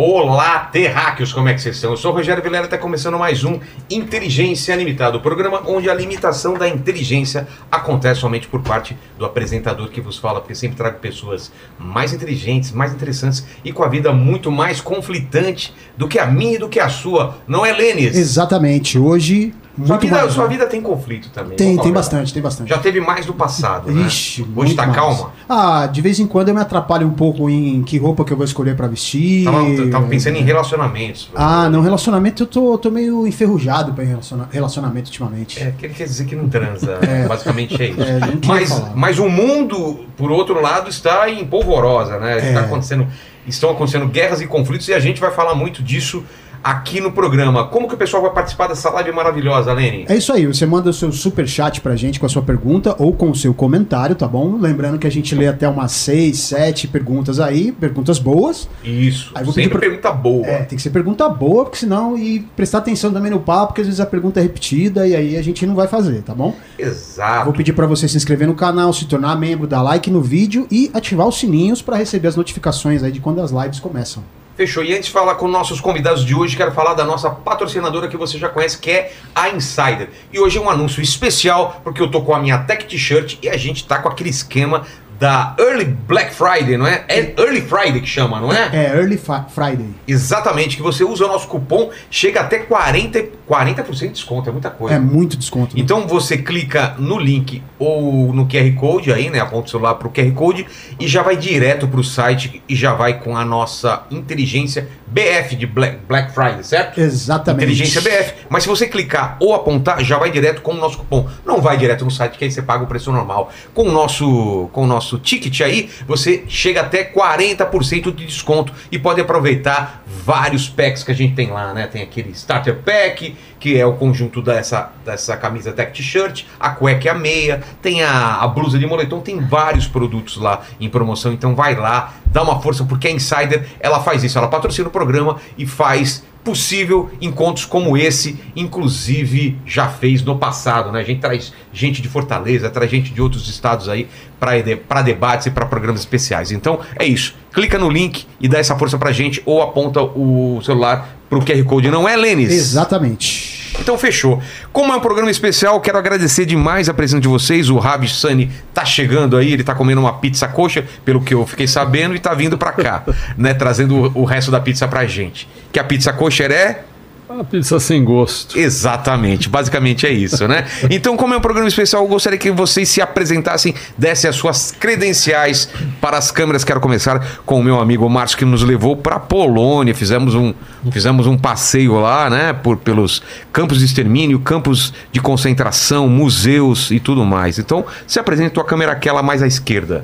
Olá, terráqueos, como é que vocês estão? Eu sou o Rogério Vilera, está começando mais um Inteligência Limitada, o programa onde a limitação da inteligência acontece somente por parte do apresentador que vos fala, porque sempre trago pessoas mais inteligentes, mais interessantes e com a vida muito mais conflitante do que a minha e do que a sua, não é, Lênis? Exatamente. Hoje Sua muito vida, mais, sua né? vida tem conflito também. Tem, vamos tem bastante, tem bastante. Já teve mais do passado, né? Ixi, Hoje tá mais. calma? Ah, de vez em quando eu me atrapalho um pouco em que roupa que eu vou escolher pra vestir. Tava, tava pensando em relacionamentos. Ah, não, relacionamento eu tô, tô meio enferrujado pra relaciona- relacionamento ultimamente. É, que ele quer dizer que não transa. Basicamente é isso. É, não queria mas, mas o mundo, por outro lado, está em polvorosa, né? É. Está acontecendo, estão acontecendo guerras e conflitos e a gente vai falar muito disso aqui no programa. Como que o pessoal vai participar dessa live maravilhosa, Lene? É isso aí, você manda o seu super chat pra gente com a sua pergunta ou com o seu comentário, tá bom? Lembrando que a gente lê até umas seis, sete perguntas aí, perguntas boas. Isso. Aí vou Sempre pra- pergunta boa. É, tem que ser pergunta boa, porque senão e prestar atenção também no papo, porque às vezes a pergunta é repetida e aí a gente não vai fazer, tá bom? Exato. Vou pedir pra você se inscrever no canal, se tornar membro, dar like no vídeo e ativar os sininhos pra receber as notificações aí de quando as lives começam. Fechou. E antes de falar com nossos convidados de hoje, quero falar da nossa patrocinadora que você já conhece, que é a Insider. E hoje é um anúncio especial, porque eu tô com a minha Tech T-shirt e a gente tá com aquele esquema da Early Black Friday, não é? É Early Friday que chama, não é? É Early Friday. Exatamente, que você usa o nosso cupom, chega até 40%, 40 de desconto, é muita coisa. É muito desconto. né? Então você clica no link ou no QR Code aí, né? Aponta o celular pro QR Code e já vai direto pro site e já vai com a nossa inteligência BF de Black, Black Friday, certo? Exatamente. Inteligência BF. Mas se você clicar ou apontar, já vai direto com o nosso cupom. Não vai direto no site, que aí você paga o preço normal. Com o nosso, com o nosso ticket aí, você chega até 40% de desconto e pode aproveitar vários packs que a gente tem lá, né? Tem aquele Starter Pack, que é o conjunto dessa, dessa camisa Tech T-shirt, a cueca e a meia, tem a, a blusa de moletom, tem vários produtos lá em promoção. Então vai lá, dá uma força, porque a Insider, ela faz isso, ela patrocina o programa e faz possível encontros como esse, inclusive já fez no passado, né? A gente traz gente de Fortaleza, traz gente de outros estados aí para debates e para programas especiais. Então é isso. Clica no link e dá essa força pra gente ou aponta o celular pro QR Code, não é, Lênis? Exatamente. Então fechou. Como é um programa especial, quero agradecer demais a presença de vocês. O Rabi Sani tá chegando aí, ele tá comendo uma pizza coxa, pelo que eu fiquei sabendo, e tá vindo pra cá, né? Trazendo o, o resto da pizza pra gente. Que a pizza coxa é. Uma pizza sem gosto. Exatamente, basicamente é isso, né? Então, como é um programa especial, eu gostaria que vocês se apresentassem, dessem as suas credenciais para as câmeras. Quero começar com o meu amigo Márcio, que nos levou para a Polônia. Fizemos um, fizemos um passeio lá, né? Por, pelos campos de extermínio, campos de concentração, museus e tudo mais. Então, se apresente tua câmera aquela mais à esquerda.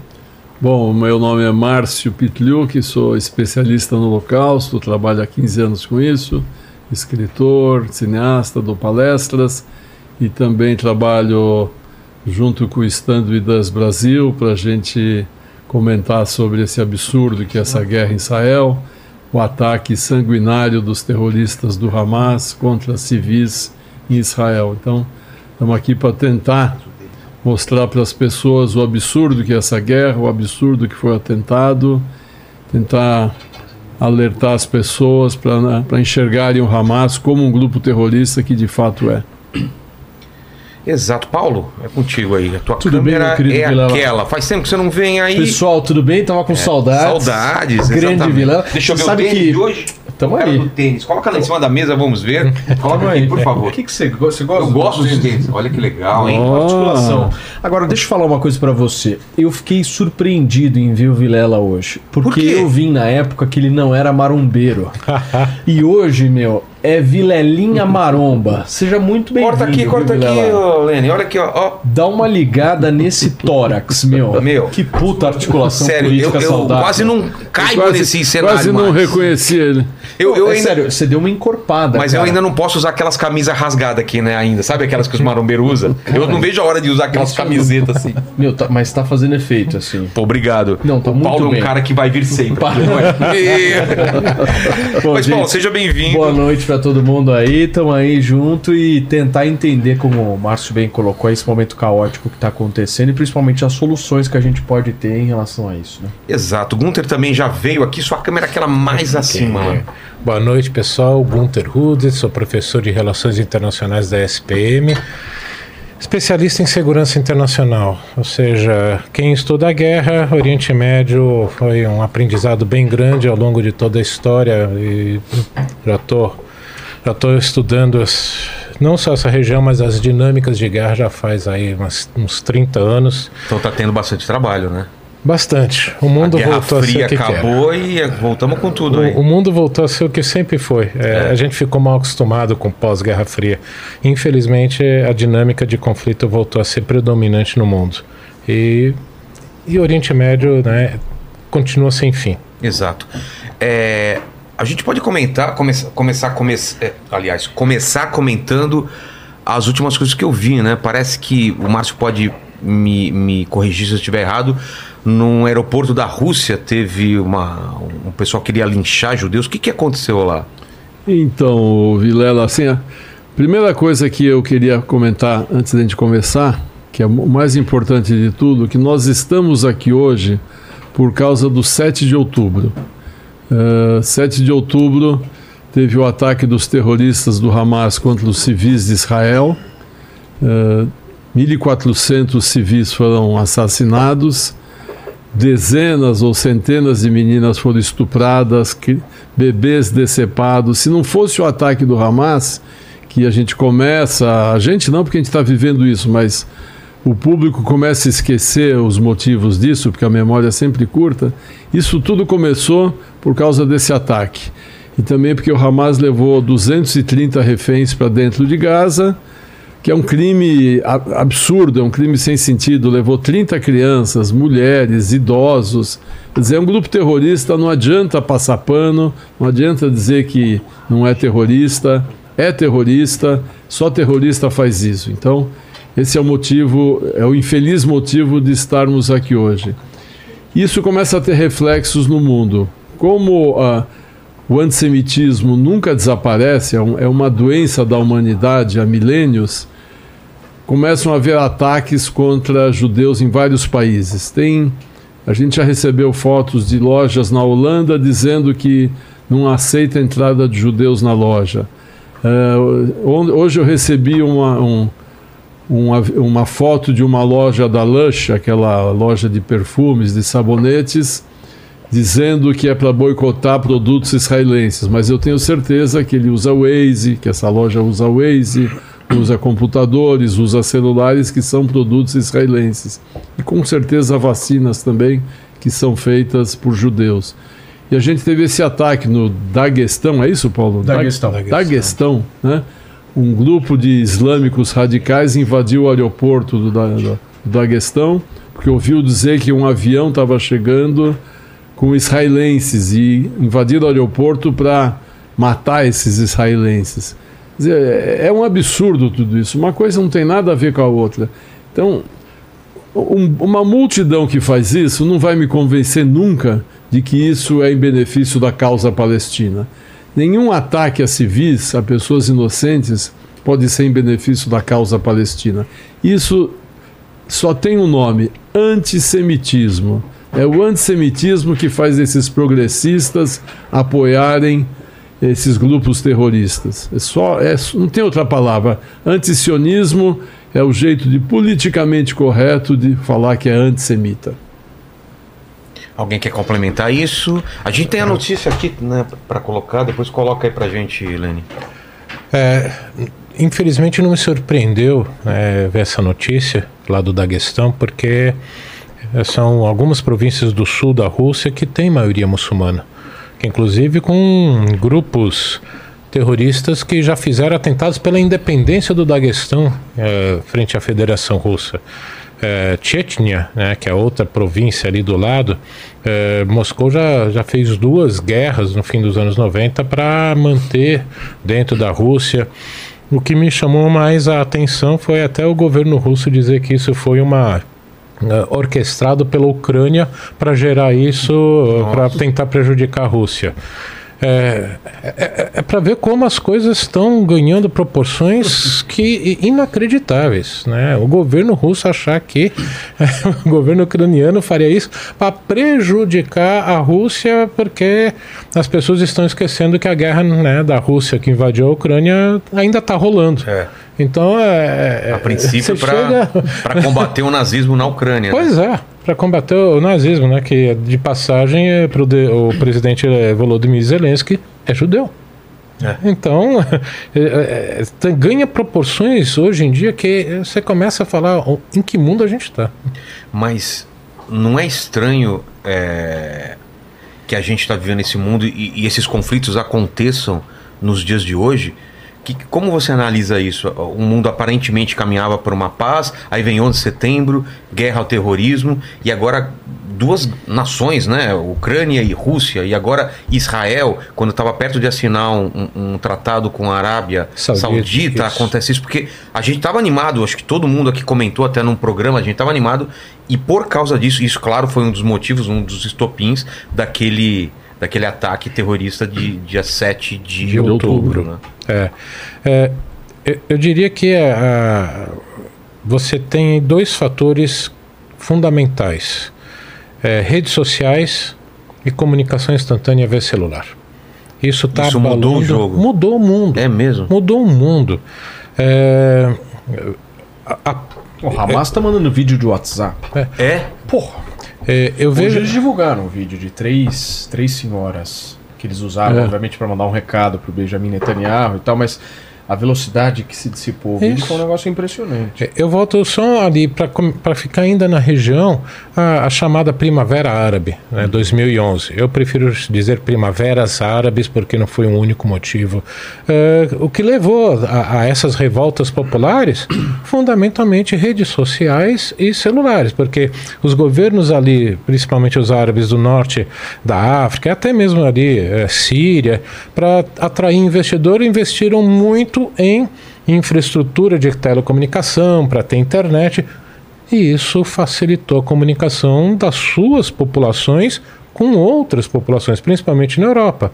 Bom, meu nome é Márcio Pitliuk, sou especialista no Holocausto, trabalho há 15 anos com isso, escritor, cineasta, dou palestras e também trabalho junto com o Stand With Us Brasil para a gente comentar sobre esse absurdo que é essa guerra em Israel, o ataque sanguinário dos terroristas do Hamas contra civis em Israel. Então, estamos aqui para tentar mostrar para as pessoas o absurdo que é essa guerra, o absurdo que foi o atentado, tentar alertar as pessoas para enxergarem o Hamas como um grupo terrorista que de fato é. Exato. Paulo, é contigo aí. A tua Tudo bem, câmera querido é Vilela? aquela. Faz tempo que você não vem aí. Pessoal, tudo bem? Tava com saudades. Saudades, Grande. Vilela. Deixa eu ver sabe o que- de hoje. Tamo aí. do tênis. Coloca lá em cima da mesa, vamos ver. Coloca aqui, por favor. O que, que você gosta? Você gosta Eu gosto dos tênis? tênis. Olha que legal, hein? Articulação. Agora, deixa eu falar uma coisa pra você. Eu fiquei surpreendido em ver o Vilela hoje. Porque Por quê? eu vim na época que ele não era marombeiro. e hoje, meu, é Vilelinha Maromba. Seja muito bem-vindo. Corta aqui, viu, corta aqui, ô, Lene. Olha aqui, ó. ó. Dá uma ligada nesse tórax, meu. Meu. Que puta articulação Sério, eu, política eu saudável. quase não caibo quase, nesse cenário. quase não mais. reconheci ele. Eu, eu é ainda, sério, você deu uma encorpada, mas eu cara. ainda não posso usar aquelas camisas rasgadas aqui, né? Ainda. Sabe aquelas que os marombeiros usam? Eu não vejo a hora de usar aquelas camisetas assim. Meu, tá- mas tá fazendo efeito, assim. Pô, obrigado. Não, tá o muito Paulo é um bem. cara que vai vir sempre. Pa- é? Mas, gente, Paulo, seja bem-vindo. Boa noite pra todo mundo aí, tamo aí junto e tentar entender, como o Márcio bem colocou, esse momento caótico que tá acontecendo e principalmente as soluções que a gente pode ter em relação a isso, né? Exato. O Gunter também já veio aqui, sua câmera é aquela mais acima. É. lá. Boa noite, pessoal. Gunter Rude, sou professor de Relações Internacionais da SPM, especialista em segurança internacional. Ou seja, quem estuda a guerra, Oriente Médio foi um aprendizado bem grande ao longo de toda a história e já estou já tô estudando as- não só essa região, mas as dinâmicas de guerra já faz aí umas- uns 30 anos. Então tá tendo bastante trabalho, né? Bastante. O mundo voltou a ser o que que acabou e é, voltamos com tudo aí. O, o mundo voltou a ser o que sempre foi. É, A gente ficou mal acostumado com pós-Guerra Fria. Infelizmente, a dinâmica de conflito voltou a ser predominante no mundo. E, e Oriente Médio né, continua sem fim. Exato. É, a gente pode comentar, começar, começar, come, é, aliás, começar comentando as últimas coisas que eu vi, né? Parece que o Márcio pode me, me corrigir se eu estiver errado. Num aeroporto da Rússia teve uma um pessoal que queria linchar judeus. O que, que aconteceu lá? Então, Vilela, assim, a primeira coisa que eu queria comentar antes da gente começar, que é o mais importante de tudo, que nós estamos aqui hoje por causa do 7 de outubro. Uh, 7 de outubro teve o ataque dos terroristas do Hamas contra os civis de Israel. Uh, 1.400 civis foram assassinados dezenas ou centenas de meninas foram estupradas, que- bebês decepados. Se não fosse o ataque do Hamas, que a gente começa, a gente não porque a gente está vivendo isso, mas o público começa a esquecer os motivos disso, porque a memória é sempre curta. Isso tudo começou por causa desse ataque. E também porque o Hamas levou 230 reféns para dentro de Gaza que é um crime absurdo, é um crime sem sentido. Levou 30 crianças, mulheres, idosos. Quer dizer, é um grupo terrorista, não adianta passar pano, não adianta dizer que não é terrorista. É terrorista, só terrorista faz isso. Então, esse é o motivo, é o infeliz motivo de estarmos aqui hoje. Isso começa a ter reflexos no mundo. Como ah, o antissemitismo nunca desaparece, é, um- é uma doença da humanidade há milênios, começam a haver ataques contra judeus em vários países. Tem, a gente já recebeu fotos de lojas na Holanda dizendo que não aceita a entrada de judeus na loja. On- hoje eu recebi uma, um- uma, uma foto de uma loja da Lush, aquela loja de perfumes, de sabonetes, dizendo que é para boicotar produtos israelenses, mas eu tenho certeza que ele usa Waze, que essa loja usa Waze, usa computadores, usa celulares que são produtos israelenses. E com certeza vacinas também que são feitas por judeus. E a gente teve esse ataque no Daguestão, é isso, Paulo? Daguestão. Dag- Daguestão, né? Um grupo de islâmicos radicais invadiu o aeroporto do, da, do Daguestão, porque ouviu dizer que um avião estava chegando com israelenses e invadiram o aeroporto para matar esses israelenses. Quer dizer, é- é um absurdo tudo isso. Uma coisa não tem nada a ver com a outra. Então, um- uma multidão que faz isso não vai me convencer nunca de que isso é em benefício da causa palestina. Nenhum ataque a civis, a pessoas inocentes, pode ser em benefício da causa palestina. Isso só tem um nome: antissemitismo. É o antissemitismo que faz esses progressistas apoiarem esses grupos terroristas. É só, é, não tem outra palavra. Antisionismo é o jeito de politicamente correto de falar que é antissemita. Alguém quer complementar isso? A gente tem a notícia aqui, né, para colocar, depois coloca aí pra gente, Lene. É, infelizmente não me surpreendeu né, ver essa notícia lá do Daguestão, porque eh, são algumas províncias do sul da Rússia que têm maioria muçulmana, que inclusive com grupos terroristas que já fizeram atentados pela independência do Daguestão eh, frente à Federação Russa. É, Chechnya, né, que é outra província ali do lado, é, Moscou já, já fez duas guerras no fim dos anos 90 para manter dentro da Rússia. O que me chamou mais a atenção foi até o governo russo dizer que isso foi uma eh, orquestrado pela Ucrânia para gerar isso, para tentar prejudicar a Rússia. É, é, é para ver como as coisas estão ganhando proporções que inacreditáveis. Né? O governo russo achar que o governo ucraniano faria isso para prejudicar a Rússia, porque as pessoas estão esquecendo que a guerra né, da Rússia que invadiu a Ucrânia ainda está rolando. É. Então, é, A princípio, você para chega- combater o nazismo na Ucrânia. né? Pois é, para combater o nazismo, né? Que de passagem é pro de- o presidente eh, Volodymyr Zelensky é judeu. É. Então, é, é, ganha proporções hoje em dia que você começa a falar "Oh, em que mundo a gente está. Mas não é estranho é, que a gente está vivendo esse mundo e, e esses conflitos aconteçam nos dias de hoje? Que, como você analisa isso? O mundo aparentemente caminhava por uma paz, aí vem 11 de setembro, guerra ao terrorismo, e agora duas nações, né? Ucrânia e Rússia, e agora Israel, quando estava perto de assinar um, um- tratado com a Arábia Saudita, Saudita, isso. acontece isso porque a gente estava animado, acho que todo mundo aqui comentou até num programa, a gente estava animado e por causa disso, isso claro foi um dos motivos, um dos estopins daquele, daquele ataque terrorista de dia 7 de, De outubro. outubro. né? É, é, eu, eu diria que a- você tem dois fatores fundamentais: É, redes sociais e comunicação instantânea via celular. Isso está Isso mudou o jogo. Mudou o mundo. É mesmo? Mudou o mundo. É, a- a- O Hamas tá mandando vídeo de WhatsApp. É? Porra. É, eu Hoje vejo. eles divulgaram um vídeo de três, três senhoras que eles usaram, É. obviamente, para mandar um recado pro Benjamin Netanyahu e tal, mas a velocidade que se dissipou o vídeo Isso. foi um negócio impressionante. Eu volto só ali para ficar ainda na região, a, a chamada Primavera Árabe, né, 2011. Eu prefiro dizer Primaveras Árabes porque não foi um único motivo. É, o que levou a, a essas revoltas populares, fundamentalmente redes sociais e celulares, porque os governos ali, principalmente os árabes do norte da África, até mesmo ali é, Síria, para atrair investidor, investiram muito em infraestrutura de telecomunicação, para ter internet, e isso facilitou a comunicação das suas populações com outras populações, principalmente na Europa.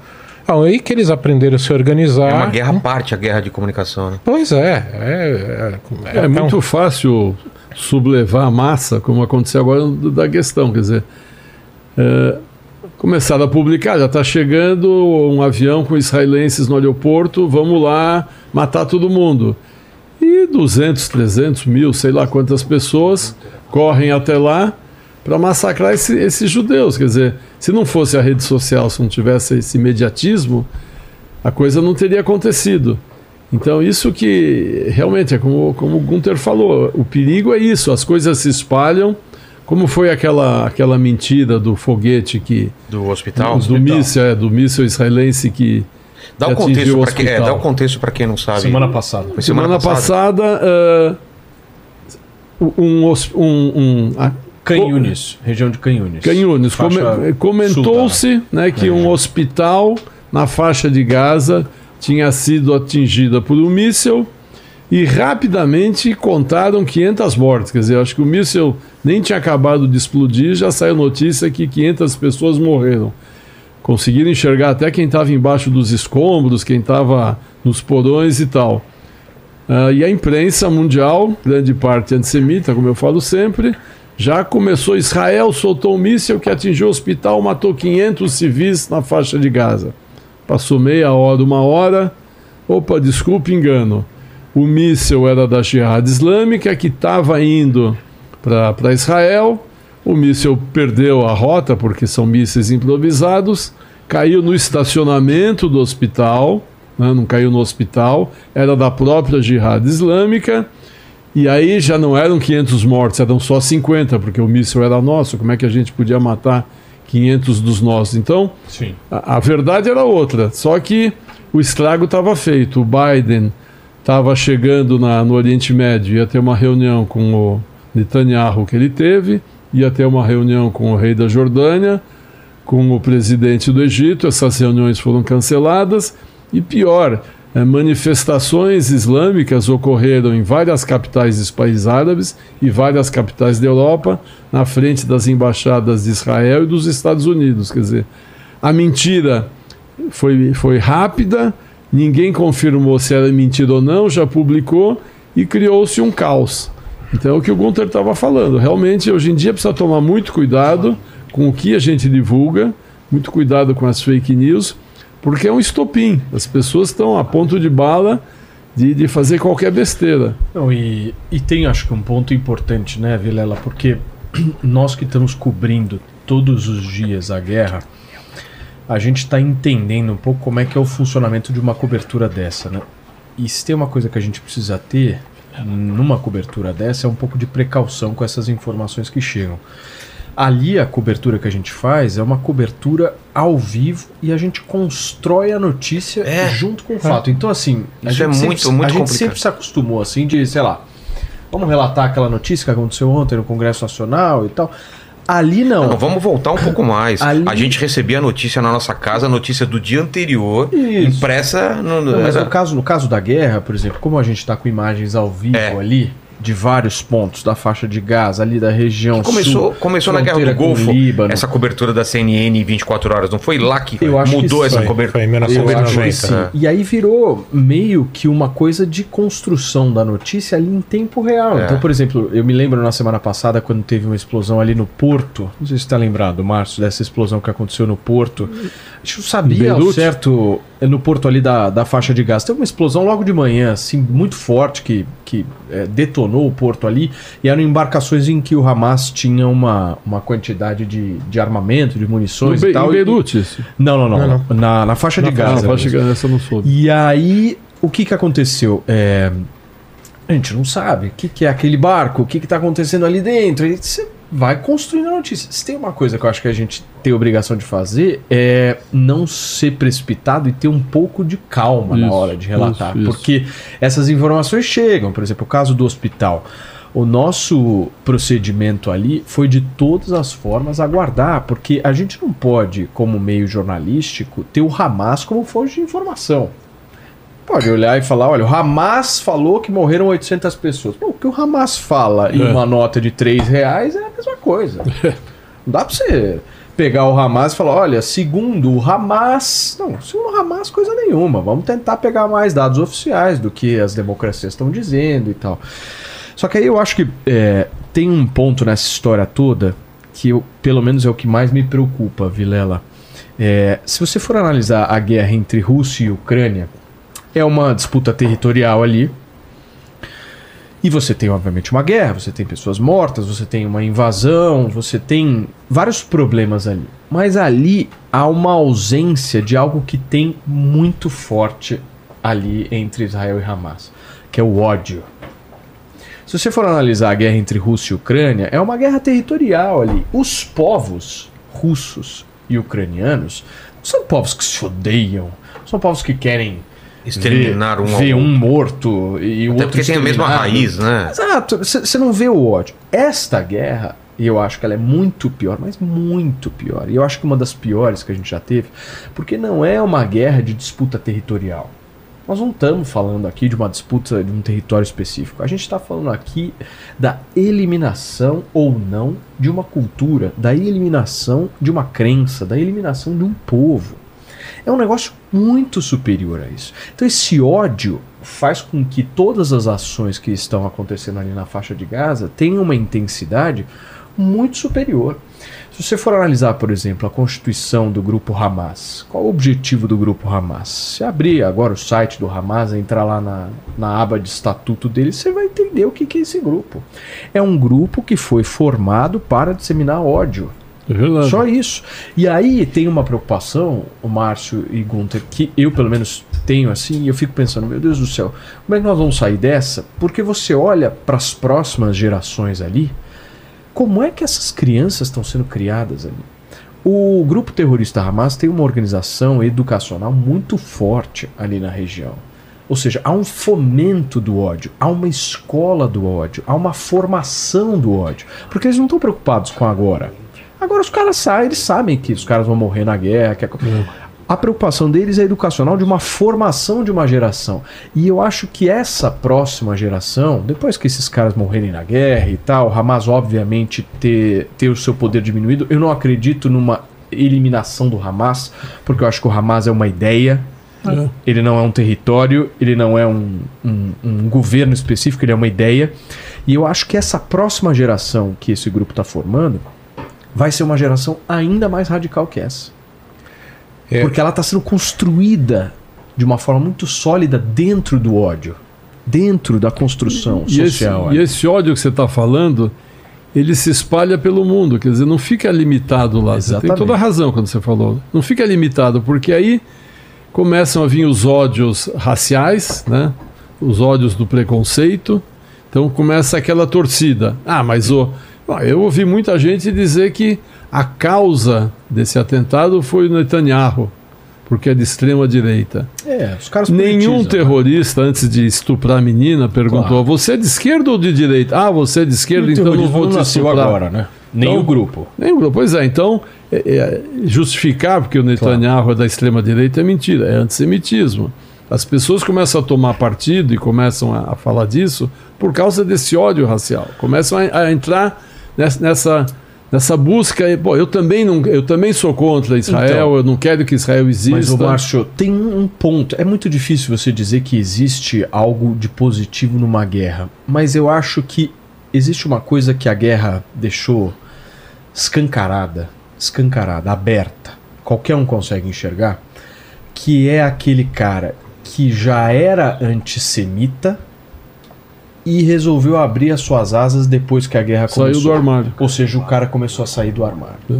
Aí que eles aprenderam a se organizar. É uma guerra à parte, a guerra de comunicação, né? Pois é. É, é, É, um- muito fácil sublevar a massa, como aconteceu agora da questão. Quer dizer, é, começaram a publicar, já está chegando um avião com israelenses no aeroporto, vamos lá matar todo mundo. E 200, 300 mil, sei lá quantas pessoas correm até lá para massacrar esse- esses judeus. Quer dizer, se não fosse a rede social, se não tivesse esse imediatismo, a coisa não teria acontecido. Então, isso que realmente é como, como o Gunther falou: o perigo é isso, as coisas se espalham. Como foi aquela, aquela mentira do foguete que. Do hospital. do míssil, é, do míssil israelense que. Dá o que contexto o para quem, é, hospital. dá o contexto para quem não sabe. Semana passada. Foi Semana, passada. ah, um, hos- um, um, a- Canhunes, região de Canhunes. Canhunes. Come- Comentou-se né, que um hospital na faixa de Gaza tinha sido atingida por um míssil e rapidamente contaram 500 mortes. Quer dizer, acho que o míssil nem tinha acabado de explodir, já saiu notícia que 500 pessoas morreram. Conseguiram enxergar até quem estava embaixo dos escombros, quem estava nos porões e tal. Ah, e a imprensa mundial, grande parte antissemita, como eu falo sempre, já começou. Israel soltou um míssil que atingiu o hospital, matou 500 civis na faixa de Gaza. Passou meia hora, uma hora. Opa, desculpe, engano. O míssil era da Jihad Islâmica que estava indo para Israel. O míssil perdeu a rota, porque são mísseis improvisados, caiu no estacionamento do hospital, né, não caiu no hospital, era da própria Jihad Islâmica. E aí já não eram 500 mortos, eram só 50, porque o míssil era nosso. Como é que a gente podia matar 500 dos nossos? Então, Sim. a, a verdade era outra, só que o estrago estava feito. O Biden estava chegando na, no Oriente Médio, ia ter uma reunião com o Netanyahu que ele teve, ia ter uma reunião com o rei da Jordânia, com o presidente do Egito. Essas reuniões foram canceladas e pior, eh, manifestações islâmicas ocorreram em várias capitais dos países árabes e várias capitais da Europa, na frente das embaixadas de Israel e dos Estados Unidos. Quer dizer, a mentira foi, foi rápida, ninguém confirmou se era mentira ou não, já publicou e criou-se um caos. Então é o que o Gunter estava falando. Realmente, hoje em dia, precisa tomar muito cuidado com o que a gente divulga, muito cuidado com as fake news, porque é um estopim. As pessoas estão a ponto de bala de, de fazer qualquer besteira. Não, e, e tem, acho que, um ponto importante, né, Vilela? Porque nós que estamos cobrindo todos os dias a guerra, a gente está entendendo um pouco como é que é o funcionamento de uma cobertura dessa, né? E se tem uma coisa que a gente precisa ter numa cobertura dessa é um pouco de precaução com essas informações que chegam. Ali a cobertura que a gente faz é uma cobertura ao vivo e a gente constrói a notícia É. junto com o fato. Então assim, a Isso é gente muito, sempre, muito a gente sempre se acostumou assim de, sei lá, vamos relatar aquela notícia que aconteceu ontem no Congresso Nacional e tal. Ali não. Não, vamos voltar um pouco mais. Ali- A gente recebia a notícia na nossa casa, a notícia do dia anterior, Isso. impressa no. Não, mas era- no caso, no caso da guerra, por exemplo, como a gente está com imagens ao vivo É. ali, de vários pontos da faixa de Gaza, ali da região Começou, sul, começou na Guerra do com Golfo, Líbano. essa cobertura da CNN em 24 horas. Não foi lá que que mudou sim. essa Foi, cobertura? foi em Eu acho que 1990. sim. É. E aí virou meio que uma coisa de construção da notícia ali em tempo real. É. Então, por exemplo, eu me lembro na semana passada quando teve uma explosão ali no Porto. Não sei se você está lembrado, Márcio, dessa explosão que aconteceu no Porto. A gente não sabia ao certo é no porto ali da, da faixa de gás. Teve uma explosão logo de manhã, assim, muito forte, que, que é, detonou o porto ali. E eram embarcações em que o Hamas tinha uma, uma quantidade de, de armamento, de No munições Be- e tal. em e- Beirute, isso. não, não, não. Não, Na, na faixa de Na- Gaza. Ah, pode mesmo. chegar nessa, eu não soube. E aí, o que que aconteceu? É, a gente não sabe o que, que é aquele barco, o que que tá acontecendo ali dentro. E você vai construindo a notícia. Se tem uma coisa que eu acho que a gente tem a obrigação de fazer é não ser precipitado e ter um pouco de calma na Isso, hora de relatar. isso, isso. Porque essas informações chegam, por exemplo, o caso do hospital. O nosso procedimento ali foi de todas as formas aguardar, porque a gente não pode, como meio jornalístico, ter o Hamas como fonte de informação. Pode olhar e falar, olha, o Hamas falou que morreram 800 pessoas. Pô, o que o Hamas fala em É. uma nota de 3 reais é a mesma coisa. Não dá pra você pegar o Hamas e falar, olha, segundo o Hamas... Não, segundo o Hamas, coisa nenhuma. Vamos tentar pegar mais dados oficiais do que as democracias estão dizendo e tal. Só que aí eu acho que é, tem um ponto nessa história toda que eu, pelo menos é o que mais me preocupa, Vilela. É, se você for analisar a guerra entre Rússia e Ucrânia, é uma disputa territorial ali. E você tem, obviamente, uma guerra, você tem pessoas mortas, você tem uma invasão, você tem vários problemas ali. Mas ali há uma ausência de algo que tem muito forte ali entre Israel e Hamas, que é o ódio. Se você for analisar a guerra entre Rússia e Ucrânia, é uma guerra territorial ali. Os povos russos e ucranianos são povos que se odeiam, são povos que querem Exterminar ver, um ver um morto e o Até outro porque tem a mesma raiz, né? Exato, você não vê o ódio. Esta guerra, e eu acho que ela é muito pior, mas muito pior. E eu acho que uma das piores que a gente já teve, porque não é uma guerra de disputa territorial. Nós não estamos falando aqui de uma disputa de um território específico. A gente está falando aqui da eliminação ou não de uma cultura, da eliminação de uma crença, da eliminação de um povo. É um negócio muito superior a isso. Então esse ódio faz com que todas as ações que estão acontecendo ali na faixa de Gaza tenham uma intensidade muito superior. Se você for analisar, por exemplo, a constituição do grupo Hamas, qual o objetivo do grupo Hamas? Se abrir agora o site do Hamas, entrar lá na, na aba de estatuto dele, você vai entender o que, que é esse grupo. É um grupo que foi formado para disseminar ódio. É verdade. Só isso. E aí tem uma preocupação, o Márcio e Gunter, que eu pelo menos tenho assim, e eu fico pensando, meu Deus do céu, como é que nós vamos sair dessa? Porque você olha para as próximas gerações ali, como é que essas crianças estão sendo criadas ali? O grupo terrorista Hamas tem uma organização educacional muito forte ali na região. Ou seja, há um fomento do ódio, há uma escola do ódio, há uma formação do ódio. Porque eles não estão preocupados com agora. Agora os caras saem, eles sabem que os caras vão morrer na guerra. Que a... a preocupação deles é educacional de uma formação de uma geração. E eu acho que essa próxima geração, depois que esses caras morrerem na guerra e tal, Hamas obviamente ter, ter o seu poder diminuído, eu não acredito numa eliminação do Hamas, porque eu acho que o Hamas é uma ideia, É. ele não é um território, ele não é um, um, um governo específico, ele é uma ideia. E eu acho que essa próxima geração que esse grupo está formando vai ser uma geração ainda mais radical que essa. É. Porque ela está sendo construída de uma forma muito sólida dentro do ódio, dentro da construção E esse, social. e esse ódio que você está falando, ele se espalha pelo mundo, quer dizer, não fica limitado lá. Você tem Exatamente. toda a razão quando você falou. Não fica limitado, porque aí começam a vir os ódios raciais, né? os ódios do preconceito. Então começa aquela torcida. Ah, mas o, Eu ouvi muita gente dizer que a causa desse atentado foi o Netanyahu, porque é de extrema direita. É, os caras Nenhum né? terrorista, antes de estuprar a menina, perguntou: você é de esquerda ou de direita? Ah, você é de esquerda, então não vou te estuprar. agora, né? Nem Então- o grupo. Nem o grupo. Pois é, então, é, é, justificar porque o Netanyahu é da extrema-direita é mentira, é antissemitismo. As pessoas começam a tomar partido e começam a, a falar disso por causa desse ódio racial. Começam a, a entrar nessa, nessa, nessa busca. e, Pô, eu também, não, eu também sou contra Israel, Então. eu não quero que Israel exista. Mas, o Márcio, tem um ponto. É muito difícil você dizer que existe algo de positivo numa guerra. Mas eu acho que existe uma coisa que a guerra deixou escancarada, escancarada, aberta. Qualquer um consegue enxergar. Que é aquele cara que já era antissemita e resolveu abrir as suas asas depois que a guerra Saiu começou. do armário. Ou seja, o cara começou a sair do armário. É.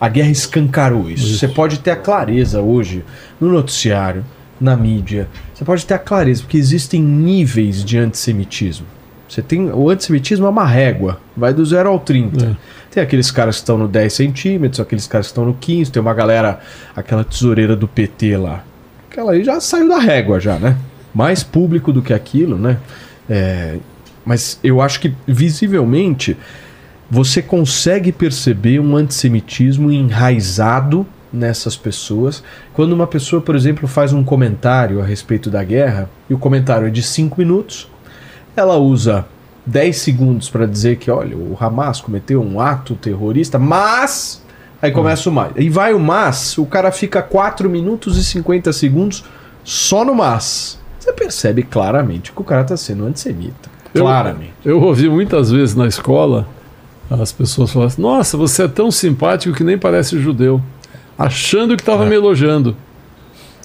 A guerra escancarou isso. Você pode ter a clareza hoje no noticiário, na mídia. Você pode ter a clareza, porque existem níveis de antissemitismo. Você tem o antissemitismo é uma régua, vai do 0 ao 30. É. Tem aqueles caras que estão no 10 centímetros, aqueles caras que estão no 15, tem uma galera, aquela tesoureira do PT lá. Aquela aí já saiu da régua já, né? Mais público do que aquilo, né? É, mas eu acho que visivelmente você consegue perceber um antissemitismo enraizado nessas pessoas. Quando uma pessoa, por exemplo, faz um comentário a respeito da guerra, e o comentário é de 5 minutos, ela usa 10 segundos para dizer que, olha, o Hamas cometeu um ato terrorista, mas. Aí começa o mais. E vai o mas, o cara fica 4 minutos e 50 segundos só no mas. Você percebe claramente que o cara tá sendo antissemita. Eu- Claramente. Eu ouvi muitas vezes na escola as pessoas falarem assim, nossa, você é tão simpático que nem parece judeu. Achando que estava me elogiando.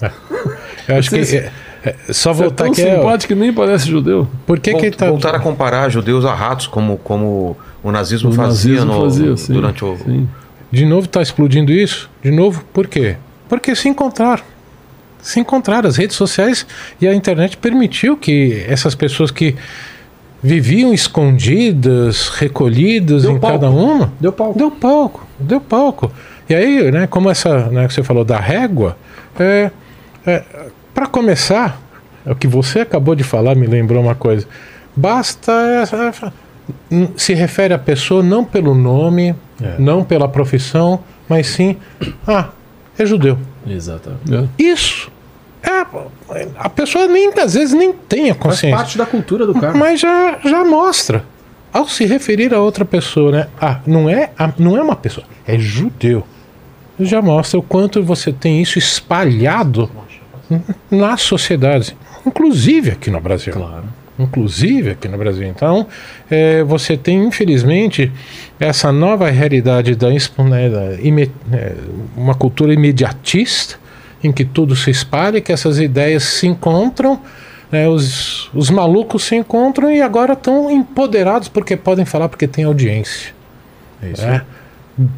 Eu acho que. É, é, só Você é voltar tão aqui. é, simpático que nem parece judeu. Por que que Volt- tá. Voltar a comparar judeus a ratos, como, como o nazismo O fazia, nazismo no- fazia, sim, durante o. sim. De novo está explodindo isso? De novo, por quê? Porque se encontraram. Se encontraram. As redes sociais e a internet permitiu que essas pessoas que viviam escondidas, recolhidas Deu em palco. cada uma, Deu palco. deu palco, deu palco. E aí, né, como essa, né, que você falou da régua, é, para começar, é o que você acabou de falar me lembrou uma coisa. Basta essa- n- se refere à pessoa não pelo nome, É. não pela profissão, mas sim, ah, é judeu. Exatamente. É. Isso é a pessoa nem às vezes nem tem a Faz consciência. parte da cultura do cara. Mas já, já mostra. Ao se referir a outra pessoa, né? Ah, não é, a- não é uma pessoa, é judeu. Já mostra o quanto você tem isso espalhado na sociedade, inclusive aqui no Brasil. Claro. Inclusive aqui no Brasil. Então, eh, você tem, infelizmente, essa nova realidade da, né, da ime- eh, uma cultura imediatista, em que tudo se espalha, que essas ideias se encontram, né, os, os malucos se encontram e agora estão empoderados porque podem falar porque tem audiência. É isso. né?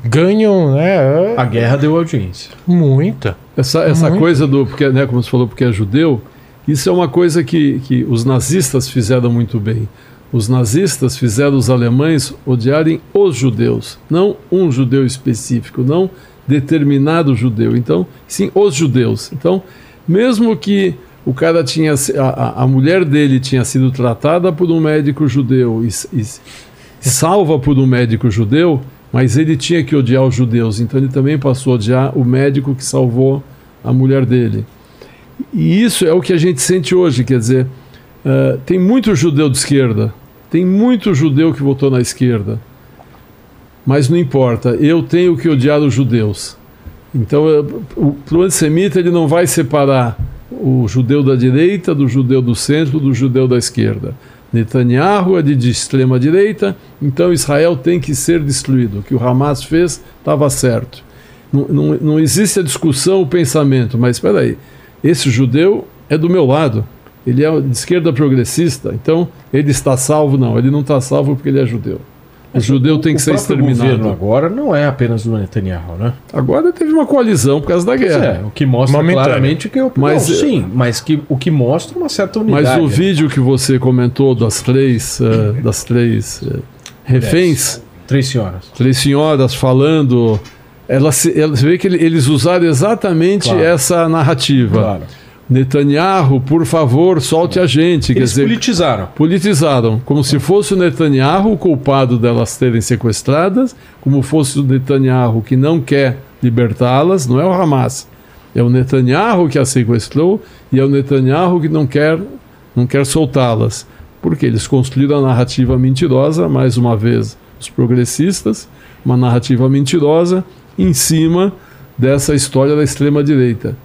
Ganham né, A guerra deu audiência. muita. Essa, essa Muito. coisa do, porque, né, como você falou, porque é judeu, isso é uma coisa que, que os nazistas fizeram muito bem. Os nazistas fizeram os alemães odiarem os judeus, não um judeu específico, não determinado judeu. Então, sim, os judeus. Então, mesmo que o cara tinha, a, a- mulher dele tinha sido tratada por um médico judeu e, e salva por um médico judeu, mas ele tinha que odiar os judeus, então ele também passou a odiar o médico que salvou a mulher dele. E isso é o que a gente sente hoje, quer dizer, eh, tem muito judeu de esquerda, tem muito judeu que votou na esquerda, mas não importa, eu tenho que odiar os judeus. Então, é, o, o antissemita ele não vai separar o judeu da direita do judeu do centro do judeu da esquerda. Netanyahu é de, de extrema direita, então Israel tem que ser destruído. O que o Hamas fez estava certo. Não, não, não existe a discussão, o pensamento, mas espera aí, esse judeu é do meu lado. Ele é de esquerda progressista, então ele está salvo? Não, ele não está salvo porque ele é judeu. O judeu tem que ser exterminado. O agora não é apenas do Netanyahu, né? Agora teve uma coalizão por causa da guerra. É, o que mostra claramente que eu, Mas, não, sim, mas que o que mostra uma certa unidade. Mas o né? vídeo que você comentou das três, eh, das três eh, reféns, Três senhoras. três senhoras falando, ela se, ela, você vê que ele- eles usaram exatamente Claro. essa narrativa. Claro. Netanyahu, por favor, solte a gente. Eles dizer, politizaram. politizaram, como se fosse o Netanyahu o culpado delas terem sequestradas, como fosse o Netanyahu que não quer libertá-las, não é o Hamas. É o Netanyahu que as sequestrou e é o Netanyahu que não quer, não quer soltá-las. Porque eles construíram a narrativa mentirosa, mais uma vez, os progressistas, uma narrativa mentirosa em cima dessa história da extrema-direita.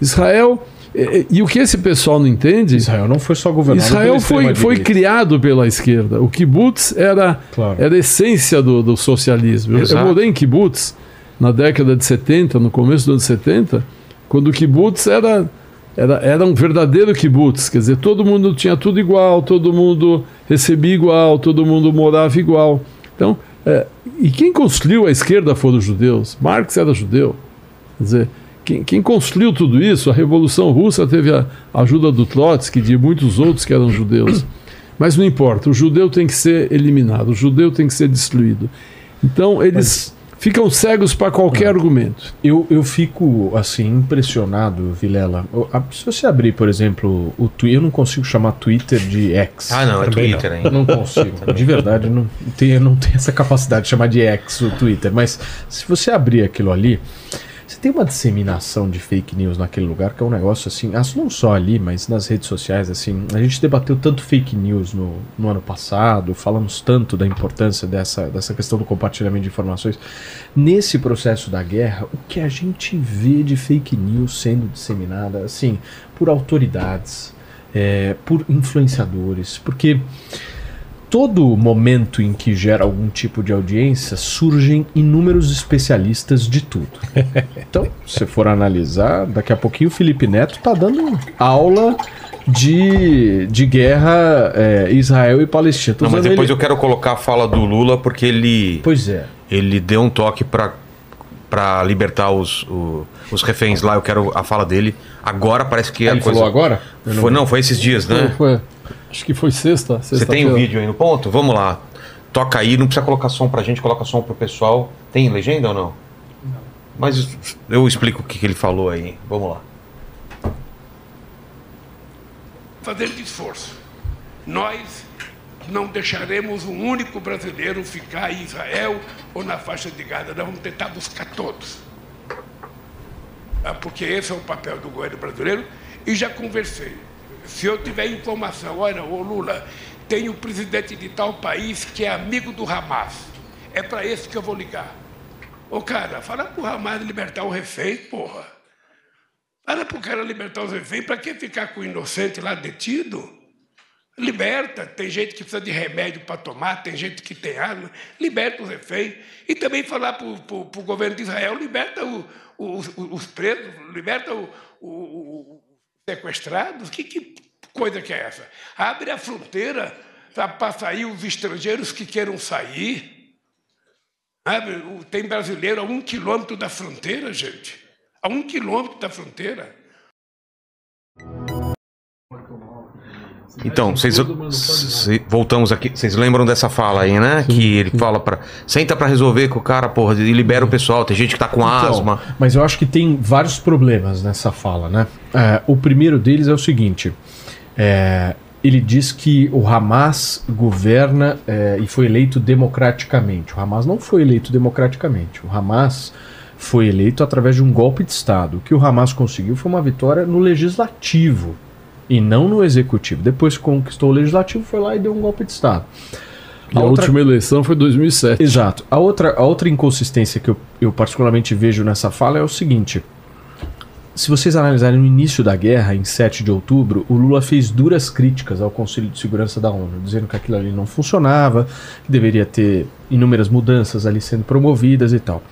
Israel, e, e o que esse pessoal não entende Israel não foi só governado Israel pela foi, foi criado pela esquerda. O kibbutz era, Claro. era a essência do, do socialismo. Eu, eu Exato. morei em kibbutz na década de 70, no começo dos anos 70, quando o kibbutz era, era, era um verdadeiro kibbutz. Quer dizer, todo mundo tinha tudo igual, todo mundo recebia igual, todo mundo morava igual. Então, é, e quem construiu a esquerda foram os judeus. Marx era judeu. Quer dizer, quem, quem construiu tudo isso, a Revolução Russa teve a ajuda do Trotsky e de muitos outros que eram judeus. Mas não importa, o judeu tem que ser eliminado, o judeu tem que ser destruído. Então eles ficam cegos para qualquer argumento. Eu, eu fico, assim, impressionado, Vilela. A- Se você abrir, por exemplo, o Twitter, eu não consigo chamar Twitter de X. Ah, não, é Twitter Eu ainda. não consigo. De verdade, não tenho, não tenho essa capacidade de chamar de X o Twitter. Mas se você abrir aquilo ali, tem uma disseminação de fake news naquele lugar que é um negócio assim, as- não só ali, mas nas redes sociais, assim. A gente debateu tanto fake news no, no ano passado, falamos tanto da importância dessa, dessa questão do compartilhamento de informações. Nesse processo da guerra, o que a gente vê de fake news sendo disseminada, assim, por autoridades, é, por influenciadores, porque todo momento em que gera algum tipo de audiência, surgem inúmeros especialistas de tudo. Então, se for analisar, daqui a pouquinho o Felipe Neto está dando aula de, de guerra é, Israel e Palestina. Tô Não, mas depois ele- eu quero colocar a fala do Lula porque ele, Pois é. ele deu um toque pra para libertar os, o- os reféns lá. Eu quero a fala dele. Agora parece que a ele coisa. falou agora? Eu Foi, não, foi esses dias, né? Foi, acho que foi sexta. Você tem o vídeo aí no ponto? Vamos lá. Toca aí, não precisa colocar som pra gente, coloca som pro pessoal. Tem legenda ou não? Mas eu explico o que, que ele falou aí. Vamos lá. fazendo esforço. Nós não deixaremos um único brasileiro ficar em Israel ou na faixa de Gaza. Nós vamos tentar buscar todos. Ah, Porque esse é o papel do governo brasileiro. E já conversei. Se eu tiver informação, olha, ô Lula, tem um presidente de tal país que é amigo do Hamas. É para esse que eu vou ligar. Ô cara, fala pro Hamas libertar o refém, porra. Fala pro cara libertar os reféns, para que ficar com o inocente lá detido? Liberta. Tem gente que precisa de remédio para tomar, tem gente que tem arma. Liberta os reféns. E também falar para o governo de Israel: liberta o- o- os, os presos, liberta o- o- sequestrados. Que, que coisa que é essa? Abre a fronteira para sair os estrangeiros que queiram sair. O- Tem brasileiro a um quilômetro da fronteira, gente. A um quilômetro da fronteira. Então, vocês cê- voltamos aqui. Vocês lembram dessa fala aí, né? que ele fala para senta pra resolver com o cara, porra, e libera o pessoal. Tem gente que tá com Então, asma. Mas eu acho que tem vários problemas nessa fala, né? É, o primeiro deles é o seguinte: é, ele diz que o Hamas governa é, e foi eleito democraticamente. O Hamas não foi eleito democraticamente. O Hamas foi eleito através de um golpe de Estado. O que o Hamas conseguiu foi uma vitória no legislativo e não no executivo. Depois que conquistou o legislativo, foi lá e deu um golpe de Estado. A, A outra- última eleição foi 2007. Exato. A outra, a outra inconsistência que eu, eu particularmente vejo nessa fala é o seguinte. Se vocês analisarem no início da guerra, em 7 de outubro, o Lula fez duras críticas ao Conselho de Segurança da ONU, dizendo que aquilo ali não funcionava, que deveria ter inúmeras mudanças ali sendo promovidas e tal.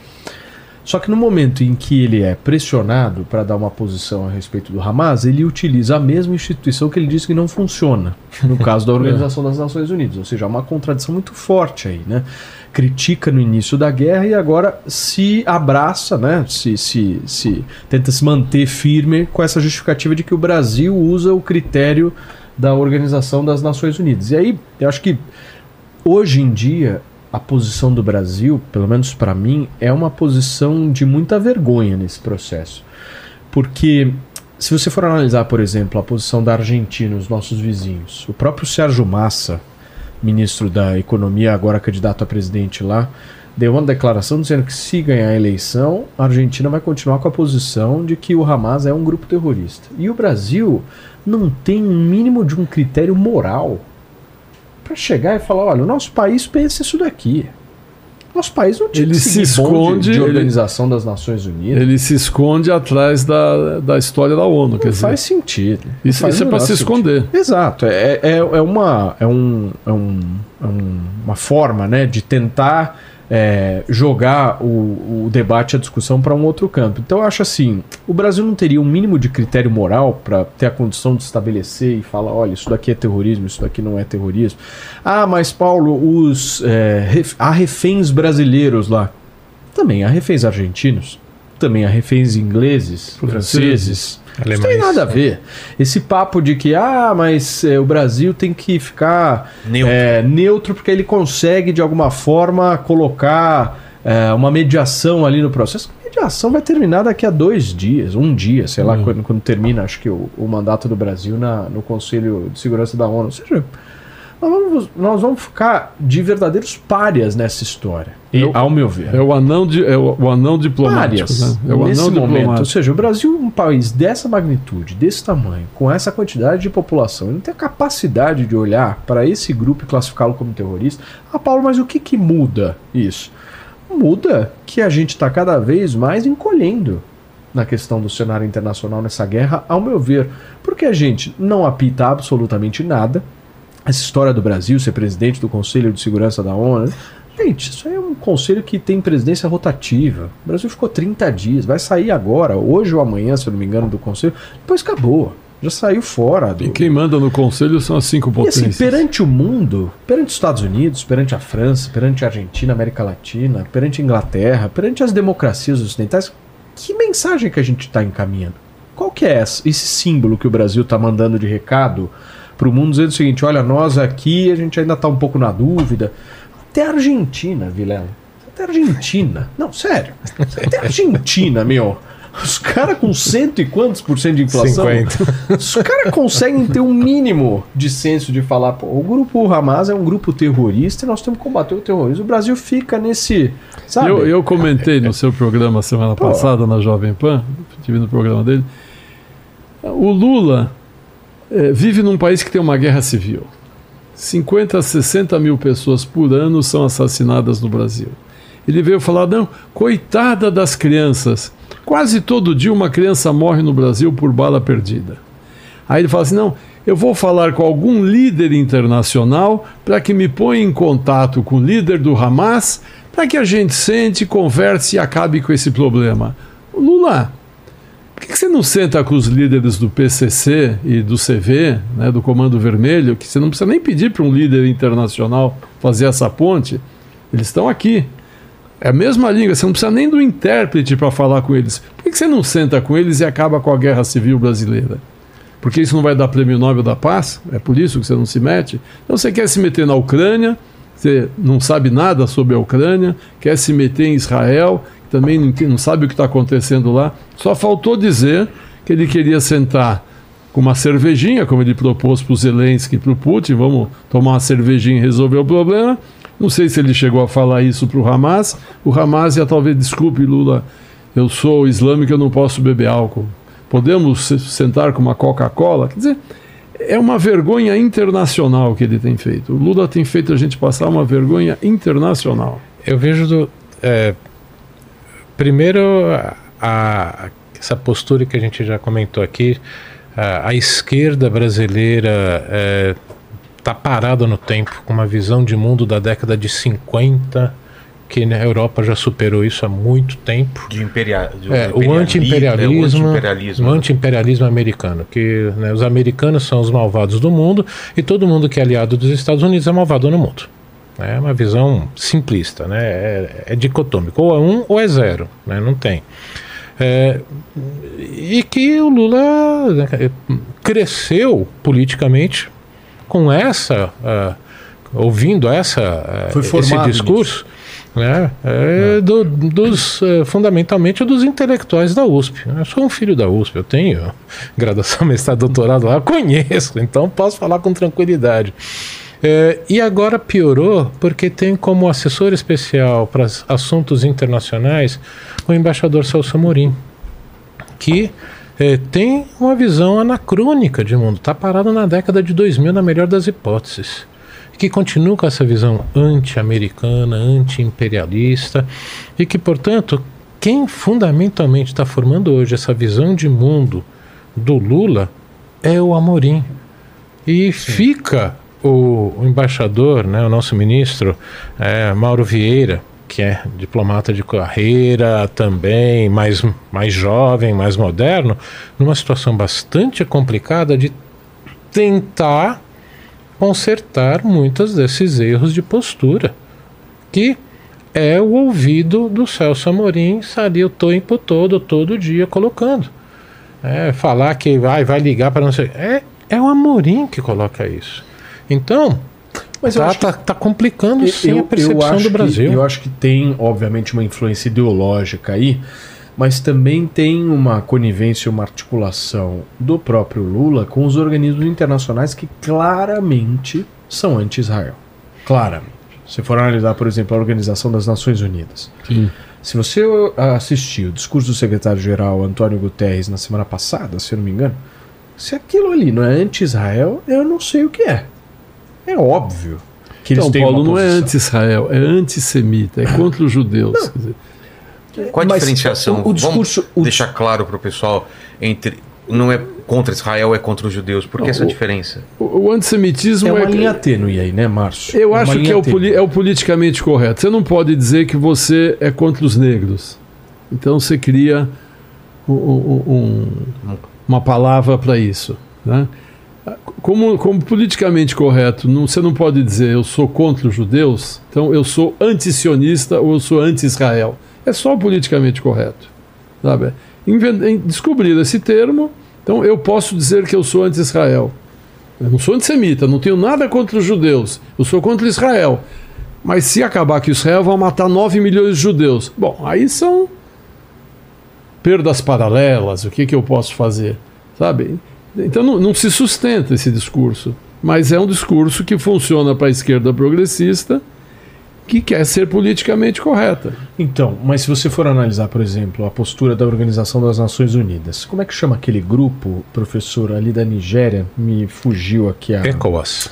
Só que no momento em que ele é pressionado para dar uma posição a respeito do Hamas, ele utiliza a mesma instituição que ele disse que não funciona, no caso da Organização das Nações Unidas. Ou seja, há uma contradição muito forte aí, né? Critica no início da guerra e agora se abraça, né? Se, se, se tenta se manter firme com essa justificativa de que o Brasil usa o critério da Organização das Nações Unidas. E aí, eu acho que hoje em dia a posição do Brasil, pelo menos para mim, é uma posição de muita vergonha nesse processo. Porque se você for analisar, por exemplo, a posição da Argentina, os nossos vizinhos, o próprio Sérgio Massa, ministro da Economia, agora candidato a presidente lá, deu uma declaração dizendo que se ganhar a eleição, a Argentina vai continuar com a posição de que o Hamas é um grupo terrorista. E o Brasil não tem um mínimo de um critério moral para chegar e falar, olha, o nosso país pensa isso daqui. Nosso país não tinha Ele que se esconde, de ele- Organização das Nações Unidas. Ele se esconde atrás da, da história da ONU. quer Não dizer, faz sentido. Não isso, faz isso é para se sentido. esconder. Exato, é, é, é uma, é, um, é, um, é um- uma forma né, de tentar é, jogar o, o debate, a discussão para um outro campo. Então eu acho assim, o Brasil não teria um mínimo de critério moral para ter a condição de estabelecer e falar, olha, isso daqui é terrorismo, isso daqui não é terrorismo. Ah, mas Paulo, os é, há reféns brasileiros lá. Também há reféns argentinos, também há reféns ingleses, franceses. Isso Alemães. tem nada a ver. Esse papo de que, ah, mas é, o Brasil tem que ficar Neutro. é, neutro porque ele consegue, de alguma forma, colocar é, uma mediação ali no processo. A mediação vai terminar daqui a dois dias, um dia, sei lá, quando, quando termina, acho que, o, o mandato do Brasil na, no Conselho de Segurança da ONU. Ou seja, nós vamos, nós vamos ficar de verdadeiros párias nessa história. E, ao meu ver É o anão, de, é o, o anão diplomático. párias Né? É o nesse anão momento. Ou seja, o Brasil, um país dessa magnitude, desse tamanho, com essa quantidade de população, ele não tem a capacidade de olhar para esse grupo e classificá-lo como terrorista. Ah, Paulo, mas o que, que muda isso? Muda que a gente está cada vez mais encolhendo na questão do cenário internacional nessa guerra, ao meu ver, porque a gente não apita absolutamente nada. Essa história do Brasil ser presidente do Conselho de Segurança da ONU, Gente, isso aí é um conselho que tem presidência rotativa. O Brasil ficou 30 dias, vai sair agora, hoje ou amanhã, se eu não me engano, do conselho. Depois acabou. Já saiu fora. Do... E quem manda no conselho são as cinco E potências. assim, perante o mundo, perante os Estados Unidos, perante a França, perante a Argentina, América Latina, perante a Inglaterra, perante as democracias ocidentais, que mensagem que a gente está encaminhando? Qual que é esse símbolo que o Brasil está mandando de recado para o mundo dizendo o seguinte, olha, nós aqui, a gente ainda está um pouco na dúvida. Até a Argentina, Vilela. Até a Argentina. Não, sério. Até a Argentina, meu. Os caras com cento e quantos por cento de inflação? 50. Os caras conseguem ter um mínimo de senso de falar, pô, o grupo Hamas é um grupo terrorista e nós temos que combater o terrorismo. O Brasil fica nesse. Sabe? Eu, eu comentei no seu programa semana Pô. passada, na Jovem Pan, estive no programa dele. O Lula vive num país que tem uma guerra civil. 50 a 60 mil pessoas por ano são assassinadas no Brasil. Ele veio falar: não, coitada das crianças. Quase todo dia uma criança morre no Brasil por bala perdida. Aí ele fala assim: não, eu vou falar com algum líder internacional para que me ponha em contato com o líder do Hamas para que a gente sente, converse e acabe com esse problema. Lula, por que que você não senta com os líderes do PCC e do CV, né, do Comando Vermelho, que você não precisa nem pedir para um líder internacional fazer essa ponte? Eles estão aqui. É a mesma língua, você não precisa nem do intérprete para falar com eles. Por que que você não senta com eles e acaba com a guerra civil brasileira? Porque isso não vai dar prêmio Nobel da Paz? É por isso que você não se mete? Então você quer se meter na Ucrânia, você não sabe nada sobre a Ucrânia, quer se meter em Israel, também não, não sabe o que está acontecendo lá. Só faltou dizer que ele queria sentar com uma cervejinha, como ele propôs para o Zelensky e para o Putin, vamos tomar uma cervejinha e resolver o problema. Não sei se ele chegou a falar isso para o Hamas. O Hamas ia talvez, desculpe Lula, eu sou islâmico, eu não posso beber álcool. Podemos se- sentar com uma Coca-Cola? Quer dizer, é uma vergonha internacional que ele tem feito. O Lula tem feito a gente passar uma vergonha internacional. Eu vejo do, é, primeiro a, essa postura que a gente já comentou aqui, a, a esquerda brasileira está parada no tempo, com uma visão de mundo da década de 50, que na Europa já superou isso há muito tempo. De imperia... É, o imperialismo, anti-imperialismo, o anti-imperialismo. o anti-imperialismo americano, que né, os americanos são os malvados do mundo e todo mundo que é aliado dos Estados Unidos é malvado no mundo. É uma visão simplista, né? é, é dicotômico, ou é um ou é zero, né? não tem. É, e que o Lula né, cresceu politicamente com essa, ah, ouvindo essa, Foi esse discurso, né, é, do- dos, eh, fundamentalmente dos intelectuais da USP. Eu sou um filho da USP, eu tenho graduação, mestrado, doutorado lá, conheço, então posso falar com tranquilidade. É, e agora piorou porque tem como assessor especial para assuntos internacionais o embaixador Celso Amorim, que eh, tem uma visão anacrônica de mundo, está parado na década de 2000 na melhor das hipóteses, que continua com essa visão anti-americana, anti-imperialista e que, portanto, quem fundamentalmente está formando hoje essa visão de mundo do Lula é o Amorim. E fica o, embaixador, né, o nosso ministro, é, Mauro Vieira, que é diplomata de carreira também, mais, mais jovem, mais moderno, numa situação bastante complicada de tentar consertar muitos desses erros de postura, que é o ouvido do Celso Amorim ali o tempo todo, todo dia colocando. É, falar que vai, vai ligar para não sei. É, é o Amorim que coloca isso. Então, Mas eu tá, acho que- tá, tá complicando sim a percepção do Brasil. Que, eu acho que tem, obviamente, uma influência ideológica aí, mas também tem uma conivência, uma articulação do próprio Lula com os organismos internacionais que claramente são anti-Israel. Claramente. Se for analisar, por exemplo, a Organização das Nações Unidas. Sim. Se você assistiu o discurso do secretário-geral Antônio Guterres na semana passada, se eu não me engano, se aquilo ali não é anti-Israel, eu não sei o que é. É óbvio que eles Então, têm Paulo, uma não é anti-Israel, é antissemita, é contra os judeus. Quer dizer, Qual a Mas diferenciação? o- o discurso- Vamos o deixar claro para o pessoal entre não é contra Israel, é contra os judeus. Por que Não, essa o- diferença? o, o antissemitismo É uma é, linha tênue aí, né, Márcio? Eu uma acho que é o, poli- é o politicamente correto. Você não pode dizer que você é contra os negros. Então você cria um- um- um- uma palavra para isso. Né? Como, como politicamente correto, não- você não pode dizer eu sou contra os judeus, então eu sou anti-sionista ou eu sou anti-Israel. É só politicamente correto. Sabe? Inven- em- Descobrir esse termo, então eu posso dizer que eu sou anti-Israel. Eu não sou antissemita, não tenho nada contra os judeus. Eu sou contra Israel. Mas se acabar que Israel vai matar 9 milhões de judeus. Bom, aí são perdas paralelas. O que, que eu posso fazer? Sabe? Então não, não se sustenta esse discurso. Mas é um discurso que funciona para a esquerda progressista que quer ser politicamente correta. Então, mas se você for analisar, por exemplo, a postura da Organização das Nações Unidas, como é que chama aquele grupo, professor, ali da Nigéria? Me fugiu aqui a. ECOWAS.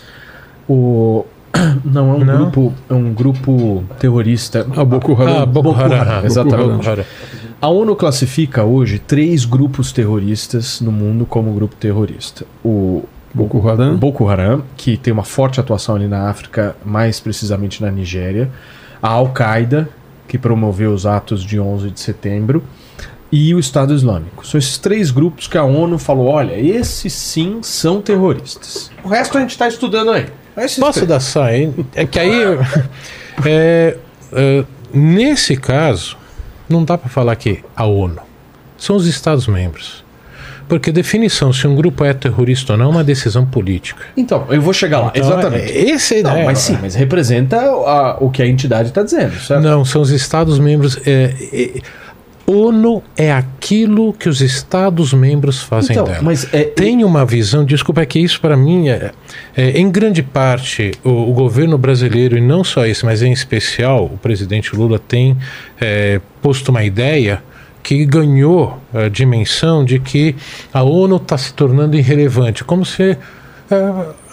O... Não, é um Não? grupo. É um grupo terrorista. A Boko Haram. Ah, Boko. Haram, exatamente. Boko Haram. A ONU classifica hoje três grupos terroristas no mundo como grupo terrorista. O Boko Haram. Boko Haram, que tem uma forte atuação ali na África, mais precisamente na Nigéria. A Al-Qaeda, que promoveu os atos de 11 de setembro. E o Estado Islâmico. São esses três grupos que a ONU falou: olha, esses sim são terroristas. O resto a gente está estudando aí. Esses Posso três. dar só aí? É que aí. é, é, nesse caso, não dá para falar que a ONU. São os Estados-membros. Porque definição se um grupo é terrorista ou não é uma decisão política. Então, eu vou chegar lá. Então, Exatamente. é- Esse é a Não, ideia. mas sim, mas representa a- o que a entidade está dizendo, certo? Não, são os Estados-membros. É, é, ONU é aquilo que os Estados-membros fazem Então, dela. mas é, Tem uma visão, desculpa, é que isso para mim é, é, em grande parte, o, o governo brasileiro, e não só esse, mas em especial o presidente Lula tem é, posto uma ideia que ganhou a dimensão de que a ONU está se tornando irrelevante, como se É,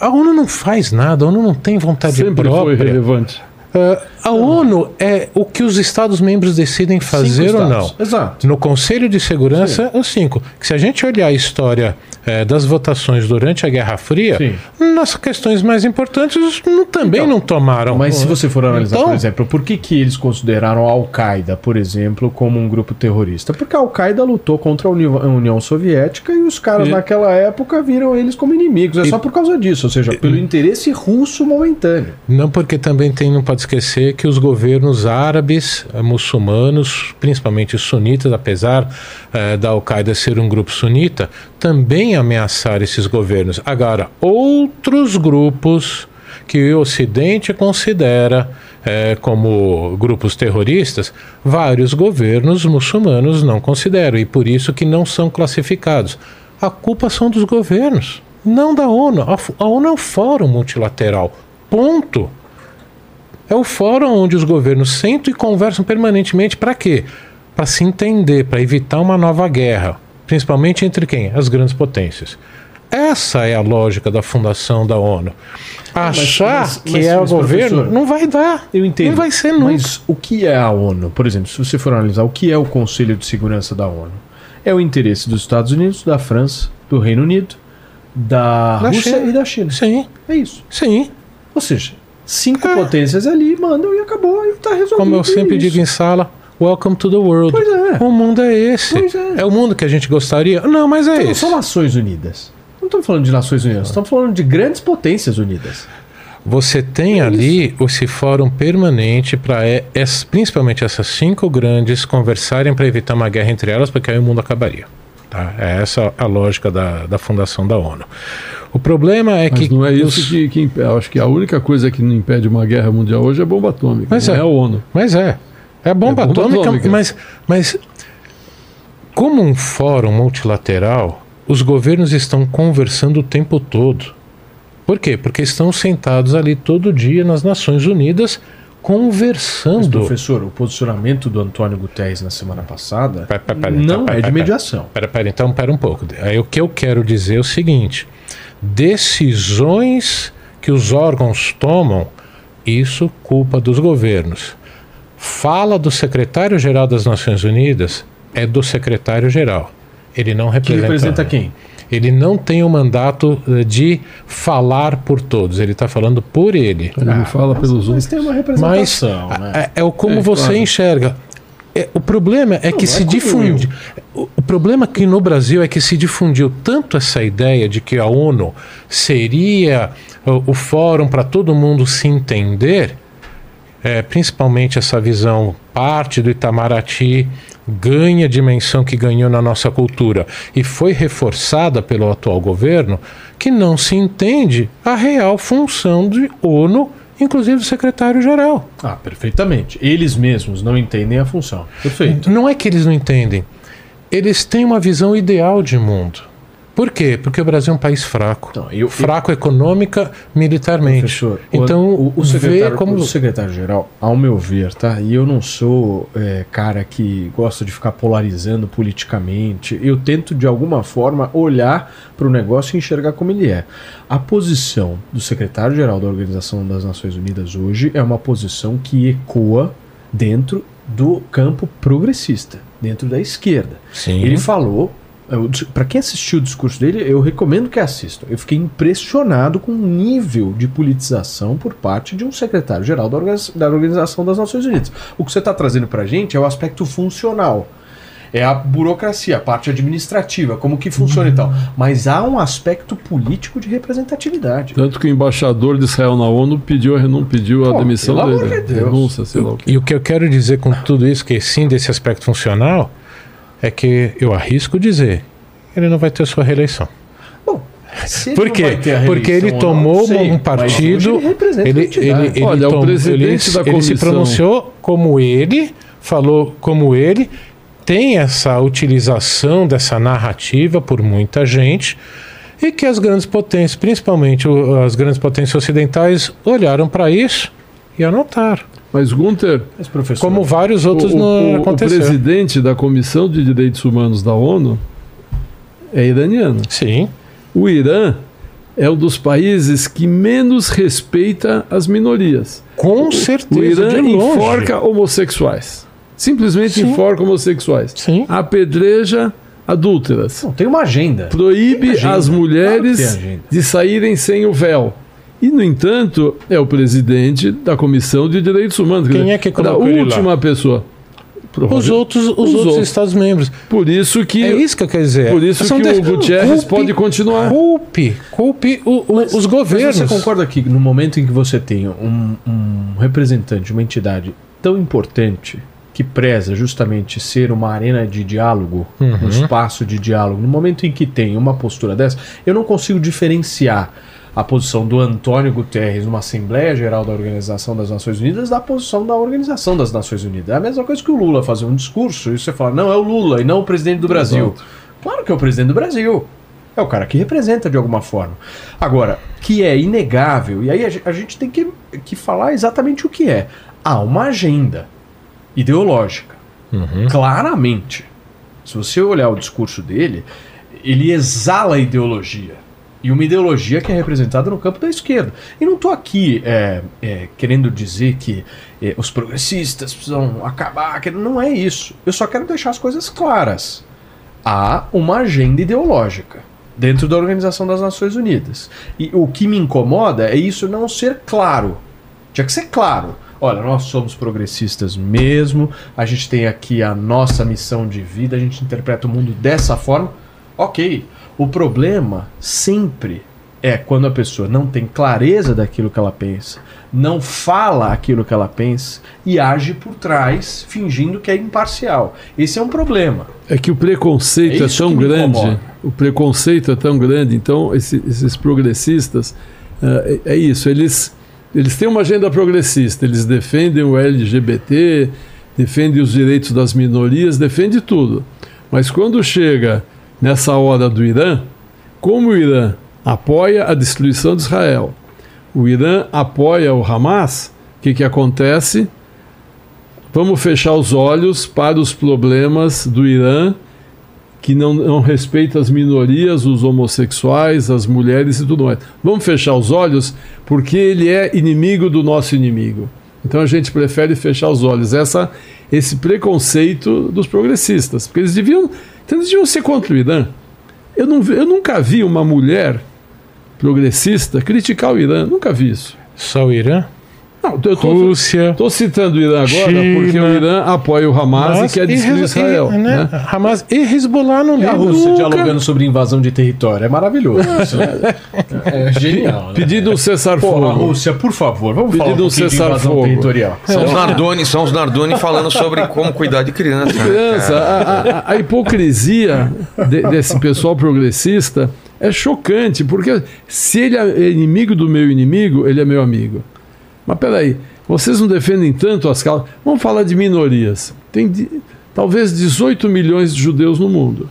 a ONU não faz nada, a ONU não tem vontade Sempre própria. foi relevante. É, a ONU é o que os Estados membros decidem fazer ou não. Exato. No Conselho de Segurança, os cinco. Que se a gente olhar a história eh, das votações durante a Guerra Fria, Sim. nas questões mais importantes não- também Então, não tomaram. Mas se você for analisar, Então- por exemplo, por que, que eles consideraram a Al-Qaeda, por exemplo, como um grupo terrorista? Porque a Al-Qaeda lutou contra a Uni- a União Soviética e os caras E- naquela época viram eles como inimigos. É só por causa disso, ou seja, pelo interesse russo momentâneo. Não porque também tem, não pode esquecer que os governos árabes, eh, muçulmanos, principalmente sunitas, apesar eh, da Al-Qaeda ser um grupo sunita, também ameaçaram esses governos. Agora, outros grupos que o Ocidente considera eh, como grupos terroristas, vários governos muçulmanos não consideram e por isso que não são classificados. A culpa são dos governos, não da ONU. A ONU é um fórum multilateral. Ponto. É o fórum onde os governos sentam e conversam permanentemente para quê? Para se entender, para evitar uma nova guerra, principalmente entre quem? As grandes potências. Essa é a lógica da fundação da ONU. Achar mas- que mas- é o mas, governo não vai dar. Eu entendo. Não vai ser nunca. Mas o que é a ONU? Por exemplo, se você for analisar o que é o Conselho de Segurança da ONU, é o interesse dos Estados Unidos, da França, do Reino Unido, da, Da Rússia China. e da China. Sim, É isso. sim. Ou seja, cinco É. potências ali mandam e acabou e tá resolvido. Como eu sempre isso. digo em sala, welcome to the world. Pois é. O mundo é esse. Pois é. o mundo que a gente gostaria? Não, mas é Então, não esse. são Nações Unidas. Não estamos falando de Nações Unidas, estamos falando de grandes potências unidas. Você tem ali esse fórum permanente para principalmente essas cinco grandes conversarem para evitar uma guerra entre elas, porque aí o mundo acabaria. Tá? É essa a lógica da, da fundação da ONU. O problema é Mas que. não é os- isso que, que impede. Acho que a única coisa que não impede uma guerra mundial hoje é bomba atômica. Mas não é. é. a ONU. Mas é. É bomba, É bomba atômica, atômica. Mas, mas como um fórum multilateral, os governos estão conversando o tempo todo. Por quê? Porque estão sentados ali todo dia nas Nações Unidas Mas, conversando. professor, o posicionamento do Antônio Guterres na semana passada Pera, pera, pera, não então, pera, é de mediação. Pera, pera, então pera um pouco. Aí o que eu quero dizer é o seguinte: decisões que os órgãos tomam, isso culpa dos governos. Fala do secretário-geral das Nações Unidas é do secretário-geral. Ele não Que representa. representa quem? Ele não tem o mandato eh, de falar por todos. Ele está falando por ele. Ele não fala pelos Mas outros. tem uma Mas representação, né? é, é o como É, você claro. enxerga. É, o problema é que não se é difunde. O, o problema aqui no Brasil é que se difundiu tanto essa ideia de que a ONU seria o, o fórum para todo mundo se entender, é, principalmente essa visão parte do Itamaraty ganha a dimensão que ganhou na nossa cultura e foi reforçada pelo atual governo, que não se entende a real função de ONU, inclusive do secretário-geral. Ah, perfeitamente. Eles mesmos não entendem a função. Perfeito. Não é que eles não entendem. Eles têm uma visão ideal de mundo. Por quê? Porque o Brasil é um país fraco. Então, eu- fraco econômica, militarmente. Professor, então, o, o secretário, como. o secretário-geral, ao meu ver, tá? E eu não sou é, cara que gosta de ficar polarizando politicamente. Eu tento, de alguma forma, olhar para o negócio e enxergar como ele é. A posição do secretário-geral da Organização das Nações Unidas hoje é uma posição que ecoa dentro do campo progressista, dentro da esquerda. Sim. Ele falou. Para quem assistiu o discurso dele, eu recomendo que assistam. Eu fiquei impressionado com o nível de politização por parte de um secretário-geral da, Organiz- da Organização das Nações Unidas. O que você está trazendo para a gente é o aspecto funcional. É a burocracia, a parte administrativa, como que funciona e tal. Mas há um aspecto político de representatividade. Tanto que o embaixador de Israel na ONU pediu a, renu- pediu a Pô, demissão pelo dele. de Deus. Renúncia, sei lá o quê. E o que eu quero dizer com tudo isso, que sim, desse aspecto funcional, é que eu arrisco dizer, ele não vai ter sua reeleição. Bom, Por quê? Porque ele tomou não sei, um partido. Ele, Ele, ele, ele, Olha, o presidente ele, da ele se pronunciou como ele, falou como ele, tem essa utilização dessa narrativa por muita gente. E que as grandes potências, principalmente as grandes potências ocidentais, olharam para isso e anotaram. Mas, Gunther, Mas, Como vários outros o, não o- o aconteceram. presidente da Comissão de Direitos Humanos da ONU é iraniano. Sim. O Irã é um dos países que menos respeita as minorias. Com O certeza, Irã de longe. enforca homossexuais. Simplesmente Sim. enforca homossexuais. Sim. Apedreja adúlteras. Não, tem uma agenda. Proíbe Tem agenda. as Claro mulheres agenda. de saírem sem o véu. E, no entanto, é o presidente da Comissão de Direitos Humanos. Quem é que a colocou ele lá? última pessoa. Os outros, os Os outros, outros. Estados-membros. Por isso que, É isso que eu quero dizer. por isso São que o dez- Gutierrez culpe- pode continuar. Culpe, culpe o- o- os governos. Mas você concorda que no momento em que você tem um, um representante, uma entidade tão importante que preza justamente ser uma arena de diálogo, Uhum. um espaço de diálogo, no momento em que tem uma postura dessa, eu não consigo diferenciar a posição do Antônio Guterres numa Assembleia Geral da Organização das Nações Unidas da posição da Organização das Nações Unidas. É a mesma coisa que o Lula fazer um discurso e você fala, não, é o Lula e não o presidente do Brasil. Exato. Claro que é o presidente do Brasil. É o cara que representa de alguma forma. Agora, que é inegável, e aí a gente tem que, que falar exatamente o que é. Há uma agenda ideológica. Uhum. Claramente. Se você olhar o discurso dele, ele exala ideologia. E uma ideologia que é representada no campo da esquerda. E não estou aqui é, é, querendo dizer que é, os progressistas precisam acabar. que Não é isso. Eu só quero deixar as coisas claras. Há uma agenda ideológica dentro da Organização das Nações Unidas. E o que me incomoda é isso não ser claro. Tinha que ser claro. Olha, nós somos progressistas mesmo, a gente tem aqui a nossa missão de vida, a gente interpreta o mundo dessa forma. Ok. O problema sempre é quando a pessoa não tem clareza daquilo que ela pensa, não fala aquilo que ela pensa e age por trás, fingindo que é imparcial. Esse é um problema. É que o preconceito É é, tão grande. incomoda. O preconceito é tão grande. Então, esse- esses progressistas, eh, é, é isso. Eles, eles têm uma agenda progressista. Eles defendem o LGBT, defendem os direitos das minorias, defendem tudo. Mas quando chega nessa hora do Irã, como o Irã apoia a destruição de Israel, o Irã apoia o Hamas, o que, que acontece? Vamos fechar os olhos para os problemas do Irã, que não, não respeita as minorias, os homossexuais, as mulheres e tudo mais. Vamos fechar os olhos porque ele é inimigo do nosso inimigo. Então a gente prefere fechar os olhos. Essa, esse preconceito dos progressistas. Porque eles deviam, então eles deviam ser contra o Irã. Eu, não, eu nunca vi uma mulher progressista criticar o Irã. Nunca vi isso. Só o Irã? Não, eu tô, Rússia. Estou citando o Irã agora China. porque o Irã apoia o Hamas Mas e quer destruir Hez- Israel. e, né? né? Hamas e Hezbollah não E a. Rússia nunca- dialogando sobre invasão de território. É maravilhoso. Isso é, é genial. Né? Pedido um cessar-fogo. Rússia, por favor, vamos falar um Pedido um cessar-fogo. invasão territorial. São os Nardoni, são os Nardoni falando sobre como cuidar de criança. né, Criança, a, a- a hipocrisia de- desse pessoal progressista é chocante, porque se ele é inimigo do meu inimigo, ele é meu amigo. Mas peraí, vocês não defendem tanto as causas. Vamos falar de minorias. Tem de- talvez 18 milhões de judeus no mundo.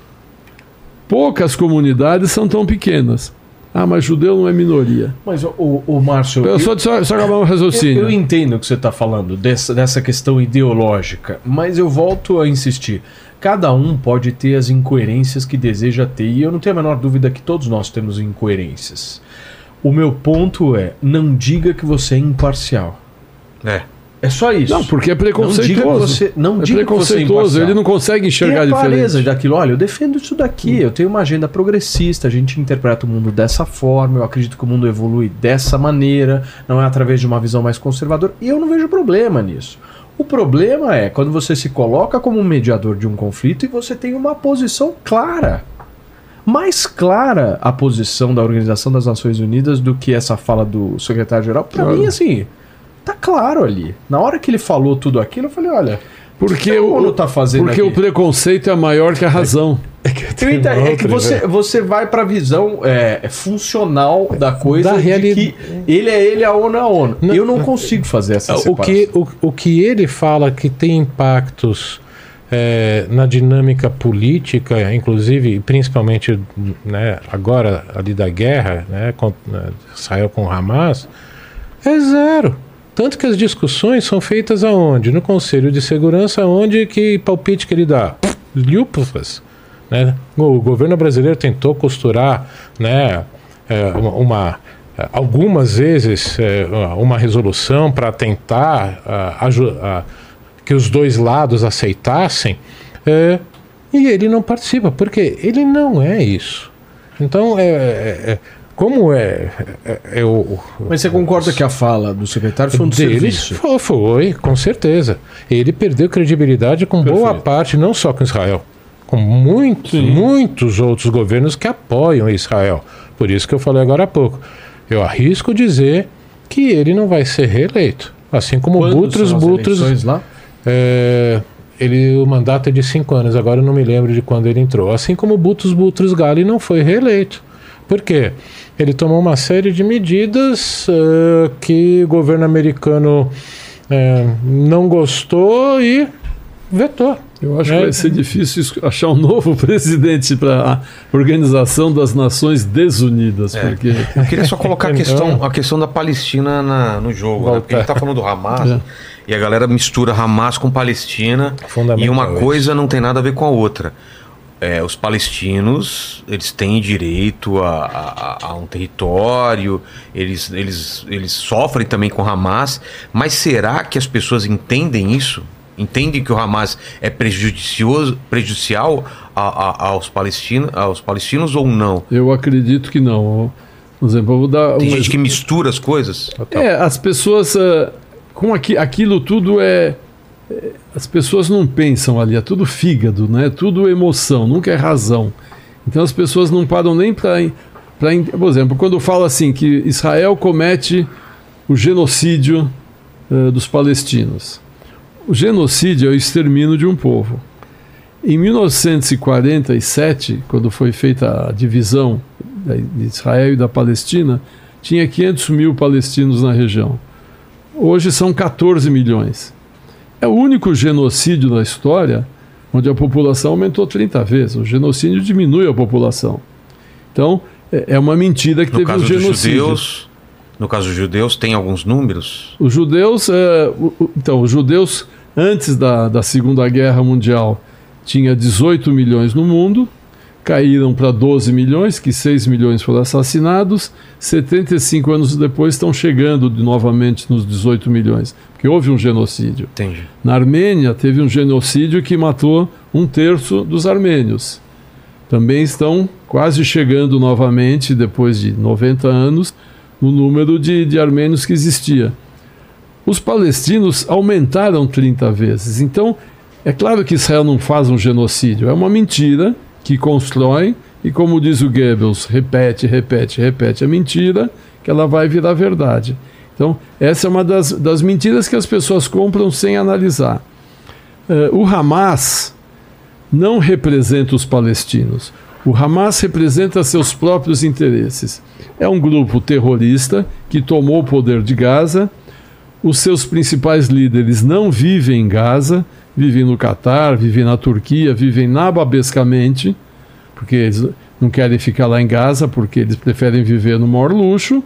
Poucas comunidades são tão pequenas. Ah, mas judeu não é minoria. Mas, o, o, o Márcio. Eu eu- só, só, só acabar um Eu, raciocínio. eu entendo o que você está falando dessa, dessa questão ideológica, mas eu volto a insistir. Cada um pode ter as incoerências que deseja ter, e eu não tenho a menor dúvida que todos nós temos incoerências. O meu ponto é: não diga que você é imparcial. É. É só isso. Não, porque é Não diga que preconceituoso. você, não é diga que você é preconceituoso, imparcial. ele não consegue enxergar Tenha clareza diferente. daquilo. Olha, eu defendo isso daqui. Eu tenho uma agenda progressista. A gente interpreta o mundo dessa forma. Eu acredito que o mundo evolui dessa maneira. Não é através de uma visão mais conservadora. E eu não vejo problema nisso. O problema é quando você se coloca como um mediador de um conflito e você tem uma posição clara. Mais clara a posição da Organização das Nações Unidas do que essa fala do secretário-geral. Pra Claro. mim, assim, tá claro ali. Na hora que ele falou tudo aquilo, eu falei: olha. Porque, que a o, ONU tá fazendo porque aqui? o preconceito é maior que a razão. Eu entendo, é que você, você vai pra visão é, é funcional da coisa Da de reali- que ele é ele, a ONU é a ONU. Não, eu não consigo fazer essa O separação. que, o, o que ele fala que tem impactos é, na dinâmica política, inclusive, principalmente né, agora ali da guerra, né, com, né, Israel com Hamas, é zero. Tanto que as discussões são feitas aonde? No Conselho de Segurança, onde que palpite que ele dá? Lúpufas. Né? O governo brasileiro tentou costurar né, é, uma, uma- algumas vezes é, uma resolução para tentar ah, ah, que os dois lados aceitassem é, e ele não participa porque ele não é isso. Então é, é- é- como é, é, é o Mas você concorda que a fala do secretário foi um dele serviço? Foi, foi, com certeza. Ele perdeu credibilidade com boa Perfeito. parte, não só com Israel, com muitos, muitos outros governos que apoiam Israel. Por isso que eu falei agora há pouco. Eu arrisco dizer que ele não vai ser reeleito. Assim como Quando Butros são as Butros. eleições lá? É, ele, o mandato é de cinco anos, agora eu não me lembro de quando ele entrou. Assim como Butros Butros Gali não foi reeleito. Por quê? Ele tomou uma série de medidas eh, que o governo americano eh, não gostou e vetou. Eu acho É. que vai ser difícil achar um novo presidente para a Organização das Nações Desunidas, É. porque Eu queria só colocar a Então- questão, a questão da Palestina na- no jogo. Né? Porque a gente tá falando do Hamas É. e a galera mistura Hamas com Palestina e uma coisa não tem nada a ver com a outra. É, os palestinos eles têm direito a, a- a- um território, eles, eles, eles sofrem também com Hamas, mas será que as pessoas entendem isso? Entendem que o Hamas é prejudicioso, prejudicial a- aos, palestinos, aos palestinos ou não? eu acredito que não. Por exemplo, eu vou dar Tem um gente que mistura as coisas. É, as pessoas. ah, com aqui, aquilo tudo é, é, As pessoas não pensam ali, é tudo fígado, né? É tudo emoção, nunca é razão. Então as pessoas não param nem para. Por exemplo, quando fala assim que Israel comete o genocídio ah, dos palestinos. O genocídio é o extermínio de um povo. Em 1947, quando foi feita a divisão de Israel e da Palestina, tinha 500 mil palestinos na região. Hoje são 14 milhões. É o único genocídio da história onde a população aumentou 30 vezes. O genocídio diminui a população. Então, é é uma mentira que No teve um caso dos genocídio. judeus, no caso dos judeus, tem alguns números. Os judeus, é, então, os judeus antes da, da Segunda Guerra Mundial tinha 18 milhões no mundo, caíram para 12 milhões, que 6 milhões foram assassinados, 75 anos depois estão chegando de- novamente nos 18 milhões, porque houve um genocídio. Entendi. Na Armênia teve um genocídio que matou um terço dos armênios. Também estão quase chegando novamente, depois de 90 anos, no número de, de armênios que existia. Os palestinos aumentaram 30 vezes. Então, é claro que Israel não faz um genocídio, é uma mentira que constrói e, como diz o Goebbels, repete, repete, repete a mentira, que ela vai virar verdade. Então, essa é uma das, das mentiras que as pessoas compram sem analisar. Eh, o Hamas não representa os palestinos. O Hamas representa seus próprios interesses. É um grupo terrorista que tomou o poder de Gaza. Os seus principais líderes não vivem em Gaza, vivem no Catar, vivem na Turquia, vivem nababescamente, porque eles não querem ficar lá em Gaza, porque eles preferem viver no maior luxo.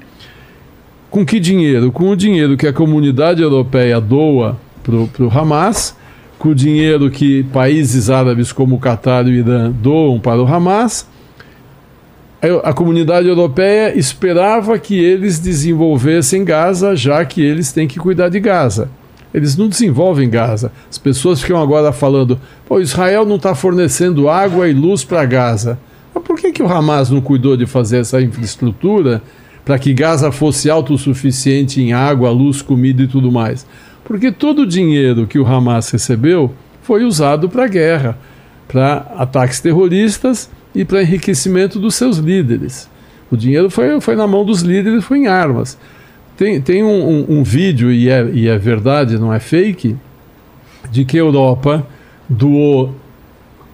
Com que dinheiro? Com o dinheiro que a comunidade europeia doa para o Hamas, com o dinheiro que países árabes como o Catar e o Irã doam para o Hamas. A comunidade europeia esperava que eles desenvolvessem Gaza, já que eles têm que cuidar de Gaza. Eles não desenvolvem Gaza. As pessoas ficam agora falando: Pô, Israel não está fornecendo água e luz para Gaza. Mas por que, que o Hamas não cuidou de fazer essa infraestrutura para que Gaza fosse autossuficiente em água, luz, comida e tudo mais? Porque todo o dinheiro que o Hamas recebeu foi usado para guerra, para ataques terroristas e para enriquecimento dos seus líderes. O dinheiro foi, foi na mão dos líderes, foi em armas. Tem, tem um, um- um vídeo, e é, e é verdade, não é fake, de que a Europa doou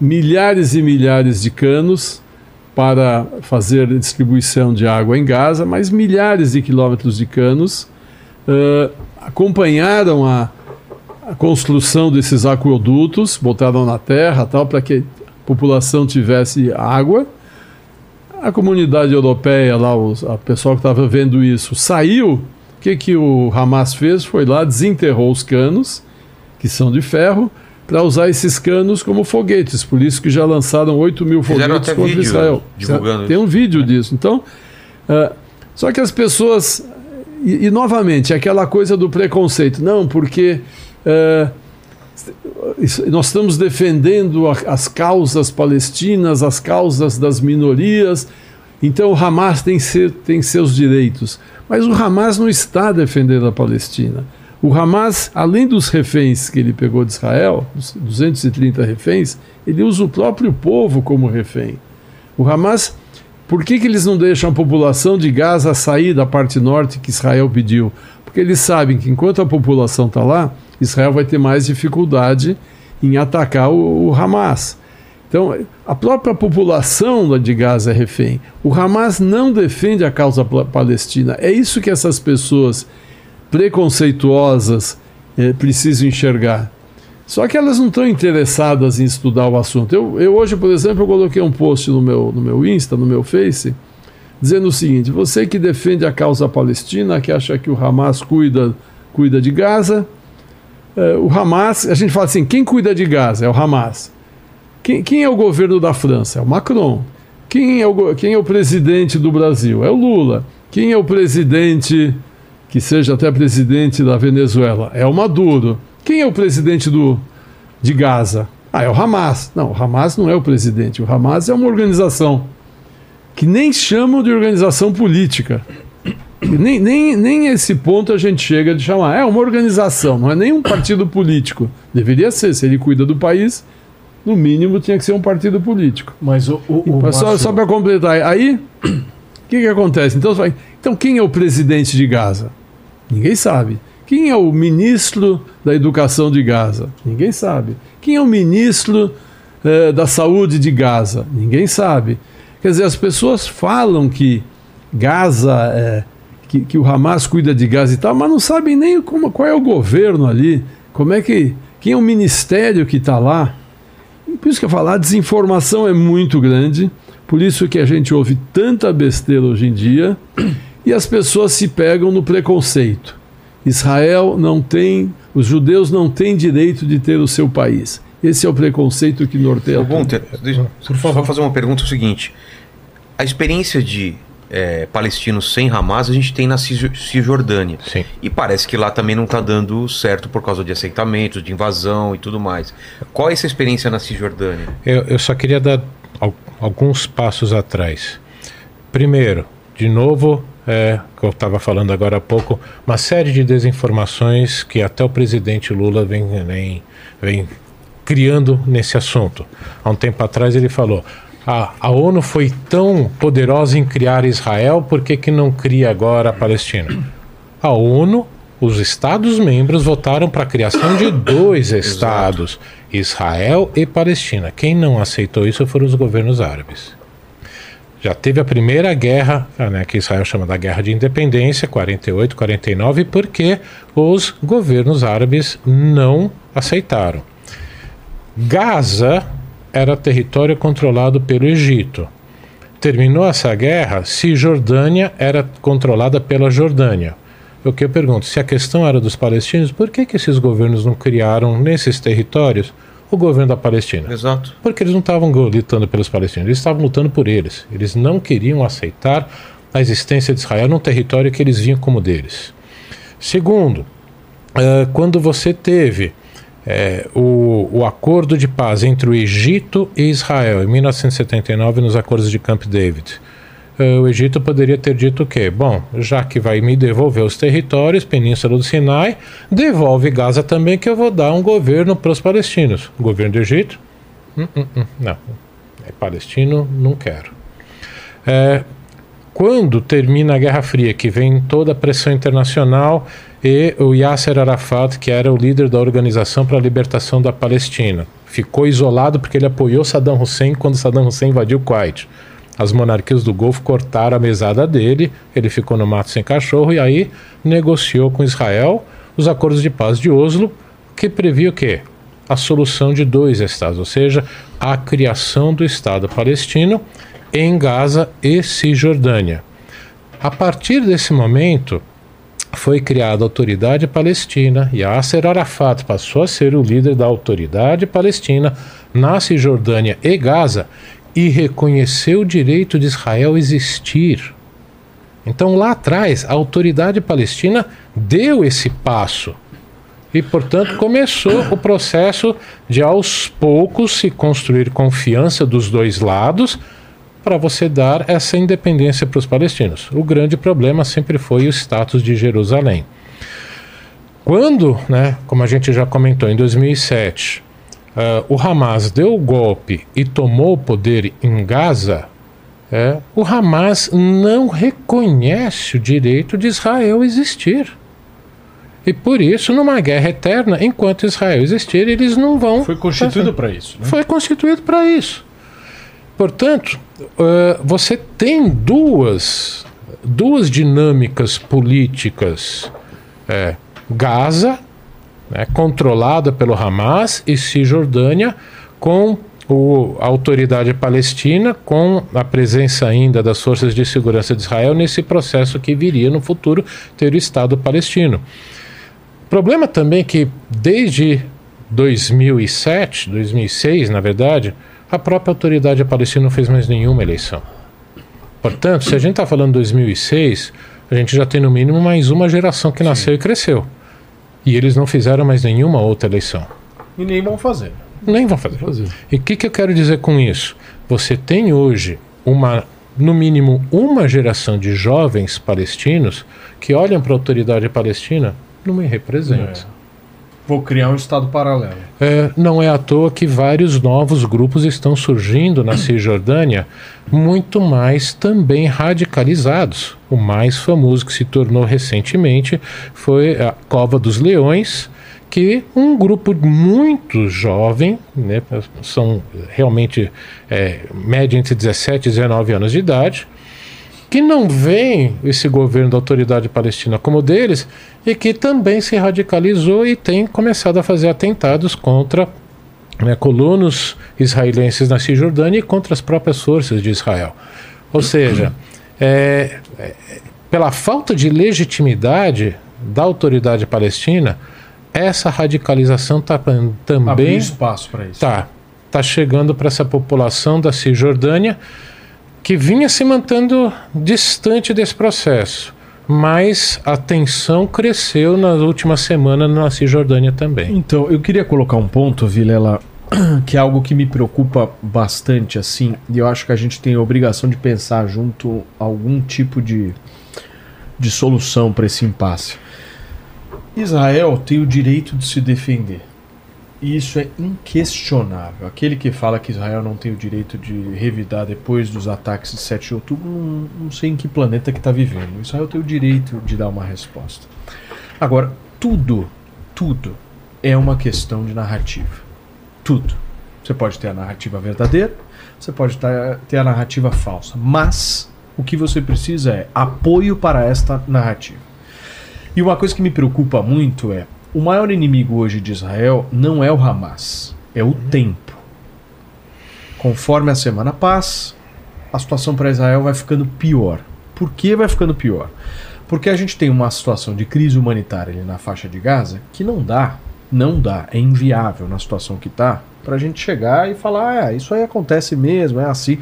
milhares e milhares de canos para fazer distribuição de água em Gaza, mas milhares de quilômetros de canos eh, acompanharam a, a construção desses aquedutos, botaram na terra tal para que a população tivesse água. A comunidade europeia lá, os, a pessoal que estava vendo isso, saiu. O que, que o Hamas fez? Foi lá, desenterrou os canos, que são de ferro, para usar esses canos como foguetes. Por isso que já lançaram 8 mil foguetes contra vídeo Israel. Tem um vídeo disso. Então, Ah, só que as pessoas. E, e, novamente, aquela coisa do preconceito. Não, porque isso- nós estamos defendendo as causas palestinas, as causas das minorias. Então o Hamas tem, ser, tem seus direitos. Mas o Hamas não está defendendo a Palestina. O Hamas, além dos reféns que ele pegou de Israel, os 230 reféns, ele usa o próprio povo como refém. O Hamas, por que, que eles não deixam a população de Gaza sair da parte norte que Israel pediu? Porque eles sabem que enquanto a população está lá, Israel vai ter mais dificuldade em atacar o, o Hamas. Então, a própria população de Gaza é refém. O Hamas não defende a causa palestina. É isso que essas pessoas preconceituosas eh, precisam enxergar. Só que elas não estão interessadas em estudar o assunto. Eu, eu hoje, por exemplo, eu coloquei um post no meu, no meu Insta, no meu Face, dizendo o seguinte: você que defende a causa palestina, que acha que o Hamas cuida, cuida de Gaza, eh, o Hamas, a gente fala assim, quem cuida de Gaza? É o Hamas. Quem, quem é o governo da França? É o Macron. Quem é o, quem é o presidente do Brasil? É o Lula. Quem é o presidente, que seja até presidente da Venezuela? É o Maduro. Quem é o presidente do, de Gaza? Ah, é o Hamas. Não, o Hamas não é o presidente. O Hamas é uma organização que nem chamam de organização política. Nem, nem, nem esse ponto a gente chega de chamar. É uma organização, não é nem um partido político. Deveria ser, se ele cuida do país, no mínimo tinha que ser um partido político. Mas o. o, o só, Márcio- só para completar, aí o que, que acontece? Então, então, quem é o presidente de Gaza? Ninguém sabe. Quem é o ministro da educação de Gaza? Ninguém sabe. Quem é o ministro eh, da saúde de Gaza? Ninguém sabe. Quer dizer, as pessoas falam que Gaza, eh, que, que o Hamas cuida de Gaza e tal, mas não sabem nem como, qual é o governo ali, como é que. Quem é o ministério que está lá? Por isso que eu falo, a desinformação é muito grande, por isso que a gente ouve tanta besteira hoje em dia e as pessoas se pegam no preconceito. Israel não tem, os judeus não têm direito de ter o seu país. Esse é o preconceito que norteia tudo. Gunter, deixa, por favor, fazer uma pergunta é o seguinte. A experiência de é, palestinos sem Hamas a gente tem na Cis- Cisjordânia. Sim. E parece que lá também não está dando certo por causa de aceitamentos, de invasão e tudo mais. Qual é essa experiência na Cisjordânia? Eu, eu só queria dar al- alguns passos atrás. Primeiro, de novo, é, que eu estava falando agora há pouco, uma série de desinformações que até o presidente Lula vem, vem, vem criando nesse assunto. Há um tempo atrás ele falou: "Ah, a ONU foi tão poderosa em criar Israel, por que, que não cria agora a Palestina? A ONU, os Estados-membros votaram para a criação de dois Estados, Israel e Palestina. Quem não aceitou isso foram os governos árabes. Já teve a primeira guerra, ah, né, que Israel chama da Guerra de Independência, 48, 49, porque os governos árabes não aceitaram. Gaza era território controlado pelo Egito. Terminou essa guerra, Cisjordânia era controlada pela Jordânia. O que eu pergunto, se a questão era dos palestinos, por que, que esses governos não criaram nesses territórios o governo da Palestina? Exato. Porque eles não estavam lutando pelos palestinos, eles estavam lutando por eles. Eles não queriam aceitar a existência de Israel num território que eles viam como deles. Segundo, eh, quando você teve eh, o, o acordo de paz entre o Egito e Israel em 1979 nos acordos de Camp David, eh, o Egito poderia ter dito o quê? Bom, já que vai me devolver os territórios, Península do Sinai, devolve Gaza também, que eu vou dar um governo para os palestinos. O governo do Egito? Hum, hum, hum, não. É palestino, não quero. É, quando termina a Guerra Fria, que vem toda a pressão internacional e o Yasser Arafat, que era o líder da Organização para a Libertação da Palestina, ficou isolado porque ele apoiou Saddam Hussein quando Saddam Hussein invadiu o Kuwait. As monarquias do Golfo cortaram a mesada dele, ele ficou no mato sem cachorro e aí negociou com Israel os acordos de paz de Oslo, que previa o quê? A solução de dois estados, ou seja, a criação do Estado palestino em Gaza e Cisjordânia. A partir desse momento, foi criada a Autoridade Palestina e Yasser Arafat passou a ser o líder da Autoridade Palestina na Cisjordânia e Gaza e reconheceu o direito de Israel existir. Então lá atrás a autoridade palestina deu esse passo. E, portanto, começou o processo de aos poucos se construir confiança dos dois lados para você dar essa independência para os palestinos. O grande problema sempre foi o status de Jerusalém. Quando, né, como a gente já comentou, em 2007, uh, o Hamas deu o golpe e tomou o poder em Gaza, é, o Hamas não reconhece o direito de Israel existir. E por isso, numa guerra eterna, enquanto Israel existir, eles não vão. Foi constituído para isso. Né? Foi constituído para isso. Portanto, uh, você tem duas, duas dinâmicas políticas. É, Gaza, né, controlada pelo Hamas, e Cisjordânia, com a autoridade palestina, com a presença ainda das forças de segurança de Israel nesse processo que viria no futuro ter o Estado palestino. Problema também que desde 2007, 2006, na verdade, a própria autoridade palestina não fez mais nenhuma eleição. Portanto, se a gente está falando de 2006, a gente já tem no mínimo mais uma geração que nasceu e cresceu. E eles não fizeram mais nenhuma outra eleição. E nem vão fazer. Nem vão fazer. fazer. E o que, que eu quero dizer com isso? Você tem hoje uma, no mínimo, uma geração de jovens palestinos que olham para a autoridade palestina não me representa. É. Vou criar um estado paralelo. É, não é à toa que vários novos grupos estão surgindo na Cisjordânia, muito mais também radicalizados. O mais famoso que se tornou recentemente foi a Cova dos Leões, que um grupo muito jovem, né, são realmente é, média entre 17 e 19 anos de idade, que não veem esse governo da autoridade palestina como deles e que também se radicalizou e tem começado a fazer atentados contra né, colonos israelenses na Cisjordânia e contra as próprias forças de Israel. Ou seja, é, é, pela falta de legitimidade da autoridade palestina, essa radicalização está também. Abriu espaço para isso. Está. Está chegando para essa população da Cisjordânia que vinha se mantendo distante desse processo. Mas a tensão cresceu na última semana na Cisjordânia também. Então, eu queria colocar um ponto, Vilela, que é algo que me preocupa bastante, assim, e eu acho que a gente tem a obrigação de pensar junto algum tipo de, de solução para esse impasse. Israel tem o direito de se defender. E isso é inquestionável. Aquele que fala que Israel não tem o direito de revidar depois dos ataques de 7 de outubro, não, não sei em que planeta que está vivendo. Israel tem o direito de dar uma resposta. Agora, tudo, tudo é uma questão de narrativa. Tudo. Você pode ter a narrativa verdadeira, você pode ter a narrativa falsa. Mas o que você precisa é apoio para esta narrativa. E uma coisa que me preocupa muito é o maior inimigo hoje de Israel não é o Hamas, é o tempo. Conforme a semana passa, a situação para Israel vai ficando pior. Por que vai ficando pior? Porque a gente tem uma situação de crise humanitária ali na faixa de Gaza que não dá, não dá, é inviável na situação que está para a gente chegar e falar, ah, isso aí acontece mesmo, é assim.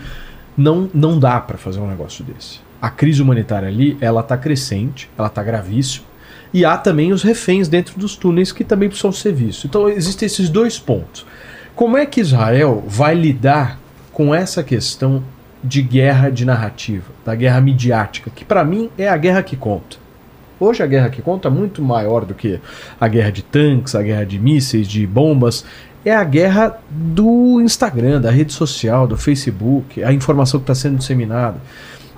Não, não dá para fazer um negócio desse. A crise humanitária ali, ela está crescente, ela está gravíssima e há também os reféns dentro dos túneis que também precisam ser vistos. Então existem esses dois pontos. Como é que Israel vai lidar com essa questão de guerra de narrativa, da guerra midiática, que para mim é a guerra que conta? Hoje a guerra que conta é muito maior do que a guerra de tanques, a guerra de mísseis, de bombas. É a guerra do Instagram, da rede social, do Facebook, a informação que está sendo disseminada.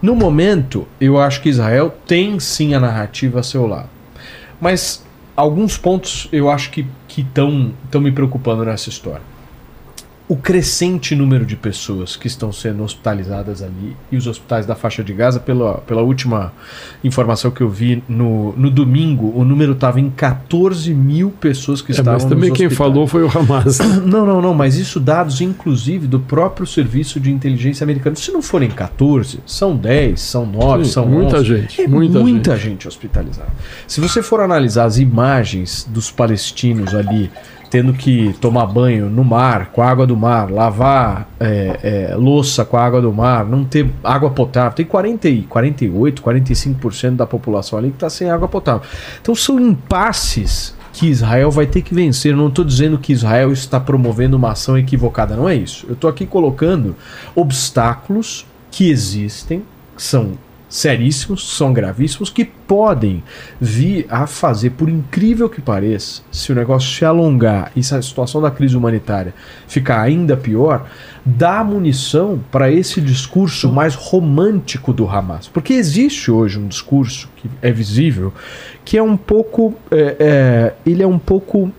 No momento, eu acho que Israel tem sim a narrativa a seu lado. Mas alguns pontos eu acho que estão me preocupando nessa história o crescente número de pessoas que estão sendo hospitalizadas ali e os hospitais da faixa de Gaza, pela, pela última informação que eu vi no, no domingo, o número estava em 14 mil pessoas que é, estavam Mas também quem falou foi o Hamas. Não, não, não, mas isso dados inclusive do próprio serviço de inteligência americano. Se não forem 14, são 10, são 9, Sim, são muita 11. gente. É muita, muita gente. gente hospitalizada. Se você for analisar as imagens dos palestinos ali tendo que tomar banho no mar, com a água do mar, lavar é, é, louça com a água do mar, não ter água potável. Tem 40, e 48, 45% da população ali que está sem água potável. Então são impasses que Israel vai ter que vencer. Eu não estou dizendo que Israel está promovendo uma ação equivocada, não é isso. Eu estou aqui colocando obstáculos que existem, que são seríssimos, são gravíssimos, que podem vir a fazer, por incrível que pareça, se o negócio se alongar e se a situação da crise humanitária ficar ainda pior, dar munição para esse discurso mais romântico do Hamas. Porque existe hoje um discurso que é visível, que é um pouco. É, é, ele é um pouco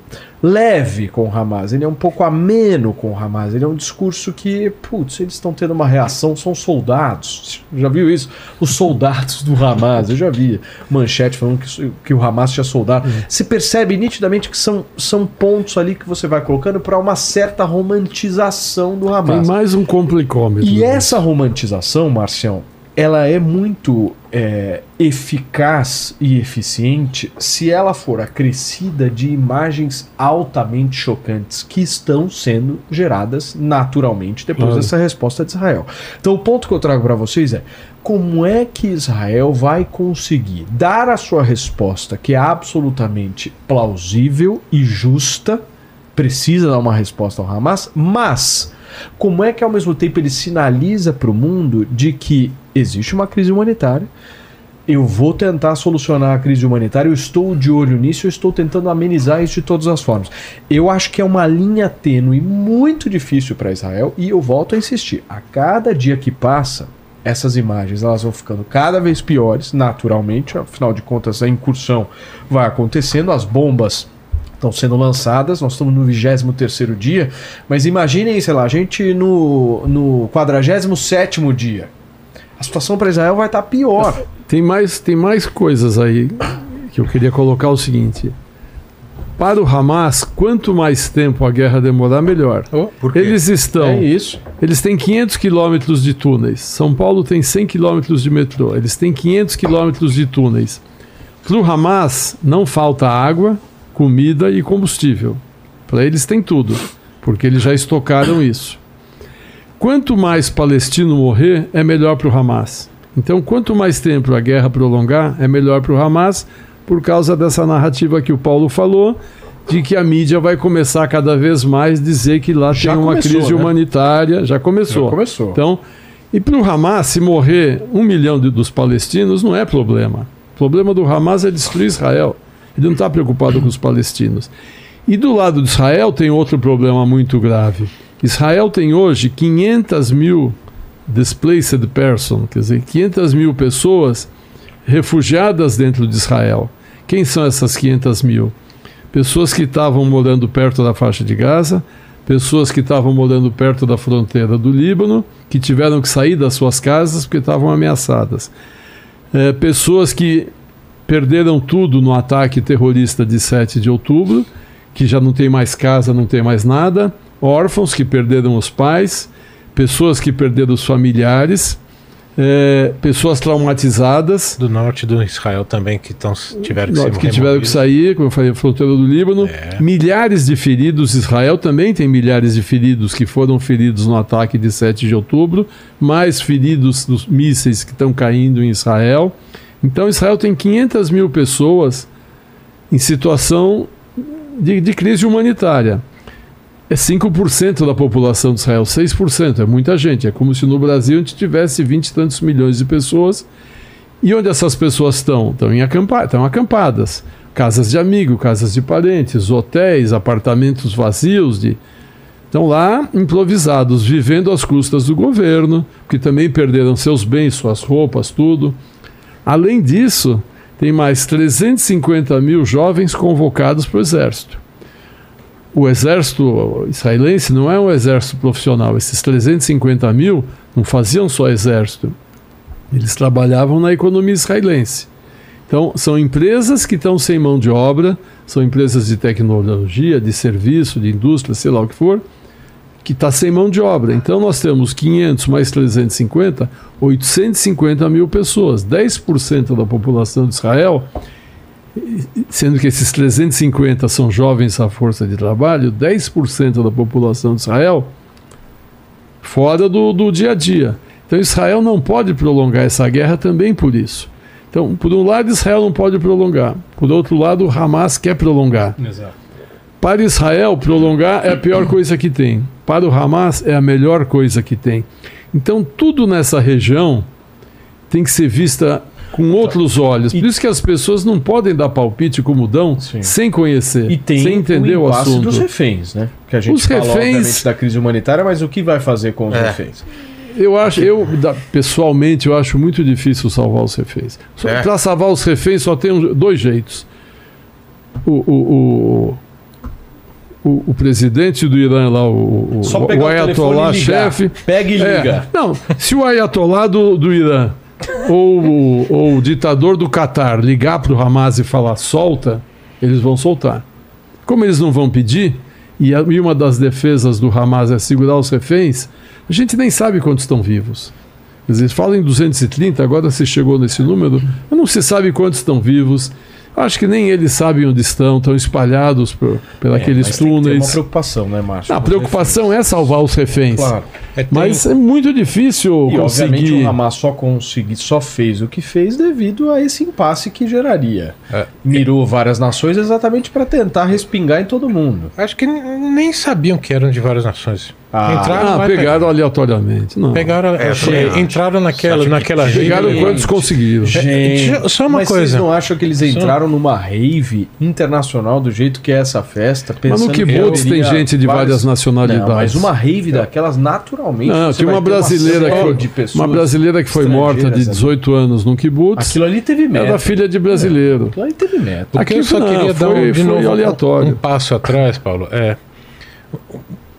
leve com o Hamas, ele é um pouco ameno com o Hamas, ele é um discurso que, putz, eles estão tendo uma reação, são soldados. Já viu isso? Os soldados do Hamas, eu já vi manchete falando que, que o Hamas tinha soldado. Uhum. Se percebe nitidamente que são, são pontos ali que você vai colocando para uma certa romantização do Hamas. Tem mais um complicômetro. E né? essa romantização, Marcião, ela é muito é, eficaz e eficiente se ela for acrescida de imagens altamente chocantes que estão sendo geradas naturalmente depois dessa resposta de Israel. Então, o ponto que eu trago para vocês é como é que Israel vai conseguir dar a sua resposta que é absolutamente plausível e justa, precisa dar uma resposta ao Hamas, mas como é que ao mesmo tempo ele sinaliza para o mundo de que existe uma crise humanitária? Eu vou tentar solucionar a crise humanitária, eu estou de olho nisso, eu estou tentando amenizar isso de todas as formas. Eu acho que é uma linha tênue muito difícil para Israel e eu volto a insistir. A cada dia que passa, essas imagens elas vão ficando cada vez piores, naturalmente, afinal de contas a incursão vai acontecendo, as bombas estão sendo lançadas, nós estamos no 23 dia, mas imaginem, sei lá, a gente no, no 47 dia. A situação para Israel vai estar tá pior. Tem mais, tem mais coisas aí que eu queria colocar o seguinte. Para o Hamas, quanto mais tempo a guerra demorar, melhor. Oh, eles estão. É isso. Eles têm 500 quilômetros de túneis. São Paulo tem 100 quilômetros de metrô. Eles têm 500 quilômetros de túneis. Para o Hamas, não falta água, comida e combustível. Para eles tem tudo, porque eles já estocaram isso. Quanto mais palestino morrer, é melhor para o Hamas. Então, quanto mais tempo a guerra prolongar, é melhor para o Hamas, por causa dessa narrativa que o Paulo falou, de que a mídia vai começar cada vez mais dizer que lá já tem uma começou, crise né? humanitária. Já começou. Já começou. Então, e para o Hamas, se morrer um milhão de, dos palestinos, não é problema. O problema do Hamas é destruir Israel. Ele não está preocupado com os palestinos. E do lado de Israel tem outro problema muito grave. Israel tem hoje 500 mil displaced persons, quer dizer, 500 mil pessoas refugiadas dentro de Israel. Quem são essas 500 mil? Pessoas que estavam morando perto da faixa de Gaza, pessoas que estavam morando perto da fronteira do Líbano, que tiveram que sair das suas casas porque estavam ameaçadas. É, pessoas que perderam tudo no ataque terrorista de 7 de outubro, que já não tem mais casa, não tem mais nada, órfãos que perderam os pais, pessoas que perderam os familiares, é, pessoas traumatizadas. Do norte do Israel também que tão, tiveram que, que tiveram que sair, como eu falei, a fronteira do Líbano. É. Milhares de feridos. Israel também tem milhares de feridos que foram feridos no ataque de 7 de outubro, mais feridos dos mísseis que estão caindo em Israel. Então Israel tem 500 mil pessoas em situação de, de crise humanitária. É 5% da população de Israel, 6%, é muita gente. É como se no Brasil a gente tivesse 20 e tantos milhões de pessoas. E onde essas pessoas estão? Estão, em acampa estão acampadas. Casas de amigo, casas de parentes, hotéis, apartamentos vazios de. Estão lá improvisados, vivendo às custas do governo, que também perderam seus bens, suas roupas, tudo. Além disso, tem mais 350 mil jovens convocados para o exército. O exército israelense não é um exército profissional. Esses 350 mil não faziam só exército. Eles trabalhavam na economia israelense. Então, são empresas que estão sem mão de obra, são empresas de tecnologia, de serviço, de indústria, sei lá o que for, que está sem mão de obra. Então nós temos 500 mais 350, 850 mil pessoas, 10% da população de Israel sendo que esses 350 são jovens à força de trabalho, 10% da população de Israel fora do, do dia a dia. Então Israel não pode prolongar essa guerra também por isso. Então, por um lado, Israel não pode prolongar. Por outro lado, Hamas quer prolongar. Exato. Para Israel, prolongar é a pior coisa que tem. Para o Hamas, é a melhor coisa que tem. Então, tudo nessa região tem que ser vista com outros olhos. Por isso que as pessoas não podem dar palpite como dão Sim. sem conhecer, E tem sem entender o o, assunto. dos reféns, né? Que a gente Os fala, reféns- obviamente, da crise humanitária, mas o que vai fazer com os É. reféns? Eu acho, eu pessoalmente, eu acho muito difícil salvar os reféns. É. Para salvar os reféns só tem dois jeitos. O, o, o, o, o presidente do Irã lá, o, o, Só o pegar o Ayatollah chefe. Pega e É, liga. não, se o Ayatollah do, do Irã ou, o- ou o ditador do Catar ligar para o Hamas e falar solta, eles vão soltar. Como eles não vão pedir, e, a- e uma das defesas do Hamas é segurar os reféns, a gente nem sabe quantos estão vivos. Dizer, falam em 230, agora se chegou nesse número, mas não se sabe quantos estão vivos. Acho que nem eles sabem onde estão, estão espalhados por, por aqueles É, Mas tem que ter túneis. uma preocupação, né, Márcio? A os preocupação é salvar os reféns. reféns. Claro. É, tem- Mas é muito difícil E obviamente conseguir. o Hamas só consegui, só fez o que fez devido a esse impasse que geraria. É. Mirou várias nações exatamente para tentar respingar em todo mundo. Acho que nem sabiam que eram de várias nações. Ah, entraram Ah, lá e pegaram aleatoriamente. Não. Pegaram, É, é, entraram naquela, que naquela Pegaram rede. quantos conseguiram. Gente, só uma mas coisa. vocês não acham que eles Só- entraram numa rave internacional do jeito que é essa festa? Mas no Kibbutz tem gente de várias nacionalidades. Não, mas uma rave daquelas naturalmente. Não, tinha uma brasileira série que foi, uma brasileira que foi morta de estrangeiras ali. 18 anos no kibbutz. Aquilo ali teve método. Era filha de brasileiro. Aquilo ali teve método. O que Aqui eu só não, queria dar foi- um, de novo aleatório. um passo atrás, Paulo. É,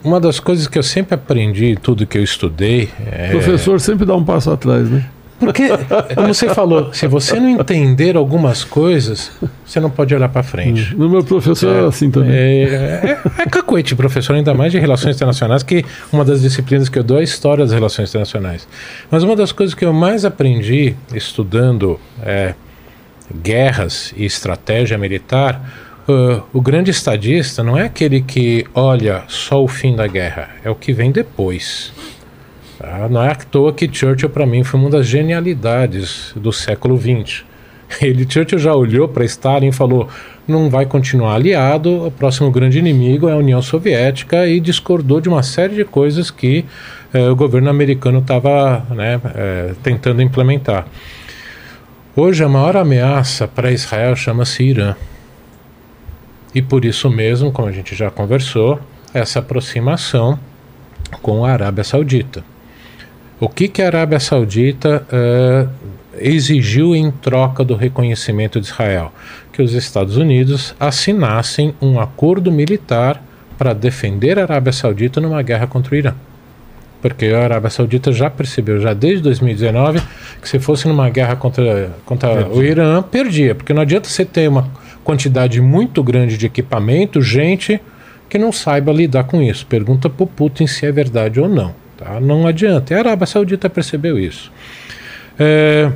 uma das coisas que eu sempre aprendi, tudo que eu estudei, é, O professor sempre dá um passo atrás, né? Porque, como você falou, se você não entender algumas coisas, você não pode olhar para frente. No meu professor era assim também. É, é, é cacuete, professor, ainda mais de relações internacionais, que uma das disciplinas que eu dou é a história das relações internacionais. Mas uma das coisas que eu mais aprendi estudando é, guerras e estratégia militar, uh, o grande estadista não é aquele que olha só o fim da guerra, é o que vem depois. Tá? Não é à toa que Churchill, para mim, foi uma das genialidades do século XX. Ele, Churchill já olhou para Stalin e falou: não vai continuar aliado, o próximo grande inimigo é a União Soviética, e discordou de uma série de coisas que eh, o governo americano estava né, eh, tentando implementar. Hoje, a maior ameaça para Israel chama-se Irã. E por isso mesmo, como a gente já conversou, essa aproximação com a Arábia Saudita. O que, que a Arábia Saudita eh, exigiu em troca do reconhecimento de Israel? Que os Estados Unidos assinassem um acordo militar para defender a Arábia Saudita numa guerra contra o Irã. Porque a Arábia Saudita já percebeu, já desde 2019, que se fosse numa guerra contra, contra o Irã, perdia. Porque não adianta você ter uma quantidade muito grande de equipamento, gente que não saiba lidar com isso. Pergunta para o Putin se é verdade ou não. Tá? Não adianta. E a Arábia Saudita percebeu isso. É,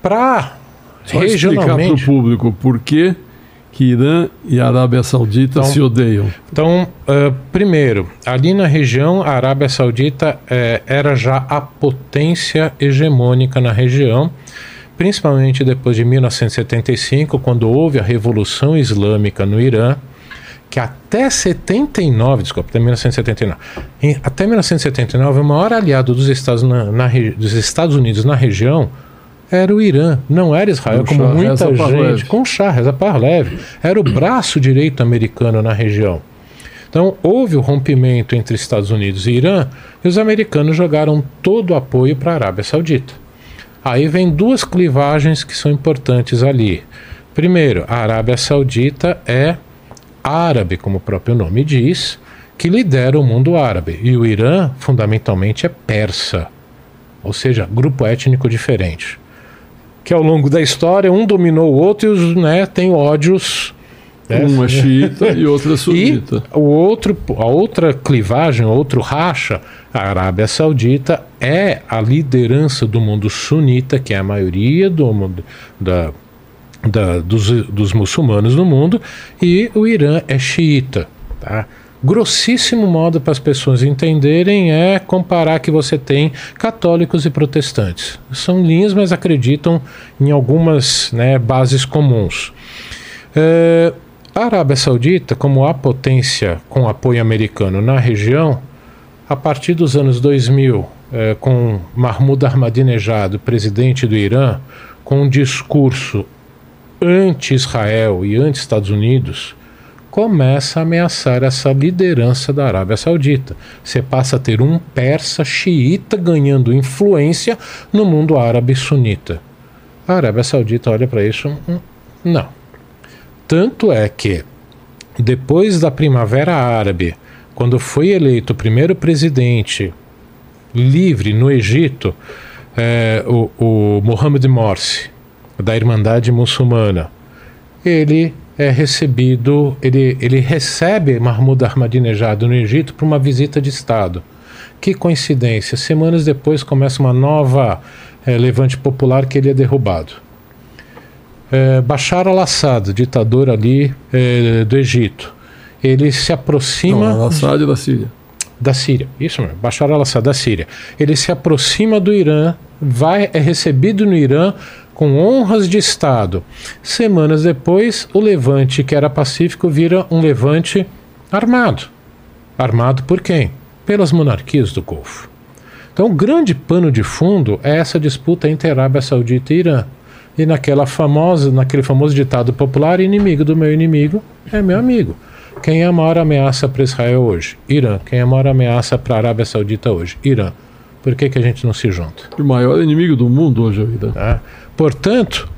para Só explicar para o regionalmente. público por que, que Irã e Arábia Saudita Então- se odeiam. Então, eh, primeiro, ali na região, a Arábia Saudita eh, era já a potência hegemônica na região, principalmente depois de 1975, quando houve a Revolução Islâmica no Irã, que até 79, desculpa, até 1979, em- até 1979, o maior aliado dos Estados, na, na dos Estados Unidos na região era o Irã, não era Israel, Com como Shah muita Reza gente, com Shah Reza Pahlavi, era o braço direito americano na região. Então, houve o rompimento entre Estados Unidos e Irã e os americanos jogaram todo o apoio para a Arábia Saudita. Aí vem duas clivagens que são importantes ali. Primeiro, a Arábia Saudita é árabe, como o próprio nome diz, que lidera o mundo árabe. E o Irã, fundamentalmente, é persa, ou seja, grupo étnico diferente. Que ao longo da história, um dominou o outro e os, né, tem ódios. Né, Um é xiita e outro é e sunita. o outro, a outra clivagem, outro racha, a Arábia Saudita é a liderança do mundo sunita, que é a maioria do mundo da, da- dos, dos muçulmanos no mundo e o Irã é xiita. Tá? Grossíssimo modo para as pessoas entenderem é comparar que você tem católicos e protestantes. São linhas, mas acreditam em algumas né, bases comuns. É, a Arábia Saudita, como a potência com apoio americano na região, a partir dos anos 2000, eh, com Mahmoud Ahmadinejad, presidente do Irã, com um discurso anti-Israel e anti-Estados Unidos, começa a ameaçar essa liderança da Arábia Saudita. Você passa a ter um persa xiita ganhando influência no mundo árabe sunita. A Arábia Saudita olha para isso, hum, não. Tanto é que, depois da Primavera Árabe, quando foi eleito o primeiro presidente livre no Egito, eh, o, o Mohamed Morsi, da Irmandade Muçulmana, ele é recebido, ele, ele recebe Mahmoud Ahmadinejad no Egito para uma visita de Estado. Que coincidência, semanas depois começa uma nova eh, levante popular que ele é derrubado. Eh, Bashar al-Assad, ditador ali eh, do Egito, ele se aproxima Não, Assad da Síria. da Síria. Isso mesmo, Bashar al-Assad da Síria. Ele se aproxima do Irã, vai é recebido no Irã com honras de Estado. Semanas depois, o levante que era pacífico vira um levante armado. Armado por quem? Pelas monarquias do Golfo. Então, o grande pano de fundo é essa disputa entre Arábia Saudita e Irã. E naquela famosa, naquele famoso ditado popular, inimigo do meu inimigo é meu amigo. Quem é a maior ameaça para Israel hoje? Irã. Quem é a maior ameaça para a Arábia Saudita hoje? Irã. Por que, que a gente não se junta? O maior inimigo do mundo hoje é o Irã. tá? Portanto,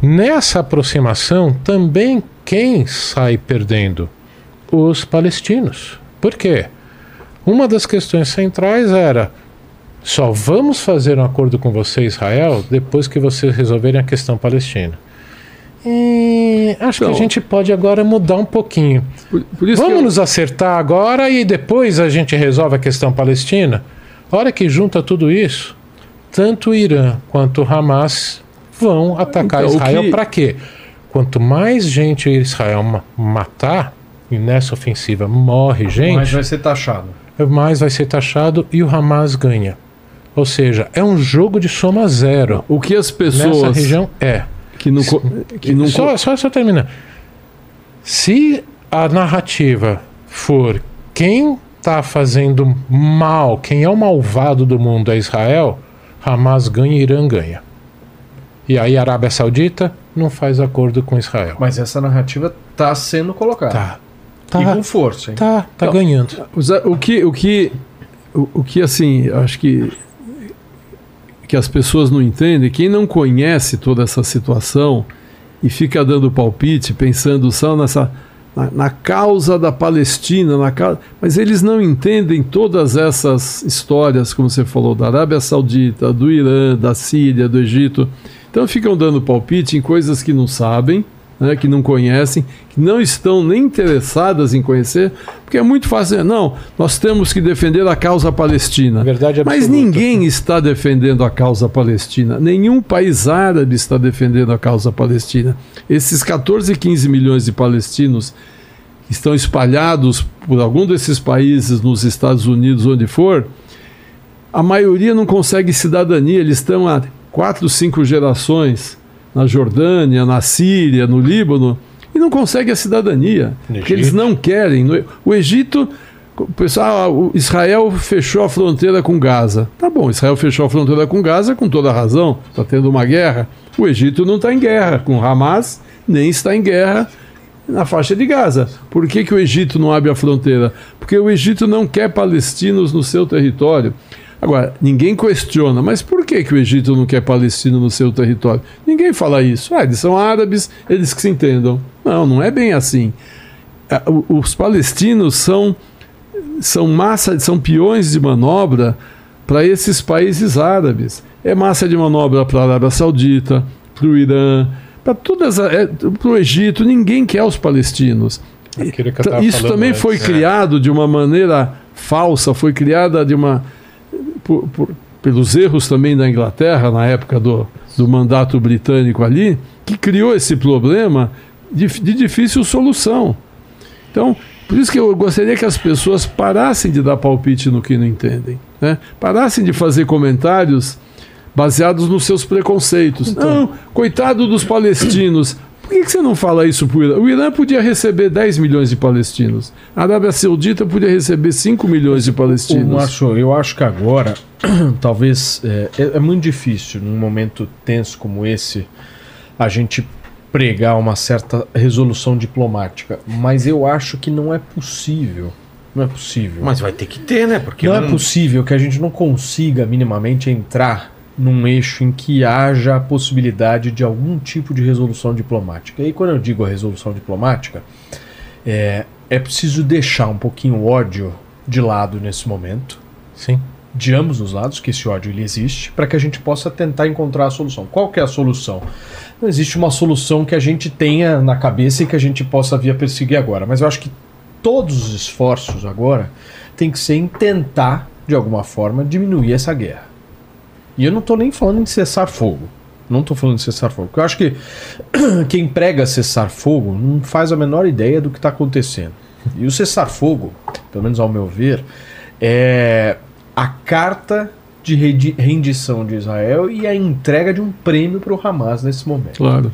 nessa aproximação, também quem sai perdendo? Os palestinos. Por quê? Uma das questões centrais era: só vamos fazer um acordo com você, Israel, depois que vocês resolverem a questão palestina. E acho que Então- a gente pode agora mudar um pouquinho. Por, por isso Vamos que eu- nos acertar agora e depois a gente resolve a questão palestina? A hora que junta tudo isso, tanto o Irã quanto o Hamas vão atacar Então, Israel que- para quê? Quanto mais gente Israel ma- matar, e nessa ofensiva morre gente, Mas vai ser taxado. mais vai ser taxado e o Hamas ganha. Ou seja, é um jogo de soma zero. o que as Nessa pessoas região é. que não, que não só, só, só terminar. Se a narrativa for quem está fazendo mal, quem é o malvado do mundo é Israel, Hamas ganha e Irã ganha. E aí a Arábia Saudita não faz acordo com Israel. Mas essa narrativa tá sendo colocada. Tá. E Tá, com força, hein? tá, tá Então, ganhando. O que, o que, o, o que assim, acho que que as pessoas não entendem, quem não conhece toda essa situação e fica dando palpite, pensando só nessa na, na causa da Palestina, na causa, mas eles não entendem todas essas histórias, como você falou, da Arábia Saudita, do Irã, da Síria, do Egito. Então ficam dando palpite em coisas que não sabem, né, que não conhecem, que não estão nem interessadas em conhecer, porque é muito fácil dizer, não, nós temos que defender a causa palestina. Verdade Mas ninguém está defendendo a causa palestina. Nenhum país árabe está defendendo a causa palestina. Esses 14, 15 milhões de palestinos que estão espalhados por algum desses países, nos Estados Unidos, onde for, a maioria não consegue cidadania. Eles estão há quatro, cinco gerações na Jordânia, na Síria, no Líbano, e não conseguem a cidadania. Porque eles não querem. O Egito, o pessoal, ah, Israel fechou a fronteira com Gaza. Tá bom, Israel fechou a fronteira com Gaza com toda razão, está tendo uma guerra. O Egito não está em guerra com Hamas, nem está em guerra na faixa de Gaza. Por que, que o Egito não abre a fronteira? Porque o Egito não quer palestinos no seu território. Agora, ninguém questiona, mas por que, que o Egito não quer palestino no seu território? Ninguém fala isso. Ah, eles são árabes, eles que se entendam. Não, não é bem assim. Ah, Os palestinos são, são massa, são peões de manobra para esses países árabes. É massa de manobra para a Arábia Saudita, para o Irã, para todas, é, para o Egito. Ninguém quer os palestinos. Então, Isso também antes, foi é. criado de uma maneira falsa, foi criada de uma por- por- pelos erros também da Inglaterra na época do, do mandato britânico ali, que criou esse problema de, de difícil solução. Então, por isso que eu gostaria que as pessoas parassem de dar palpite no que não entendem, né? parassem de fazer comentários baseados nos seus preconceitos. Então. Não, coitado dos palestinos. Por que, que você não fala isso para o Irã? O Irã podia receber 10 milhões de palestinos. A Arábia Saudita podia receber 5 milhões de palestinos. Márcio, eu acho que agora, talvez, é, é- é muito difícil, num momento tenso como esse, a gente pregar uma certa resolução diplomática. Mas eu acho que não é possível. Não é possível. Mas vai ter que ter, né? Porque não é possível que a gente não consiga minimamente entrar num eixo em que haja a possibilidade de algum tipo de resolução diplomática. E quando eu digo a resolução diplomática, é, é preciso deixar um pouquinho o ódio de lado nesse momento, Sim. de ambos os lados, que esse ódio ele existe, para que a gente possa tentar encontrar a solução. Qual que é a solução? Não existe uma solução que a gente tenha na cabeça e que a gente possa vir a perseguir agora, mas eu acho que todos os esforços agora têm que ser em tentar, de alguma forma, diminuir essa guerra. E eu não estou nem falando em cessar fogo. Não estou falando de cessar fogo. Porque eu acho que quem prega cessar fogo não faz a menor ideia do que está acontecendo. E o cessar fogo, pelo menos ao meu ver, é a carta de rendi- rendição de Israel e a entrega de um prêmio para o Hamas nesse momento. Claro.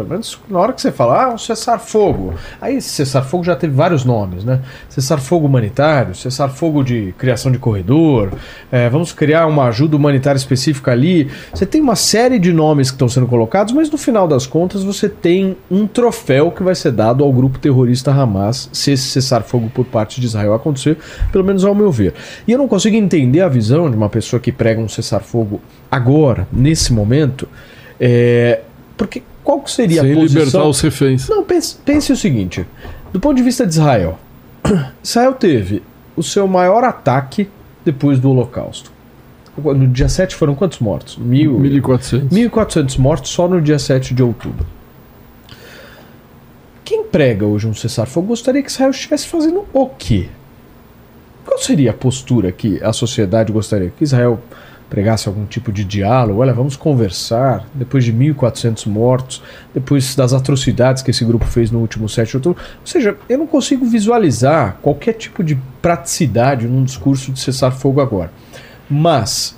Pelo menos na hora que você fala, ah, um cessar-fogo. Aí esse cessar-fogo já teve vários nomes, né? Cessar-fogo humanitário, cessar-fogo de criação de corredor, é, vamos criar uma ajuda humanitária específica ali. Você tem uma série de nomes que estão sendo colocados, mas no final das contas você tem um troféu que vai ser dado ao grupo terrorista Hamas se esse cessar-fogo por parte de Israel acontecer, pelo menos ao meu ver. E eu não consigo entender a visão de uma pessoa que prega um cessar-fogo agora, nesse momento, é, porque qual que seria Sem a posição... libertar os reféns. Não, pense, pense o seguinte: do ponto de vista de Israel, Israel teve o seu maior ataque depois do Holocausto. No dia 7 foram quantos mortos? Mil, 1.400. 1.400 mortos só no dia 7 de outubro. Quem prega hoje um cessar-fogo gostaria que Israel estivesse fazendo o quê? Qual seria a postura que a sociedade gostaria? Que Israel pregasse algum tipo de diálogo? Olha, vamos conversar depois de 1.400 mortos, depois das atrocidades que esse grupo fez no último 7 de outubro. Ou seja, eu não consigo visualizar qualquer tipo de praticidade num discurso de cessar-fogo agora. Mas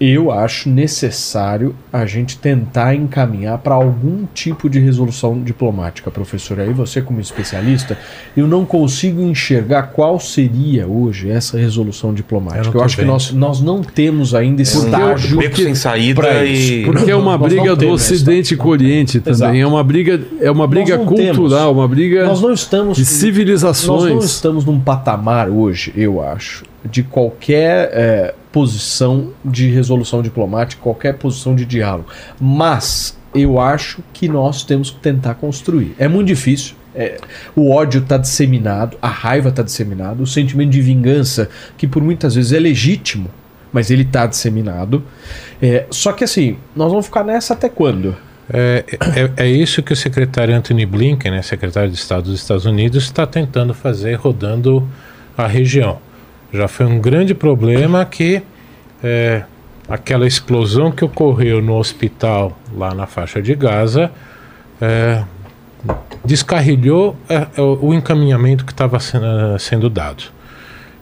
eu acho necessário a gente tentar encaminhar para algum tipo de resolução diplomática, professor. Aí você, como especialista, eu não consigo enxergar qual seria hoje essa resolução Eu diplomática. Eu, tô acho que nós, nós não temos ainda esse um estágio. beco sem saída e. Porque é uma Nós briga do temos Ocidente com o Oriente também. Exato. É uma briga, é uma briga cultural, uma briga Nós não estamos de Nós não civilizações. estamos num patamar hoje, eu acho, de qualquer é, posição de resolução diplomática, qualquer posição de diálogo. Mas eu acho que nós temos que tentar construir. É muito difícil. é, o ódio está disseminado, a raiva está disseminada, o sentimento de vingança, que por muitas vezes é legítimo, mas ele está disseminado. É, só que assim, nós vamos ficar nessa até quando? É, é, é isso que o secretário Anthony Blinken, né, secretário de Estado dos Estados Unidos, está tentando fazer rodando a região. Já foi um grande problema que é, aquela explosão que ocorreu no hospital lá na faixa de Gaza é, descarrilhou é, é, o encaminhamento que estava sendo dado.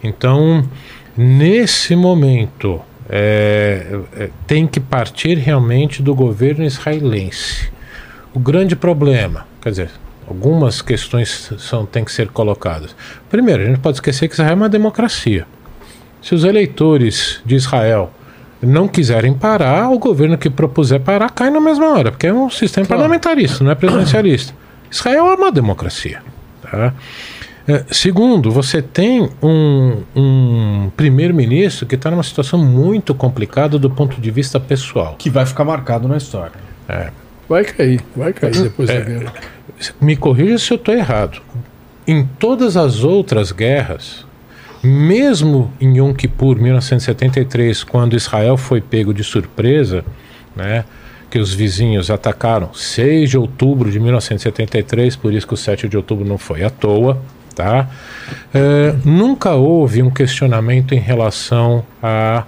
Então, nesse momento, é, é, tem que partir realmente do governo israelense. O grande problema, quer dizer, algumas questões são, têm que ser colocadas. Primeiro, a gente pode esquecer que Israel é uma democracia. Se os eleitores de Israel não quiserem parar, o governo que propuser parar cai na mesma hora, porque é um sistema parlamentarista, não é presidencialista. Israel é uma democracia. Tá? É, segundo, você tem um, um primeiro-ministro que está numa situação muito complicada do ponto de vista pessoal. Que vai ficar marcado na história. Vai cair, vai cair depois É. da guerra. Me corrija se eu estou errado. Em todas as outras guerras, mesmo em Yom Kippur, 1973, quando Israel foi pego de surpresa, né, que os vizinhos atacaram 6 de outubro de 1973, por isso que o 7 de outubro não foi à toa, tá? É, nunca houve um questionamento em relação a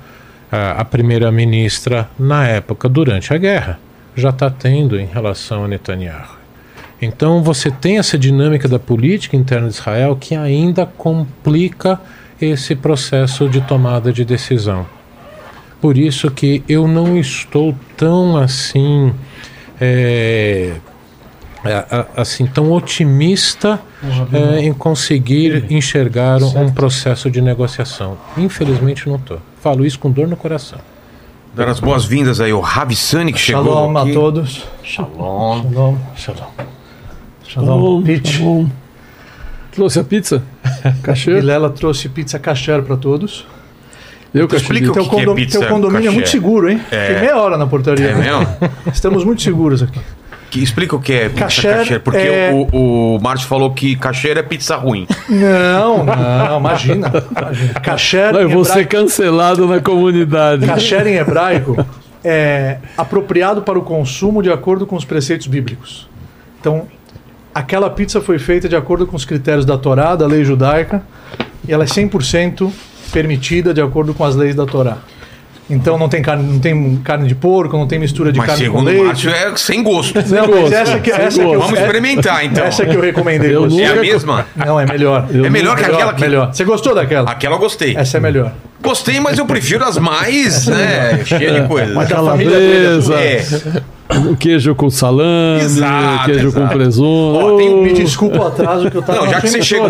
a, a primeira-ministra na época, durante a guerra, já está tendo em relação a Netanyahu. Então você tem essa dinâmica da política interna de Israel que ainda complica esse processo de tomada de decisão. Por isso que eu não estou tão assim é, é, assim tão otimista é, em conseguir enxergar um processo de negociação. Infelizmente não estou. Falo isso com dor no coração. Dar as boas-vindas aí, o Ravissani que chegou. Shalom aqui. a todos. Shalom. Shalom. Shalom. Shalom. Pitch. bom. Trouxe a pizza? Cacheiro? Vilela trouxe pizza kasher para todos. Eu, Explica cacheiro. o Teu, que que é condom- pizza teu condomínio é muito seguro, hein? É. Fiquei meia hora na portaria. É mesmo? Estamos muito seguros aqui. Que, explica o que é pizza kasher, porque é- o, o Márcio falou que kasher é pizza ruim. Não, não, imagina. imagina. Kasher, Não, eu vou ser hebraico, cancelado na comunidade. kasher em hebraico é apropriado para o consumo de acordo com os preceitos bíblicos. Então, aquela pizza foi feita de acordo com os critérios da Torá, da lei judaica, e ela é 100% permitida de acordo com as leis da Torá. Então não tem carne, não tem carne de porco, não tem mistura de Mas carne com segundo o leite. Márcio é sem gosto. Não, mas gosto, essa que, sem essa que eu, Vamos é- experimentar então. Essa que eu recomendei. Eu. É a mesma? Não, é melhor. É melhor que aquela que. Melhor. Você gostou daquela? Aquela eu gostei. Essa é melhor. Gostei, mas eu prefiro as mais, né? Cheia de coisa. Mas da família dele, É. o queijo com salame, Exato, queijo com exato. presunto. Ó, tem um Me desculpa o atraso que eu tava Não, já que você chegou.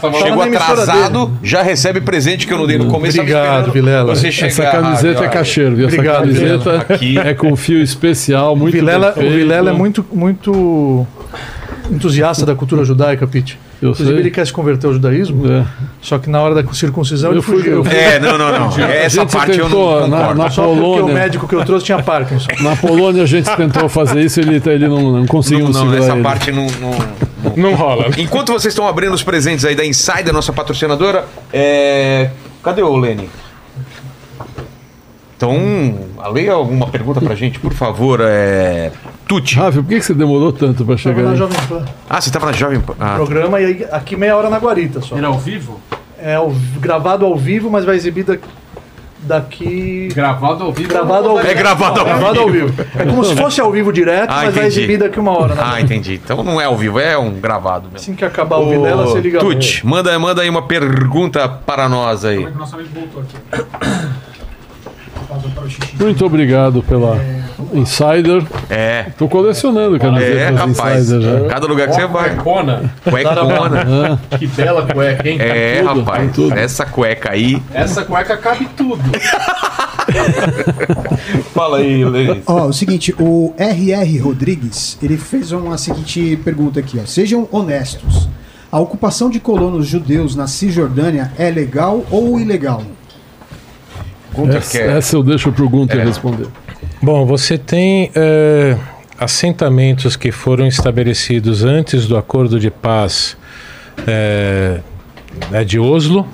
Tava chegou atrasado, dele. já recebe presente que eu não dei no começo. Obrigado, Vilela. Você Essa camiseta é Olha, cacheiro, viu? Essa camiseta. Aqui. é com fio especial, muito Vilela, o. Vilela é muito, muito entusiasta da cultura judaica, Pete. Eu Inclusive, sei. ele quer se converter ao judaísmo, É. só que na hora da circuncisão ele Eu fui- fugiu. eu fui- É, não, não, não. Essa gente parte eu tentou, não na- concordo. na- Só porque o Polônia. médico que eu trouxe tinha Parkinson. Na Polônia a gente tentou fazer isso, ele, ele não, não conseguiu Não, não, essa ele. parte não, não, não- Não rola. Enquanto vocês estão abrindo os presentes aí da Insider, nossa patrocinadora, é... cadê o Lene? Então, leia alguma pergunta pra gente, por favor. É... Tuti. Rafa, por que que você demorou tanto para Tava chegar na aí? Jovem Pan. Ah, você tava na Jovem Pan. Ah, Programa e aí, aqui meia hora na Guarita só. Era ao vivo? É ao- gravado ao vivo, mas vai exibir da- daqui. Gravado ao vivo. Gravado ao vivo. É gravado ao Gravado ao vivo. É como se fosse ao vivo direto, Ah, mas vai entendi. exibir daqui uma hora. Né? ah, entendi. Então não é ao vivo, é um gravado mesmo. Assim que acabar o Vilela, você liga Tuti, manda, manda aí uma pergunta para nós aí. O nosso amigo voltou aqui. Muito obrigado pela Insider. É. Tô colecionando É, camisetas rapaz. Insider já. Cada lugar que você vai. Cuecona. Cuecona. Ah, Que bela cueca, hein? É, tudo, rapaz. tudo. Essa cueca aí. Essa cueca cabe tudo. Fala aí, Lenis. Ó, o seguinte, o RR Rodrigues, ele fez uma seguinte pergunta aqui, ó. Sejam honestos. A ocupação de colonos judeus na Cisjordânia é legal ou ilegal? Essa, que é- essa eu deixo pro Gunter responder. Bom, você tem eh, assentamentos que foram estabelecidos antes do acordo de paz né, de Oslo.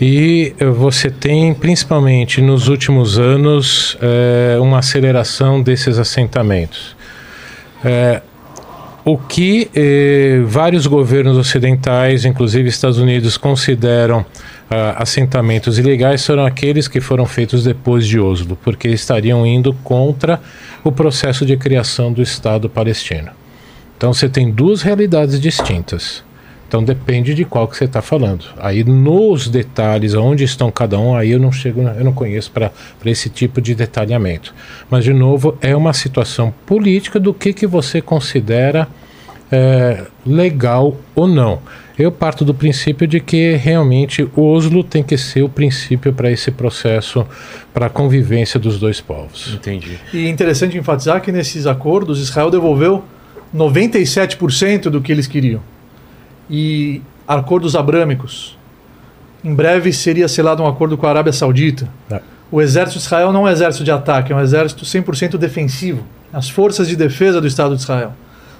E você tem, principalmente nos últimos anos, eh, uma aceleração desses assentamentos. Eh, o que vários governos ocidentais, inclusive Estados Unidos, consideram assentamentos ilegais foram aqueles que foram feitos depois de Oslo, porque estariam indo contra o processo de criação do Estado palestino. Então você tem duas realidades distintas. Então depende de qual que você está falando. Aí nos detalhes, onde estão cada um, aí eu não chego, eu não conheço para esse tipo de detalhamento. Mas de novo é uma situação política do que que você considera é, legal ou não. Eu parto do princípio de que realmente Oslo tem que ser o princípio para esse processo, para a convivência dos dois povos. Entendi. E é interessante enfatizar que nesses acordos Israel devolveu 97% do que eles queriam. E acordos abrâmicos. Em breve seria selado um acordo com a Arábia Saudita. É. O exército de Israel não é um exército de ataque, é um exército 100% defensivo. As forças de defesa do Estado de Israel.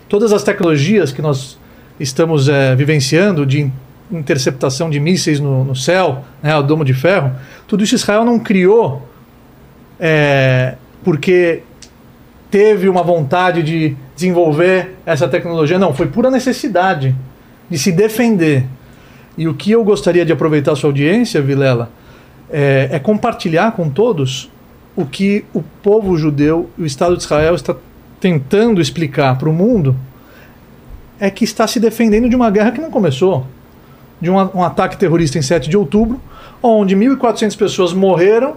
Todas as tecnologias que nós estamos eh, vivenciando de in- interceptação de mísseis no, no céu, né, o domo de ferro, tudo isso Israel não criou é, porque teve uma vontade de desenvolver essa tecnologia. Não, foi pura necessidade de se defender. E o que eu gostaria de aproveitar a sua audiência, Vilela, é, é compartilhar com todos o que o povo judeu o Estado de Israel está tentando explicar para o mundo é que está se defendendo de uma guerra que não começou. De um, um ataque terrorista em 7 de outubro, onde 1.400 pessoas morreram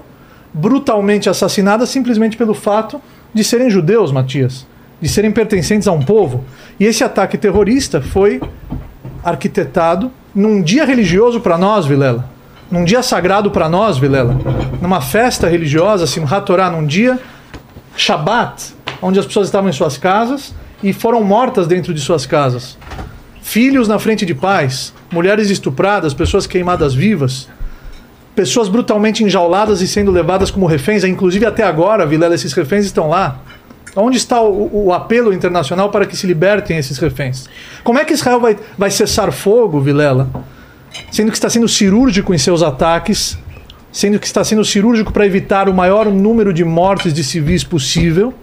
brutalmente assassinadas simplesmente pelo fato de serem judeus, Matias, de serem pertencentes a um povo. E esse ataque terrorista foi arquitetado num dia religioso para nós, Vilela. Num dia sagrado para nós, Vilela. Numa festa religiosa, Simchat Torah, num dia Shabat, onde as pessoas estavam em suas casas e foram mortas dentro de suas casas. Filhos na frente de pais, mulheres estupradas, pessoas queimadas vivas, pessoas brutalmente enjauladas e sendo levadas como reféns. Inclusive até agora, Vilela, esses reféns estão lá. Onde está o, o apelo internacional para que se libertem esses reféns? Como é que Israel vai, vai cessar fogo, Vilela? Sendo que está sendo cirúrgico em seus ataques, sendo que está sendo cirúrgico para evitar o maior número de mortes de civis possível.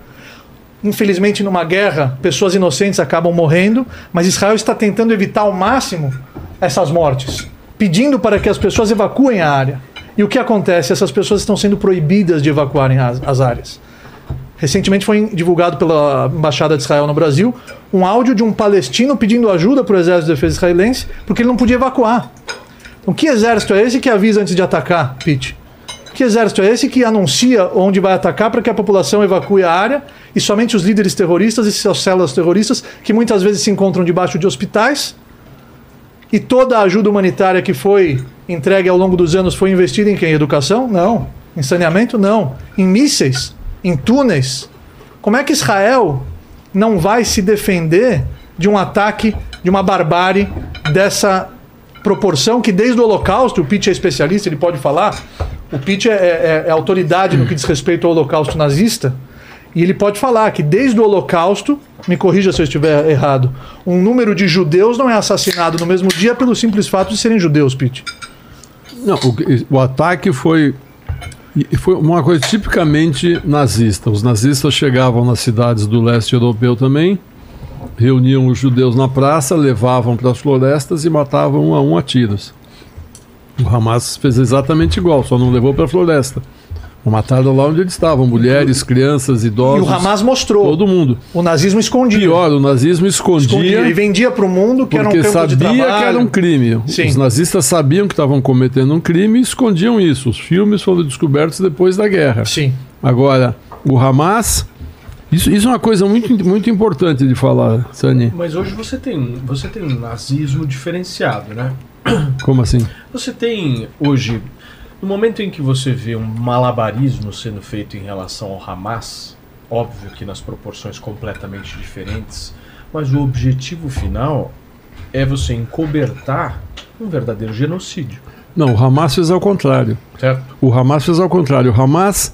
Infelizmente, numa guerra, pessoas inocentes acabam morrendo, mas Israel está tentando evitar ao máximo essas mortes, pedindo para que as pessoas evacuem a área. E o que acontece? Essas pessoas estão sendo proibidas de evacuarem as, as áreas. Recentemente foi divulgado pela Embaixada de Israel no Brasil um áudio de um palestino pedindo ajuda para o Exército de Defesa israelense porque ele não podia evacuar. Então, que exército é esse que avisa antes de atacar, Pete? Que exército é esse que anuncia onde vai atacar para que a população evacue a área e somente os líderes terroristas e suas células terroristas, que muitas vezes se encontram debaixo de hospitais, e toda a ajuda humanitária que foi entregue ao longo dos anos foi investida em quem? Educação? Não. Em saneamento? Não. Em mísseis? Em túneis? Como é que Israel não vai se defender de um ataque, de uma barbárie dessa proporção que desde o Holocausto, o Pitt é especialista, ele pode falar, o Pitt é, é- é autoridade no que diz respeito ao Holocausto nazista, e ele pode falar que desde o Holocausto, me corrija se eu estiver errado, um número de judeus não é assassinado no mesmo dia pelo simples fato de serem judeus, Pitt. Não, o, o ataque foi foi uma coisa tipicamente nazista. Os nazistas chegavam nas cidades do leste europeu também, reuniam os judeus na praça, levavam para as florestas e matavam um a um a tiros. O Hamas fez exatamente igual, só não levou para a floresta. Mataram lá onde eles estavam, mulheres, crianças, E idosos, o Hamas mostrou. todo mundo. O nazismo escondia. Pior, o nazismo escondia, escondia. Ele vendia para o mundo que era um porque campo de sabia que era um crime. Sim. Os nazistas sabiam que estavam cometendo um crime e escondiam isso. Os filmes foram descobertos depois da guerra. Sim. Agora, o Hamas. Isso, isso é uma coisa muito, muito importante de falar, Sani. Mas hoje você tem, você tem um nazismo diferenciado, né? Como assim? Você tem hoje, no momento em que você vê um malabarismo sendo feito em relação ao Hamas, óbvio que nas proporções completamente diferentes, mas o objetivo final é você encobertar um verdadeiro genocídio, Não, o Hamas fez ao contrário. certo? O Hamas fez ao contrário. O Hamas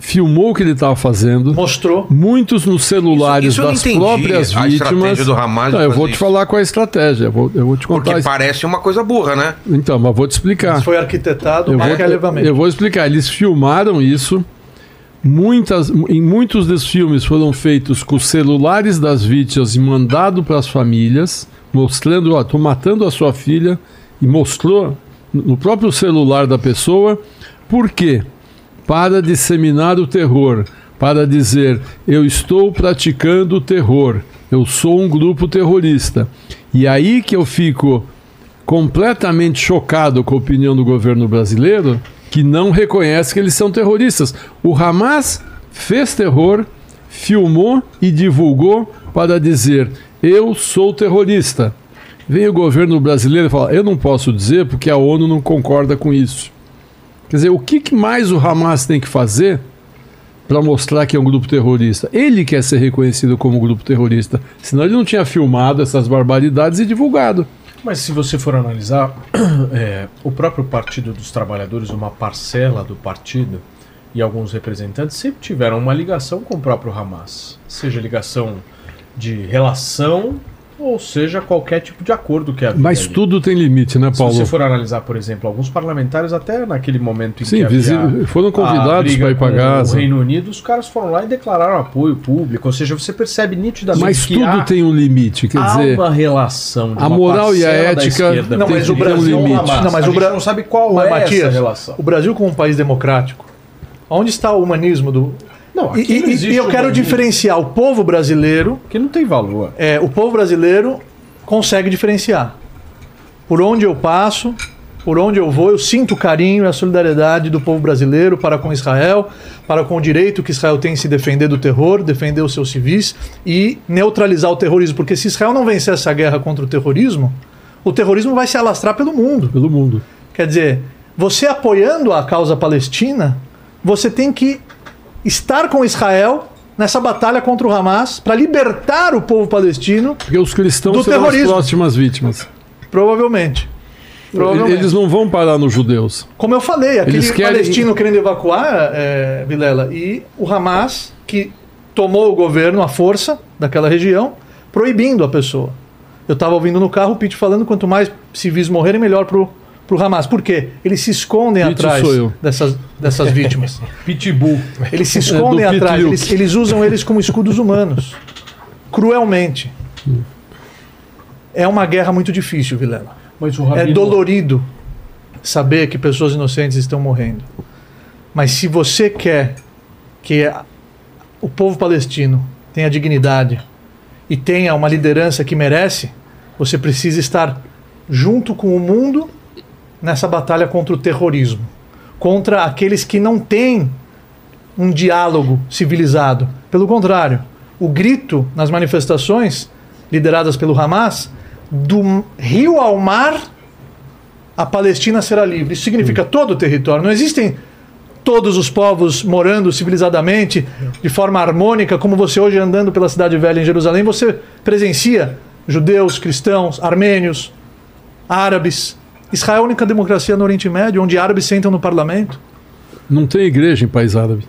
filmou o que ele estava fazendo. Mostrou. Muitos nos celulares Isso- isso das entendi, próprias a vítimas. estratégia do Hamas Não, eu vou te isso. falar qual é a estratégia. Eu vou, eu vou te contar. Porque isso. parece uma coisa burra, né? Então, mas vou te explicar. Foi arquitetado Eu vou, eu vou explicar. Eles filmaram isso. Muitas, em muitos dos filmes foram feitos com os celulares das vítimas e mandado para as famílias, mostrando, ó, tô matando a sua filha e mostrou no próprio celular da pessoa. Por quê? Para disseminar o terror, para dizer eu estou praticando o terror, eu sou um grupo terrorista. E aí que eu fico completamente chocado com a opinião do governo brasileiro, que não reconhece que eles são terroristas. O Hamas fez terror, filmou e divulgou para dizer: eu sou terrorista. Vem o governo brasileiro e fala: eu não posso dizer porque a ONU não concorda com isso. Quer dizer, o que mais o Hamas tem que fazer para mostrar que é um grupo terrorista? Ele quer ser reconhecido como grupo terrorista, senão ele não tinha filmado essas barbaridades e divulgado. Mas se você for analisar, é, o próprio Partido dos Trabalhadores, uma parcela do partido e alguns representantes sempre tiveram uma ligação com o próprio Hamas. Seja ligação de relação ou seja, qualquer tipo de acordo que havia Mas ali. tudo tem limite, né, Se Paulo? você for analisar, por exemplo, alguns parlamentares, até naquele momento em Sim, que havia foram convidados para ir para Gaza. O Reino Unido, os caras foram lá e declararam apoio público. Ou seja, você percebe nitidamente Mas que tudo há, tem um limite, quer há dizer, uma relação. de a uma moral e a ética esquerda Não, mas tem o ter um Brasil- limite. Não, mas a o gente Bra- não sabe qual Mas, é essa Matias, relação. o Brasil como um país democrático, onde está o humanismo do... Não, E, aqui e- não existe e eu quero diferenciar o povo brasileiro Que não tem valor. é, o povo brasileiro consegue diferenciar. Por onde eu passo, por onde eu vou, eu sinto o carinho e a solidariedade do povo brasileiro para com Israel, para com o direito que Israel tem em se defender do terror, defender os seus civis e neutralizar o terrorismo. Porque se Israel não vencer essa guerra contra o terrorismo, o terrorismo vai se alastrar pelo mundo. pelo mundo. Quer dizer, você apoiando a causa palestina, você tem que estar com Israel nessa batalha contra o Hamas para libertar o povo palestino, Porque os cristãos Do serão terrorismo. as próximas vítimas. provavelmente. Provavelmente. Eles não vão parar nos judeus. Como eu falei, aquele Eles querem- palestino querendo evacuar, é, Vilela, e o Hamas, que tomou o governo à força daquela região, proibindo a pessoa. Eu estava ouvindo no carro o Pete falando quanto mais civis morrerem, melhor pro, pro Hamas. Por quê? Eles se escondem atrás dessas, dessas vítimas. Pitbull. Eles se É, escondem Pete atrás, eles, eles usam eles como escudos humanos. Cruelmente. É uma guerra muito difícil, Vilela. Mas o É Rabino- dolorido saber que pessoas inocentes estão morrendo. Mas se você quer que o povo palestino tenha dignidade e tenha uma liderança que merece, você precisa estar junto com o mundo nessa batalha contra o terrorismo, contra aqueles que não têm um diálogo civilizado. Pelo contrário, o grito nas manifestações lideradas pelo Hamas do rio ao mar a Palestina será livre. Isso significa todo o território. Não existem todos os povos morando civilizadamente, de forma harmônica, como você hoje andando pela cidade velha em Jerusalém, você presencia judeus, cristãos, armênios, árabes. Israel é a única democracia no Oriente Médio onde árabes sentam no parlamento. Não tem igreja em país árabe.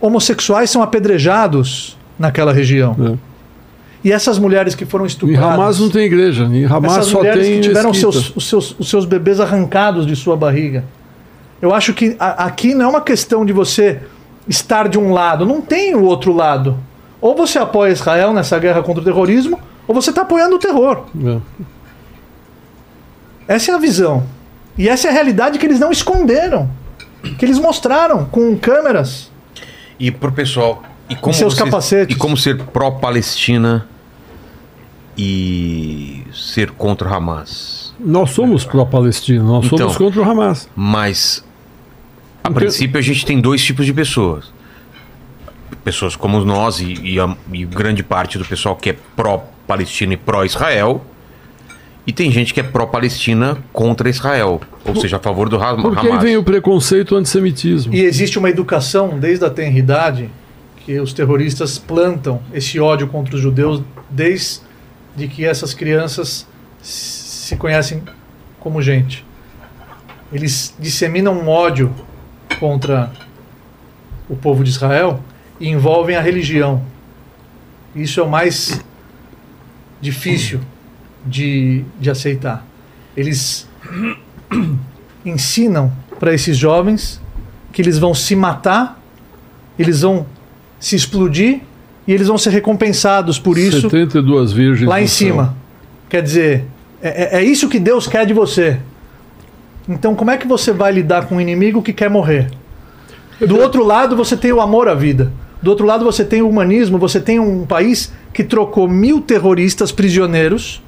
Homossexuais são apedrejados naquela região. É. E essas mulheres que foram Em estupradas. Hamas não tem igreja. Em Hamas Essas só mulheres tem que tiveram os seus, os, seus, os seus bebês arrancados de sua barriga. Eu acho que a- aqui não é uma questão de você estar de um lado, não tem o outro lado. Ou você apoia Israel nessa guerra contra o terrorismo, ou você está apoiando o terror. É. Essa é a visão. E essa é a realidade que eles não esconderam. Que eles mostraram com câmeras. E pro pessoal. E como seus você- capacetes. E como ser pró-Palestina e ser contra o Hamas. Nós somos pró-Palestina, nós Então. somos contra o Hamas. Mas, a Porque- princípio, a gente tem dois tipos de pessoas. Pessoas como nós e, e, a, e grande parte do pessoal que é pró-Palestina e pró-Israel. E tem gente que é pró-Palestina contra Israel. Ou seja, a favor do Ham- Porque aí Hamas. vem o preconceito o antissemitismo. E existe uma educação desde a tenridade que os terroristas plantam esse ódio contra os judeus desde que essas crianças se conhecem como gente. Eles disseminam um ódio contra o povo de Israel e envolvem a religião. Isso é o mais difícil de, de aceitar. Eles ensinam para esses jovens que eles vão se matar, eles vão se explodir e eles vão ser recompensados por isso 72 virgens lá em no céu. cima. Quer dizer, é, é- é isso que Deus quer de você. Então, como é que você vai lidar com um inimigo que quer morrer? Do outro lado, você tem o amor à vida. Do outro lado, você tem o humanismo. Você tem um país que trocou mil terroristas prisioneiros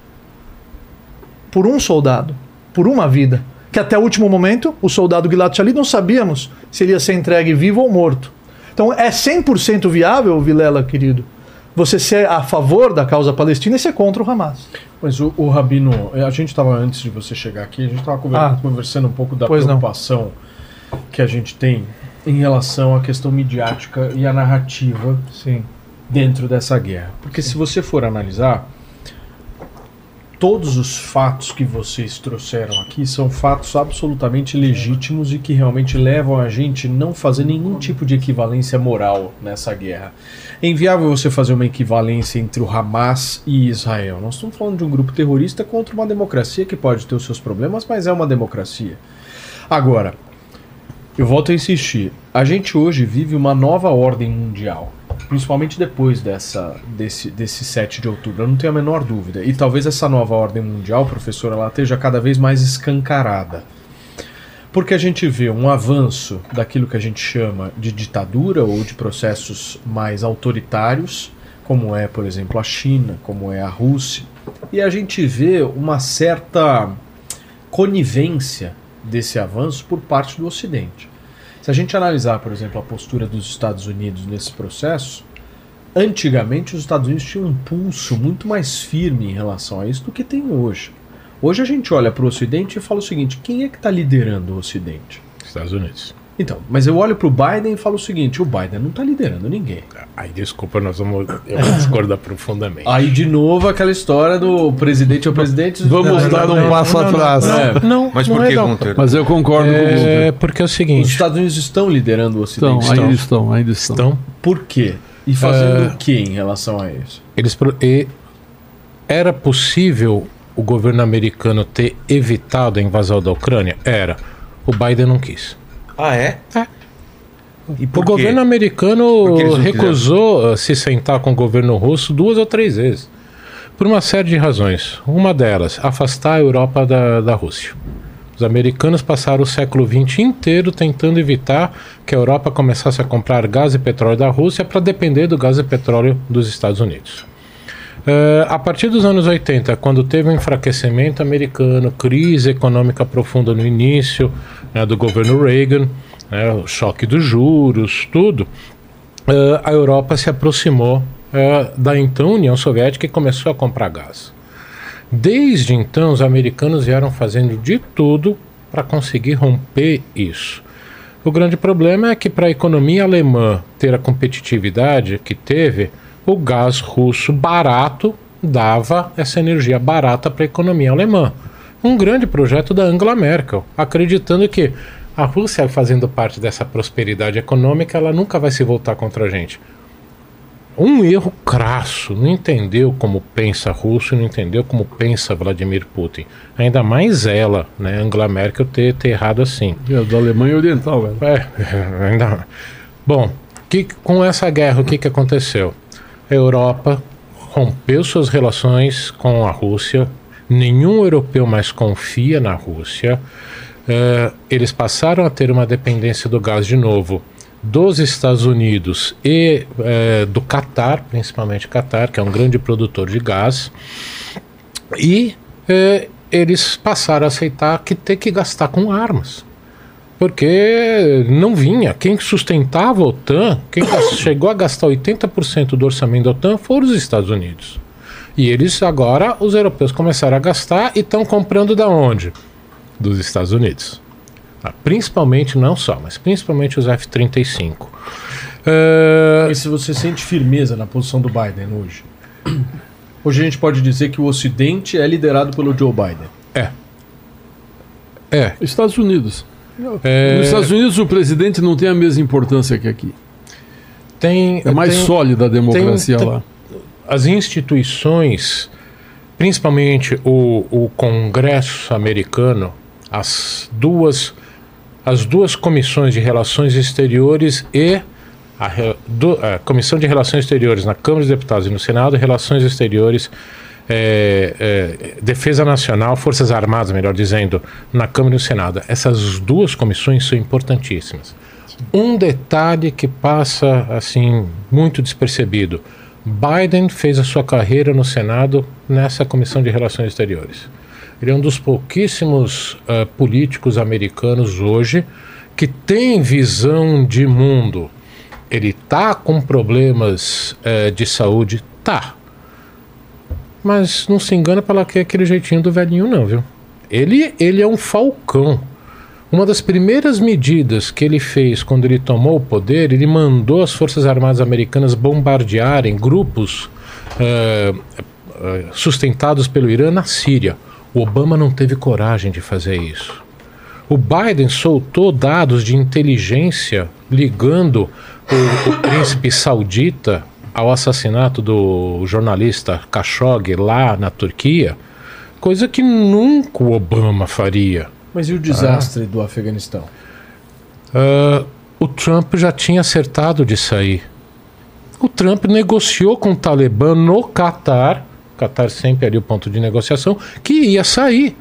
por um soldado, por uma vida. Que até o último momento, o soldado Gilad Shalit não sabíamos se ele ia ser entregue vivo ou morto. Então, é 100% viável, Vilela, querido, você ser a favor da causa palestina e ser contra o Hamas. Mas o, o Rabino, eh, a gente estava antes de você chegar aqui, a gente estava Ah. conversando um pouco da Pois não. preocupação que a gente tem em relação à questão midiática e à narrativa Sim. dentro dessa guerra. Porque se você for analisar, todos os fatos que vocês trouxeram aqui são fatos absolutamente legítimos e que realmente levam a gente não fazer nenhum tipo de equivalência moral nessa guerra. É inviável você fazer uma equivalência entre o Hamas e Israel. Nós estamos falando de um grupo terrorista contra uma democracia que pode ter os seus problemas, mas é uma democracia. Agora, eu volto a insistir. A gente hoje vive uma nova ordem mundial. Principalmente depois dessa, desse, desse 7 de outubro, eu não tenho a menor dúvida. E talvez essa nova ordem mundial, professora, ela esteja cada vez mais escancarada. Porque a gente vê um avanço daquilo que a gente chama de ditadura ou de processos mais autoritários, como é, por exemplo, a China, como é a Rússia, e a gente vê uma certa conivência desse avanço por parte do Ocidente. Se a gente analisar, por exemplo, a postura dos Estados Unidos nesse processo, antigamente os Estados Unidos tinham um pulso muito mais firme em relação a isso do que tem hoje. Hoje a gente olha para o Ocidente e fala o seguinte: quem é que está liderando o Ocidente? Estados Unidos. Então, mas eu olho para o Biden e falo o seguinte: o Biden não está liderando ninguém. Aí, desculpa, nós vamos. Eu discordar profundamente. Aí de novo aquela história do presidente é o presidente. Vamos Não, dar não, um não, passo atrás. não, É, não, Mas por é que. Gunter? Mas eu concordo com o É Gunter. porque é o Os seguinte. Estados Unidos estão liderando o Estão, Ocidente. ainda estão, ainda estão. Então, Por quê? E fazendo É. o que em relação a isso? eles e era possível o governo americano ter evitado a invasão da Ucrânia? Era. O Biden não quis. Ah, é? É. E O governo americano recusou uh, se sentar com o governo russo duas ou três vezes. Por uma série de razões. Uma delas, afastar a Europa da, da Rússia. Os americanos passaram o século XX inteiro tentando evitar que a Europa começasse a comprar gás e petróleo da Rússia para depender do gás e petróleo dos Estados Unidos. Eh, a partir dos anos 80, quando teve um enfraquecimento americano, crise econômica profunda no início né, do governo Reagan, né, o choque dos juros, tudo, eh, a Europa se aproximou eh, da então União Soviética e começou a comprar gás. Desde então, os americanos vieram fazendo de tudo para conseguir romper isso. O grande problema é que, para a economia alemã ter a competitividade que teve, o gás russo barato dava essa energia barata para a economia alemã. Um grande projeto da Angela Merkel, acreditando que a Rússia, fazendo parte dessa prosperidade econômica, ela nunca vai se voltar contra a gente um erro crasso, não entendeu como pensa russo, não entendeu como pensa Vladimir Putin. Ainda mais ela, né, Angela Merkel, ter, ter errado assim. É, da Alemanha Oriental, velho. É, ainda. Bom, que, com essa guerra, o que, que aconteceu? A Europa rompeu suas relações com a Rússia, nenhum europeu mais confia na Rússia. Eh, eles passaram a ter uma dependência do gás de novo dos Estados Unidos e eh, do Catar, principalmente Catar, que é um grande produtor de gás. E eh, eles passaram a aceitar que ter que gastar com armas porque não vinha. Quem sustentava a OTAN, quem chegou a gastar 80% do orçamento da OTAN foram os Estados Unidos. E eles agora, os europeus começaram a gastar e estão comprando da onde? Dos Estados Unidos. Ah, principalmente, não só, mas principalmente os F-35. Eh, E se você sente firmeza na posição do Biden hoje? Hoje a gente pode dizer que o Ocidente é liderado pelo Joe Biden. é. É. Estados Unidos. é, Nos Estados Unidos o presidente não tem a mesma importância que aqui. tem, É mais tem- sólida a democracia tem- lá. As instituições, principalmente o, o Congresso americano, as duas, as duas comissões de relações exteriores e a, do- a Comissão de Relações Exteriores na Câmara dos Deputados e no Senado, Relações Exteriores, é, é, Defesa Nacional, Forças Armadas, melhor dizendo, na Câmara e no Senado. Essas duas comissões são importantíssimas. Um detalhe que passa assim muito despercebido: Biden fez a sua carreira no Senado nessa Comissão de Relações Exteriores. Ele é um dos pouquíssimos ah, políticos americanos hoje que tem visão de mundo. Ele tá com problemas eh, de saúde, tá. Mas não se engana pela que é aquele jeitinho do velhinho não, viu? Ele, ele é um falcão. Uma das primeiras medidas que ele fez quando ele tomou o poder, ele mandou as Forças Armadas Americanas bombardearem grupos eh, eh, sustentados pelo Irã na Síria. O Obama não teve coragem de fazer isso. O Biden soltou dados de inteligência ligando o, o príncipe saudita ao assassinato do jornalista Khashoggi lá na Turquia, coisa que nunca o Obama faria. Mas e o desastre do Afeganistão? Ah, o Trump já tinha acertado de sair. O Trump negociou com o Talibã no Catar, Catar sempre ali o ponto de negociação, que ia sair.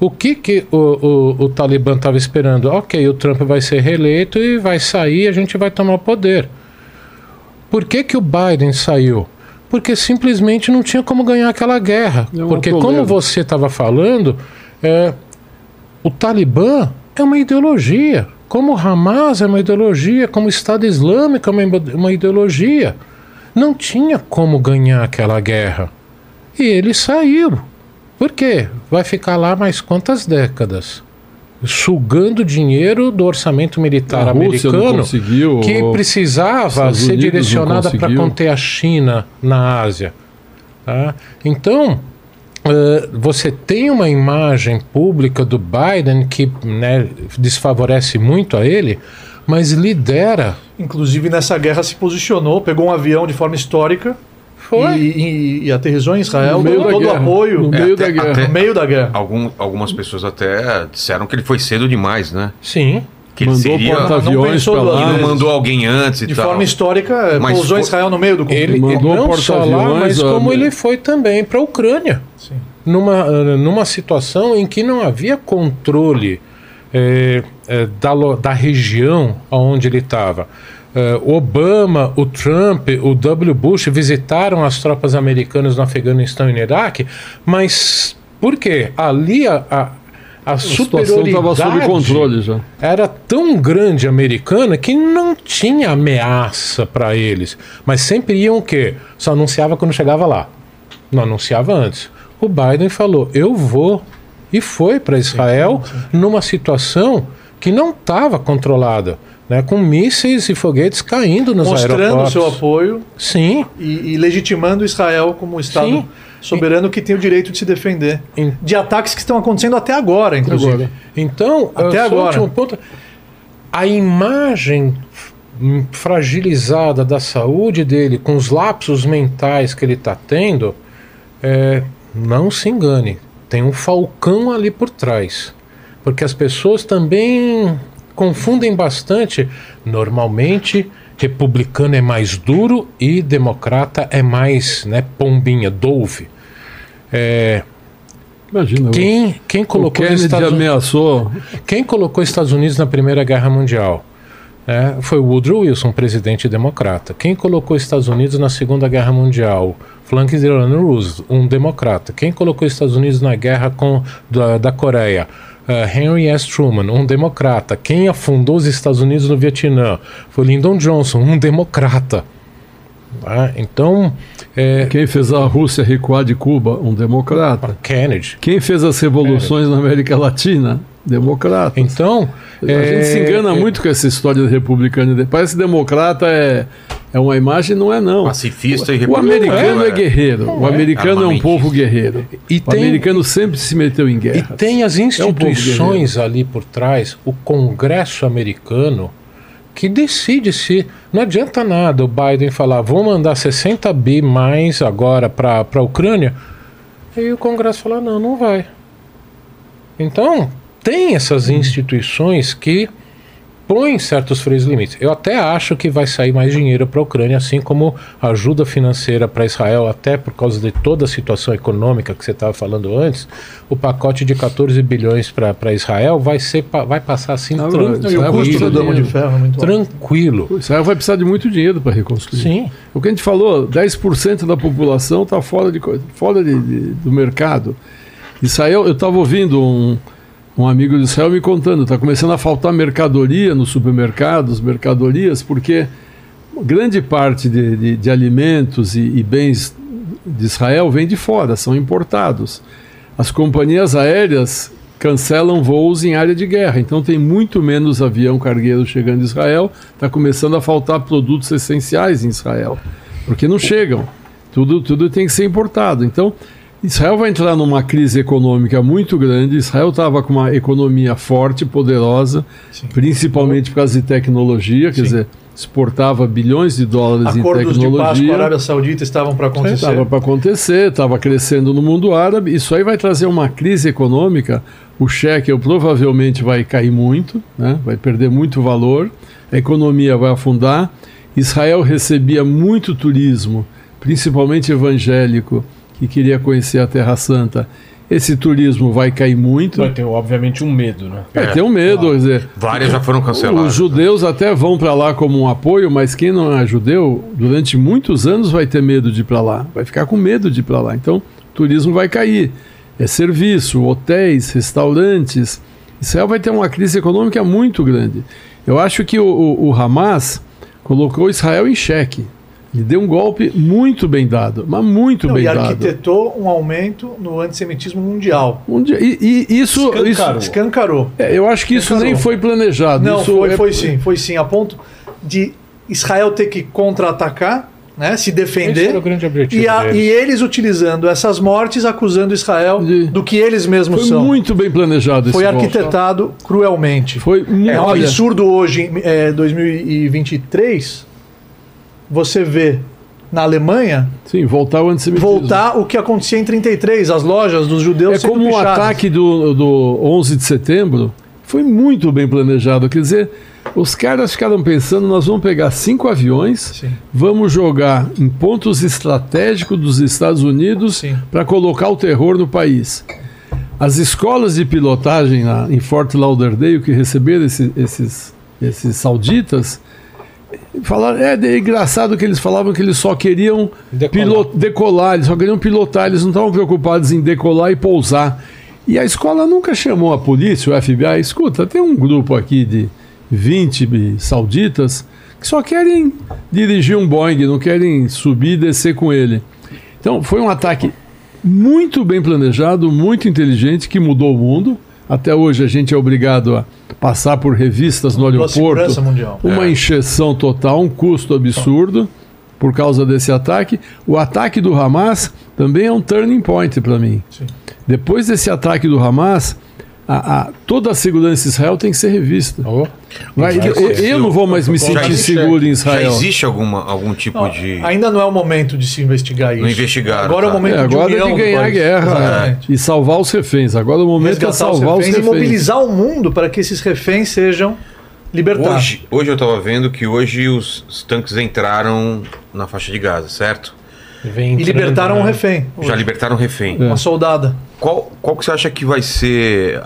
O que, que o, o, o Talibã estava esperando? Ok, o Trump vai ser reeleito e vai sair, a gente vai tomar o poder. Por que, que o Biden saiu? Porque simplesmente não tinha como ganhar aquela guerra. É Porque, como você estava falando, é, o Talibã é uma ideologia. Como o Hamas é uma ideologia, como o Estado Islâmico é uma, uma ideologia. Não tinha como ganhar aquela guerra. E ele saiu. Por quê? Vai ficar lá mais quantas décadas? Sugando dinheiro do orçamento militar americano que precisava ser direcionada para conter a China na Ásia. tá? Então, eh, você tem uma imagem pública do Biden que né, desfavorece muito a ele, mas lidera. Inclusive nessa guerra se posicionou, pegou um avião de forma histórica Foi. E, e- e aterrissou em Israel, No meio todo o guerra. apoio No É, meio até- da guerra. até- no meio da guerra. Algum, algumas pessoas até disseram que ele foi cedo demais, né? Sim. Que ele Mandou seria. porta-aviões duas lá. E não mandou alguém antes e De tal. forma histórica, Mas pousou foi- Israel no meio do conflito. Ele mandou não só lá, mas ó, como ele foi também para a Ucrânia. Sim. Numa, eh, numa situação em que não havia controle eh, eh, da, da região onde ele estava. o Obama, o Trump, o W. Bush visitaram as tropas americanas no Afeganistão e no Iraque, mas por quê? Ali a, a, a A situação estava sob superioridade controle já. era tão grande americana que não tinha ameaça para eles. Mas sempre iam o quê? Só anunciava quando chegava lá. Não anunciava antes. O Biden falou: eu vou. E foi para Israel numa situação que não estava controlada. Né, com mísseis e foguetes caindo nos Mostrando o aeroportos. seu apoio Sim. e, e legitimando Israel como um Estado Sim. soberano que tem o direito de se defender Em- de ataques que estão acontecendo até agora, inclusive. Agora. Então, Até agora. último ponto, a imagem fragilizada da saúde dele, com os lapsos mentais que ele está tendo, é, não se engane, tem um falcão ali por trás. Porque as pessoas também confundem bastante. Normalmente, republicano é mais duro e democrata é mais né, pombinha, dove. É, Imagina. quem, quem colocou os Kennedy Estados Unidos ameaçou. quem colocou os Estados Unidos na Primeira Guerra Mundial? né, foi o Woodrow Wilson, presidente democrata. Quem colocou os Estados Unidos na Segunda Guerra Mundial? Franklin Delano Roosevelt, um democrata. Quem colocou os Estados Unidos na guerra com, da, da Coreia? Uh, Henry S. Truman, um democrata. Quem afundou os Estados Unidos no Vietnã? Foi Lyndon Johnson, um democrata. Tá? Então, é, Quem fez a Rússia recuar de Cuba? Um democrata. Kennedy. Quem fez as revoluções na América Latina? Democrata. Então, A gente se engana é, muito com essa história de republicano. Parece que democrata é, é uma imagem, não é não. Pacifista e O republicano. americano é, guerreiro. O americano é um Armamentista. povo guerreiro. E o tem- americano sempre se meteu em E guerra. tem as É um instituições ali por trás, o Congresso americano, que decide se. Não adianta nada o Biden falar, vou mandar 60 bi mais agora para a Ucrânia, e o Congresso falar, não, não vai. Então, tem essas instituições que põem certos freios limites. Eu até acho que vai sair mais dinheiro para a Ucrânia, assim como ajuda financeira para Israel, até por causa de toda a situação econômica que você estava falando antes. O pacote de 14 bilhões para Israel vai, ser, vai passar assim Ah, tranquilo. vai. E o Israel custo de ferro é muito alto. Tranquilo. Israel vai precisar de muito dinheiro para reconstruir. Sim. O que a gente falou, 10% da população está fora, de, fora de- de- do mercado. Israel, eu estava ouvindo um, um amigo de Israel me contando, está começando a faltar mercadoria nos supermercados, mercadorias, porque grande parte de, de- de alimentos e, e bens de Israel vem de fora, são importados. As companhias aéreas cancelam voos em área de guerra, então tem muito menos avião cargueiro chegando em Israel, está começando a faltar produtos essenciais em Israel, porque não chegam. Tudo, tudo tem que ser importado. Então, Israel vai entrar numa crise econômica muito grande. Israel estava com uma economia forte, poderosa, Sim. principalmente por causa de tecnologia, quer Sim. dizer, exportava bilhões de dólares em Acordos de paz com a tecnologia. Arábia Saudita estavam para acontecer. Estava para acontecer, estava crescendo no mundo árabe. Isso aí vai trazer uma crise econômica. O shekel provavelmente vai cair muito, né? vai perder muito valor, a economia vai afundar. Israel recebia muito turismo, principalmente evangélico, que queria conhecer a Terra Santa. Esse turismo vai cair muito. Vai ter, obviamente, um medo, né? Vai ter um medo, quer dizer, Várias já foram canceladas. os judeus até vão para lá como um apoio, mas quem não é judeu, durante muitos anos vai ter medo de ir para lá, vai ficar com medo de ir para lá. Então, o turismo vai cair. É serviço, hotéis, restaurantes. Israel vai ter uma crise econômica muito grande. Eu acho que o, o, o Hamas colocou Israel em xeque. Ele deu um golpe muito bem dado, mas muito Não, bem e dado. arquitetou um aumento no antissemitismo mundial. Um dia- e, e isso, isso Escancarou. Escancarou. é, eu acho que isso Escancarou. nem foi planejado. Não, isso foi, é- foi sim, foi sim. A ponto de Israel ter que contra-atacar, né, se Esse defender. era o grande objetivo E, a- e eles utilizando essas mortes, acusando Israel De- do que eles mesmos Foi são. muito bem planejado Foi esse golpe. arquitetado cruelmente. Foi muito. É um absurdo hoje, em é, 2023, você vê na Alemanha Sim, voltar ao antissemitismo. voltar o que acontecia em 33, as lojas dos judeus É como o ataque do, do 11 de setembro foi muito bem planejado. Quer dizer, os caras ficaram pensando: nós vamos pegar cinco aviões, Sim. vamos jogar em pontos estratégicos dos Estados Unidos para colocar o terror no país. As escolas de pilotagem em Fort Lauderdale que receberam esse- esses, esses sauditas falaram é, é engraçado que eles falavam que eles só queriam Decolar. pilo- decolar, eles só queriam pilotar, eles não estavam preocupados em decolar e pousar. E a escola nunca chamou a polícia, o FBI, escuta, tem um grupo aqui de 20 sauditas que só querem dirigir um Boeing, não querem subir e descer com ele. Então foi um ataque muito bem planejado, muito inteligente, que mudou o mundo. Até hoje a gente é obrigado a passar por revistas no aeroporto. mundial. Uma encheção total, um custo absurdo por causa desse ataque. O ataque do Hamas também é um turning point para mim. Sim. Depois desse ataque do Hamas, a- a- toda a segurança de Israel tem que ser revista. Oh, Vai- Já eu, eu não vou mais me Já sentir seguro em Já Israel. existe alguma, algum tipo Não, de. Ainda não é o momento de se investigar isso. Não investigaram, Agora é o tá. momento É, agora de união que do ganhar a guerra Exatamente. e salvar os reféns. Agora o momento é Resgatar salvar os reféns reféns. e mobilizar o mundo para que esses reféns sejam libertados. Hoje, hoje eu tava vendo que hoje os, os tanques entraram na faixa de Gaza, certo? vem E entrando, libertaram né? um refém. Já libertaram refém. É. Uma soldada. Qual, qual que você acha que vai ser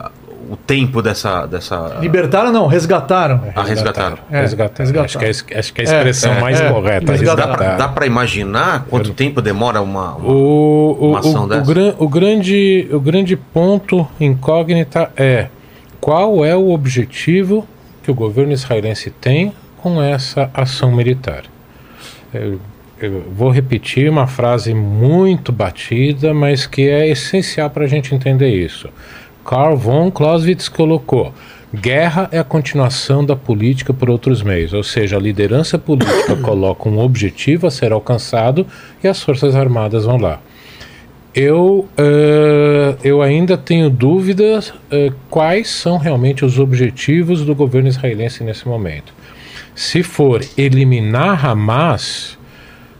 o tempo dessa. dessa... Libertaram não, resgataram. Ah, resgataram. É, resgataram. resgataram. Acho, que é, a- acho que é a expressão É, mais é, correta. resgataram. Dá dá pra imaginar quanto tempo demora uma. uma- O, o, Uma ação o, o, dessa? gran- o grande, o grande ponto incógnita é qual é o objetivo que o governo israelense tem com essa ação militar. Eu, vou repetir uma frase muito batida, mas que é essencial para a gente entender isso. Karl von Clausewitz colocou: guerra é a continuação da política por outros meios, ou seja, a liderança política coloca um objetivo a ser alcançado e as forças armadas vão lá. Eu, eh, eu ainda tenho dúvidas eh, quais são realmente os objetivos do governo israelense nesse momento. Se for eliminar Hamas,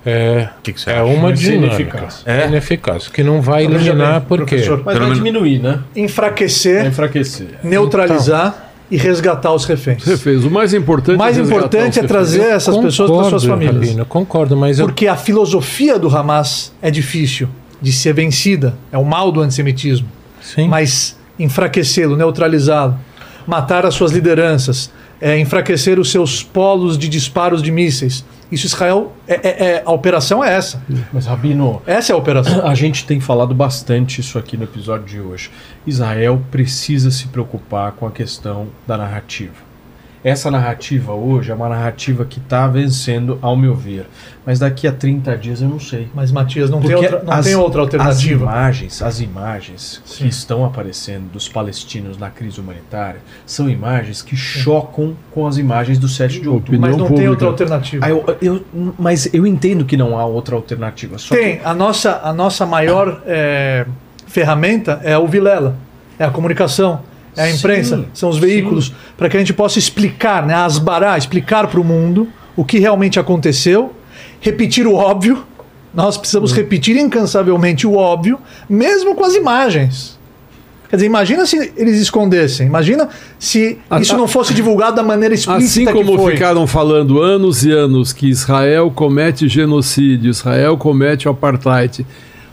é, que, que você é acha? uma dinâmica. ineficaz. É ineficaz. Que não vai eliminar bem, por quê? professor, Mas Pelo vai menos- diminuir, né? Vai Enfraquecer, enfraquecer. neutralizar e resgatar os reféns. Reféns. O mais importante O mais é importante é reféns. trazer essas pessoas para suas Concordo, famílias. Rabino, concordo, mas eu Porque a filosofia do Hamas é difícil de ser vencida. É o mal do antissemitismo. sim. Mas enfraquecê-lo, neutralizá-lo, matar as suas lideranças, é, enfraquecer os seus polos de disparos de mísseis. Isso Israel é, é- é- a operação é essa. Mas, Rabino, Essa é a operação. a gente tem falado bastante isso aqui no episódio de hoje. Israel precisa se preocupar com a questão da narrativa. Essa narrativa hoje é uma narrativa que está vencendo, ao meu ver. Mas daqui a 30 dias eu não sei. Mas, Matias, não, tem outra, não as- tem outra As alternativa. imagens, as imagens Sim. que estão aparecendo dos palestinos na crise humanitária são imagens que chocam com as imagens do 7 de outubro. Mas não tem pública. outra alternativa. Ah, eu- eu- mas eu entendo que não há outra alternativa. Só Tem. A nossa, a nossa maior é, ferramenta é o Vilela. É a comunicação. É a imprensa. Sim, são os veículos. Para que a gente possa explicar, né, asbarar, explicar para o mundo o que realmente aconteceu, repetir o óbvio. Nós precisamos repetir incansavelmente o óbvio, mesmo com as imagens. Quer dizer, imagina se eles escondessem. Imagina se A- isso a- não fosse divulgado da maneira Assim explícita como que foi. ficaram falando anos e anos que Israel comete genocídio, Israel comete apartheid.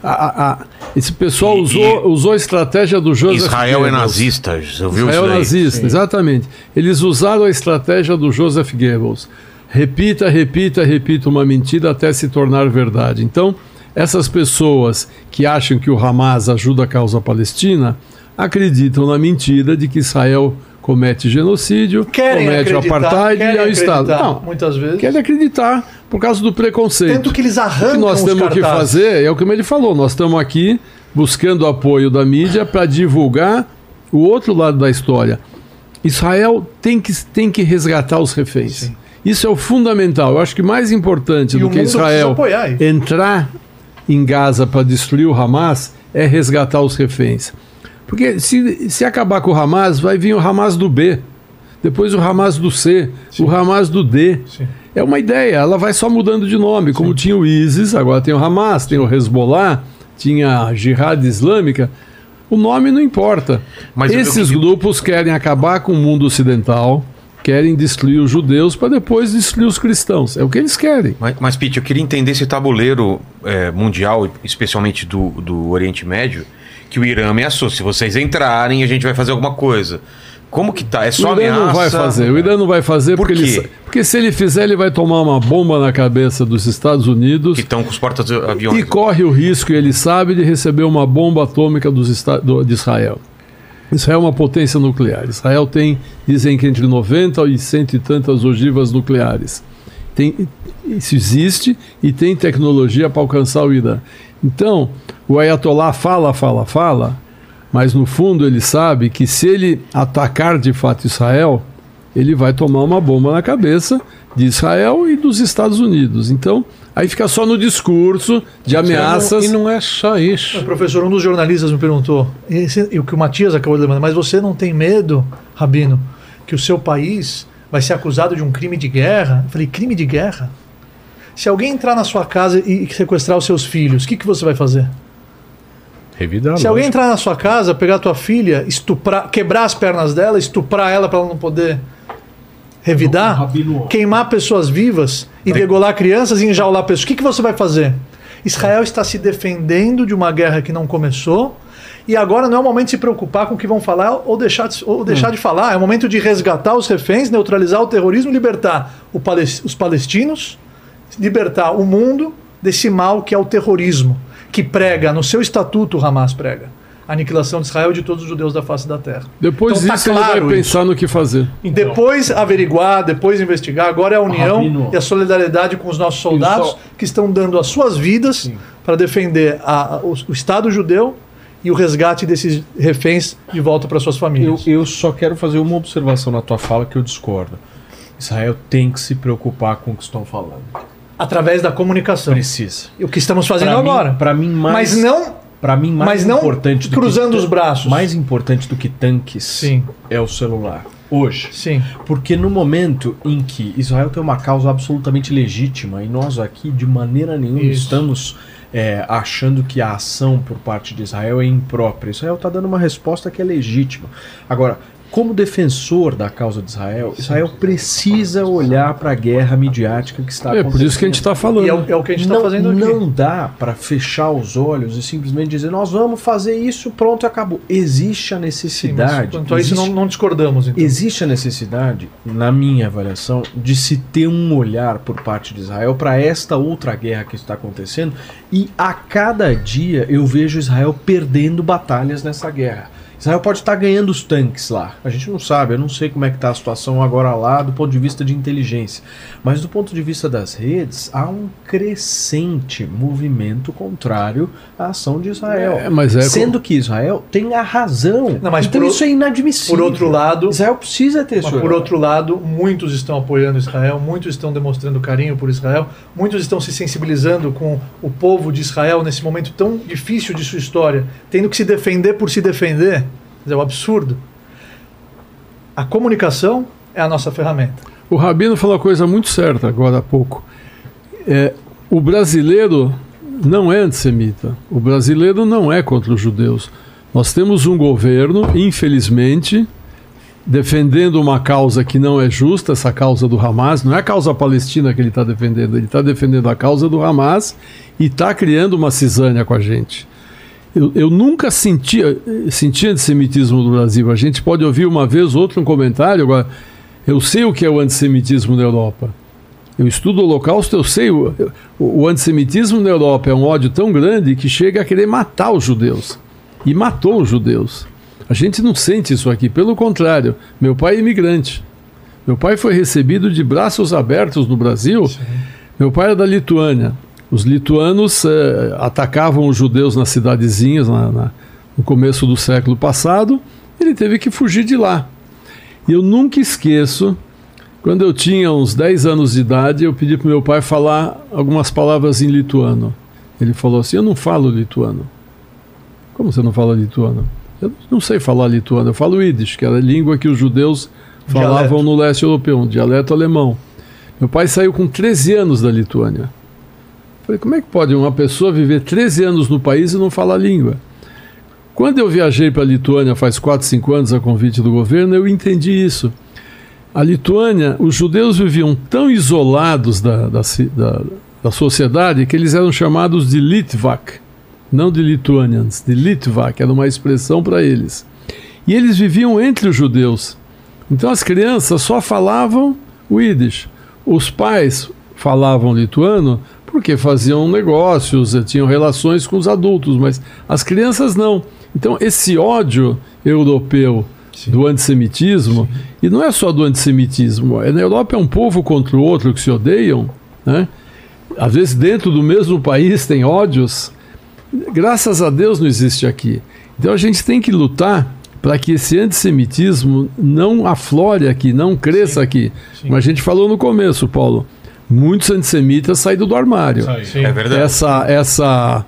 A- a- a- esse pessoal E- usou, usou a estratégia do Joseph Israel é Goebbels. nazista, você ouviu Israel isso daí? nazista, exatamente. Eles usaram a estratégia do Joseph Goebbels. Repita, repita, repita uma mentira até se tornar verdade. Então, essas pessoas que acham que o Hamas ajuda a causa palestina acreditam na mentira de que Israel comete genocídio, Querem comete o apartheid e é o Estado. acreditar, Não, muitas vezes. querem acreditar por causa do preconceito. Tanto que eles O arrancam que nós os temos que fazer é o que ele falou, nós estamos aqui buscando o apoio da mídia para divulgar o outro lado da história. Israel tem que, tem que resgatar os reféns. Isso é o fundamental. Eu acho que mais importante E do o que Israel entrar em Gaza para destruir o Hamas é resgatar os reféns. Porque se, se acabar com o Hamas, vai vir o Hamas do B, depois o Hamas do C, o Hamas do D. Sim. É uma ideia, ela vai só mudando de nome. Como tinha o ISIS, agora tem o Hamas, tem o Hezbollah, tinha a Jihad Islâmica. O nome não importa. Mas Esses eu- grupos querem acabar com o mundo ocidental, querem destruir os judeus para depois destruir os cristãos. É o que eles querem. Mas, mas Pete, eu queria entender esse tabuleiro é, mundial, especialmente do, do Oriente Médio, que o Irã ameaçou. Se vocês entrarem, a gente vai fazer alguma coisa. Como que tá? É só o Irã ameaça? não vai fazer. O Irã não vai fazer Por porque, ele quê? sa- porque se ele fizer, ele vai tomar uma bomba na cabeça dos Estados Unidos Que estão com os portas-aviões. e corre o risco, e ele sabe, de receber uma bomba atômica dos Esta- do- de Israel. Israel é uma potência nuclear. Israel tem, dizem que entre 90 e cento e tantas ogivas nucleares. Tem, isso existe e tem tecnologia para alcançar o Irã. Então, o Ayatollah fala, fala, fala, mas no fundo ele sabe que se ele atacar de fato Israel, ele vai tomar uma bomba na cabeça de Israel e dos Estados Unidos. Então, aí fica só no discurso de ameaças. E não é só isso. Professor, um dos jornalistas me perguntou, esse- e o que o Matias acabou de levantar, mas você não tem medo, Rabino, que o seu país vai ser acusado de um crime de guerra? Eu falei, crime de guerra? Se alguém entrar na sua casa e e sequestrar os seus filhos, o que, que você vai fazer? Revidar Se alguém entrar na sua casa, pegar tua filha, estuprar, quebrar as pernas dela, estuprar ela para ela não poder revidar, queimar pessoas vivas e degolar crianças e enjaular pessoas, o que, que você vai fazer? Israel está se defendendo de uma guerra que não começou e agora não é o momento de se preocupar com o que vão falar ou deixar de, ou deixar de falar. É o momento de resgatar os reféns, neutralizar o terrorismo, libertar o pales- os palestinos, libertar o mundo desse mal que é o terrorismo, que prega no seu estatuto, o Hamas prega, a aniquilação de Israel e de todos os judeus da face da terra. Depois Então tá disso, ele claro vai isso. pensar no que fazer. Depois averiguar, depois investigar. Agora é a união Rabino. e a solidariedade com os nossos soldados só- que estão dando as suas vidas para defender a- a- o, o Estado judeu e o resgate desses reféns de volta para suas Eu, famílias. eu só quero fazer uma observação na tua fala que eu discordo. Israel tem que se preocupar com o que estão falando. Através da comunicação. Precisa. O que estamos fazendo Pra agora. pra mim, mais- Mas não Para mim, mais Mas não importante do cruzando que os braços. Mais importante do que tanques Sim. é o celular. Hoje. Sim. Porque no momento em que Israel tem uma causa absolutamente legítima e nós aqui de maneira nenhuma Isso. estamos é, achando que a ação por parte de Israel é imprópria. Israel está dando uma resposta que é legítima. Agora, como defensor da causa de Israel, Israel precisa olhar para a guerra midiática que está É por isso que a gente está falando. E é o, é o que a gente está fazendo aqui. não dá para fechar os olhos e simplesmente dizer nós vamos fazer isso, pronto, acabou. Existe a Sim, necessidade. quanto a isso, existe, não, não discordamos. Então. existe a necessidade, na minha avaliação, de se ter um olhar por parte de Israel para esta outra guerra que está acontecendo. E a cada dia eu vejo Israel perdendo batalhas nessa guerra. Israel pode estar ganhando os tanques lá. A gente não sabe, eu não sei como é que está a situação agora lá do ponto de vista de inteligência. Mas do ponto de vista das redes, há um crescente movimento contrário à ação de Israel. É, mas é Sendo que Israel tem a razão. Não, mas então por o- isso é inadmissível. Por outro lado, Israel precisa ter Mas sua por outro lado, muitos estão apoiando Israel, muitos estão demonstrando carinho por Israel, muitos estão se sensibilizando com o povo de Israel nesse momento tão difícil de sua história, tendo que se defender por se defender. É um absurdo. A comunicação é a nossa ferramenta. O Rabino falou uma coisa muito certa agora há pouco. É, o brasileiro não é antissemita. O brasileiro não é contra os judeus. Nós temos um governo, infelizmente, defendendo uma causa que não é justa, essa causa do Hamas. Não é a causa palestina que ele está defendendo, ele está defendendo a causa do Hamas e está criando uma cisânia com a gente. Eu, eu nunca senti, senti antissemitismo no Brasil. A gente pode ouvir uma vez ou outra um comentário, agora. Eu sei o que é o antissemitismo na Europa. Eu estudo o Holocausto, eu sei. O, o, antissemitismo na Europa é um ódio tão grande que chega a querer matar os judeus. E matou os judeus. A gente não sente isso aqui, pelo contrário. Meu pai é imigrante. Meu pai foi recebido de braços abertos no Brasil. Meu pai era da Lituânia. Os lituanos eh, atacavam os judeus nas cidadezinhas na- na- no começo do século passado. Ele teve que fugir de lá. E eu nunca esqueço, quando eu tinha uns 10 anos de idade, eu pedi para meu pai falar algumas palavras em lituano. Ele falou assim: Eu não falo lituano. Como você não fala lituano? Eu não sei falar lituano, eu falo Yiddish, que era a língua que os judeus falavam Dialeto. no leste europeu, um dialeto alemão. Meu pai saiu com 13 anos da Lituânia. Falei, como é que pode uma pessoa viver 13 anos no país e não falar a língua? Quando eu viajei para a Lituânia faz 4, 5 anos a convite do governo, eu entendi isso. A Lituânia, os judeus viviam tão isolados da, da, da, da sociedade que eles eram chamados de Litvak, não de Lituanians, de Litvak, era uma expressão para eles. E eles viviam entre os judeus. Então as crianças só falavam o Yiddish. Os pais falavam lituano porque faziam negócios, eh, tinham relações com os adultos, mas as crianças não. Então esse ódio europeu do antissemitismo, e não é só do antissemitismo, é, na Europa é um povo contra o outro que se odeiam, né? às vezes dentro do mesmo país tem ódios, graças a Deus não existe aqui. Então a gente tem que lutar para que esse antissemitismo não aflore aqui, não cresça aqui. Como a gente falou no começo, Paulo, muitos antissemitas saíram do armário. Sim. É verdade. Essa, essa.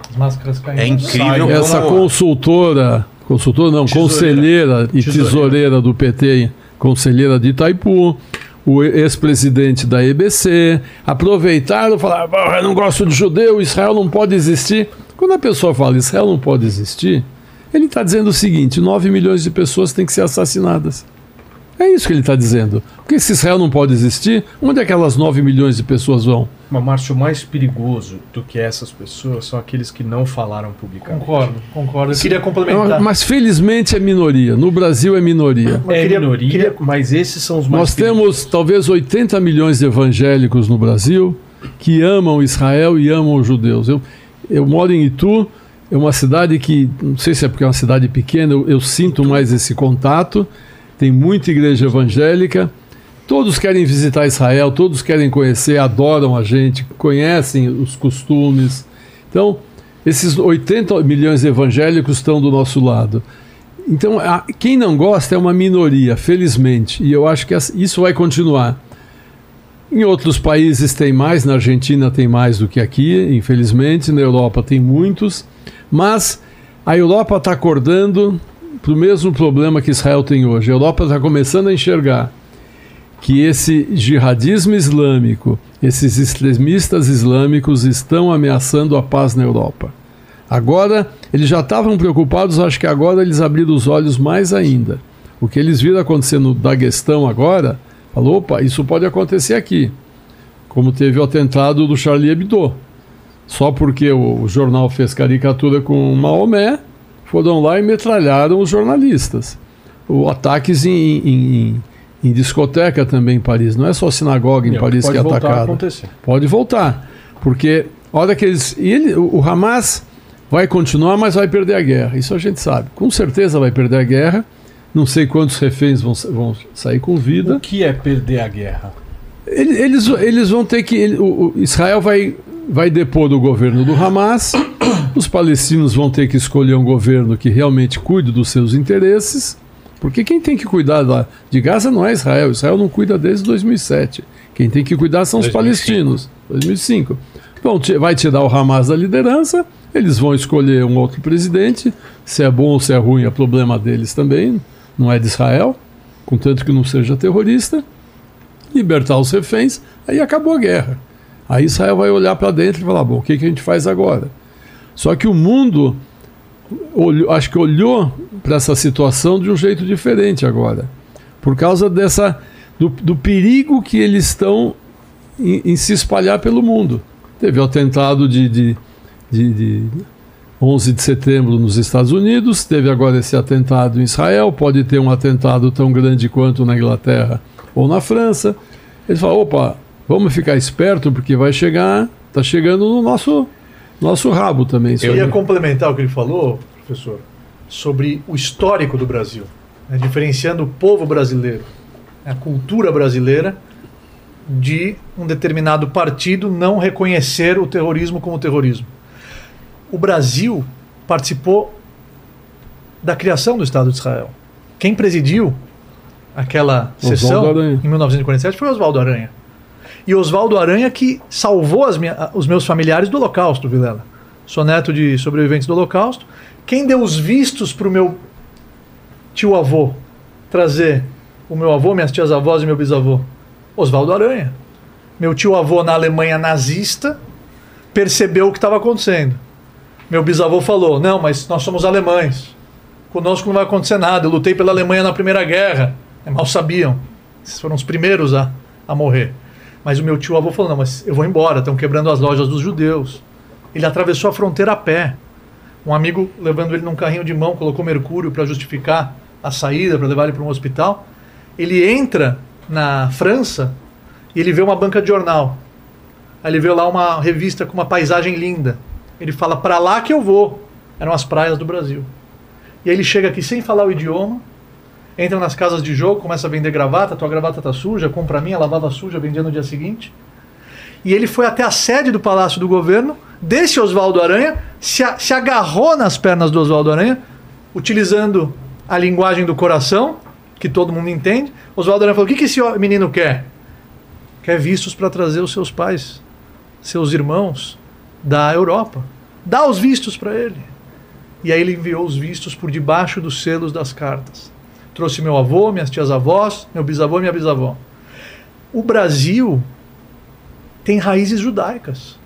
É incrível essa consultora, consultora não, Tesoureira. conselheira e Tesoureira. tesoureira do PT, conselheira de Itaipu, o ex-presidente da EBC, aproveitaram e falaram: "Ah, eu não gosto de judeu, Israel não pode existir. Quando a pessoa fala Israel não pode existir, ele está dizendo o seguinte: 9 milhões de pessoas têm que ser assassinadas. É isso que ele está dizendo. Porque se Israel não pode existir, onde aquelas 9 milhões de pessoas vão? Mas, Márcio, o mais perigoso do que essas pessoas são aqueles que não falaram publicamente. Concordo, concordo. Eu queria É complementar. Mas felizmente é minoria. No Brasil é minoria. É queria- minoria, queria- mas esses são os mais Nós temos talvez 80 milhões de evangélicos no Brasil que amam Israel e amam os judeus. Eu, eu moro em Itu, é uma cidade que, não sei se é porque é uma cidade pequena, eu, eu sinto mais esse contato. Tem muita igreja evangélica. Todos querem visitar Israel, todos querem conhecer, adoram a gente, conhecem os costumes. Então, esses 80 milhões de evangélicos estão do nosso lado. Então, a- quem não gosta é uma minoria, felizmente, e eu acho que isso vai continuar. Em outros países tem mais, na Argentina tem mais do que aqui, infelizmente, na Europa tem muitos, mas a Europa está acordando para o mesmo problema que Israel tem hoje. A Europa está começando a enxergar que esse jihadismo islâmico, esses extremistas islâmicos estão ameaçando a paz na Europa. Agora, eles já estavam preocupados, acho que agora eles abriram os olhos mais ainda. O que eles viram acontecer no Daguestão agora, falou, opa, isso pode acontecer aqui. Como teve o atentado do Charlie Hebdo. Só porque o, jornal fez caricatura com Maomé, foram lá e metralharam os jornalistas. O ataques em, em- em- discoteca também em Paris. Não é só sinagoga em É, Paris que pode é voltar a atacada. acontecer. Pode voltar. Porque, a hora que eles. Ele, o Hamas vai continuar, mas vai perder a guerra. Isso a gente sabe. Com certeza vai perder a guerra. Não sei quantos reféns vão, vão sair com vida. O que é perder a guerra? Ele- Eles, eles vão ter que. ele- o, o Israel vai, vai depor do governo do Hamas. Os palestinos vão ter que escolher um governo que realmente cuide dos seus interesses. Porque quem tem que cuidar da, de Gaza não é Israel. Israel não cuida desde 2007. Quem tem que cuidar são os 2005. palestinos. 2005. Bom, vai tirar o Hamas da liderança. Eles vão escolher um outro presidente. Se é bom ou se é ruim é problema deles também. Não é de Israel. Contanto que não seja terrorista libertar os reféns, aí acabou a guerra. Aí Israel vai olhar para dentro e falar: bom, o que, que a gente faz agora? Só que o mundo olhou- acho que olhou para essa situação de um jeito diferente agora, por causa dessa do, do perigo que eles estão em, em se espalhar pelo mundo. Teve o atentado de, de, de, de 11 de setembro nos Estados Unidos, teve agora esse atentado em Israel, pode ter um atentado tão grande quanto na Inglaterra ou na França. Ele fala: opa, vamos ficar esperto porque vai chegar, está chegando no nosso, nosso rabo também. Eu ia complementar o que ele falou, professor, sobre o histórico do Brasil, né, diferenciando o povo brasileiro, a cultura brasileira, de um determinado partido não reconhecer o terrorismo como terrorismo. O Brasil participou da criação do Estado de Israel. Quem presidiu aquela Oswaldo sessão Aranha. em 1947 foi Oswaldo Aranha. E Oswaldo Aranha que salvou as minha- os meus familiares do Holocausto, Vilela. Sou neto de sobreviventes do Holocausto. Quem deu os vistos para o meu tio-avô trazer o meu avô, minhas tias-avós e meu bisavô? Oswaldo Aranha. Meu tio-avô na Alemanha nazista percebeu o que estava acontecendo. Meu bisavô falou: Não, mas nós somos alemães. Conosco não vai acontecer nada. Eu lutei pela Alemanha na Primeira Guerra. É, Mal sabiam. Esses foram os primeiros a, a morrer. Mas o meu tio avô falou: Não, mas eu vou embora. Estão quebrando as lojas dos judeus. Ele atravessou a fronteira a pé. Um amigo levando ele num carrinho de mão, colocou mercúrio para justificar a saída, para levar ele para um hospital. Ele entra na França e ele vê uma banca de jornal. Aí ele vê lá uma revista com uma paisagem linda. Ele fala: Para lá que eu vou. Eram as praias do Brasil. E aí ele chega aqui sem falar o idioma, entra nas casas de jogo, começa a vender gravata, tua gravata tá suja, compra a minha, lavava suja, vendia no dia seguinte. E ele foi até a sede do Palácio do Governo, desse Oswaldo Aranha, se, a- se agarrou nas pernas do Oswaldo Aranha, utilizando a linguagem do coração, que todo mundo entende. Oswaldo Aranha falou: O que, que esse menino quer? Quer vistos para trazer os seus pais, seus irmãos da Europa. Dá os vistos para ele. E aí ele enviou os vistos por debaixo dos selos das cartas. Trouxe meu avô, minhas tias-avós, meu bisavô e minha bisavó. O Brasil tem raízes judaicas.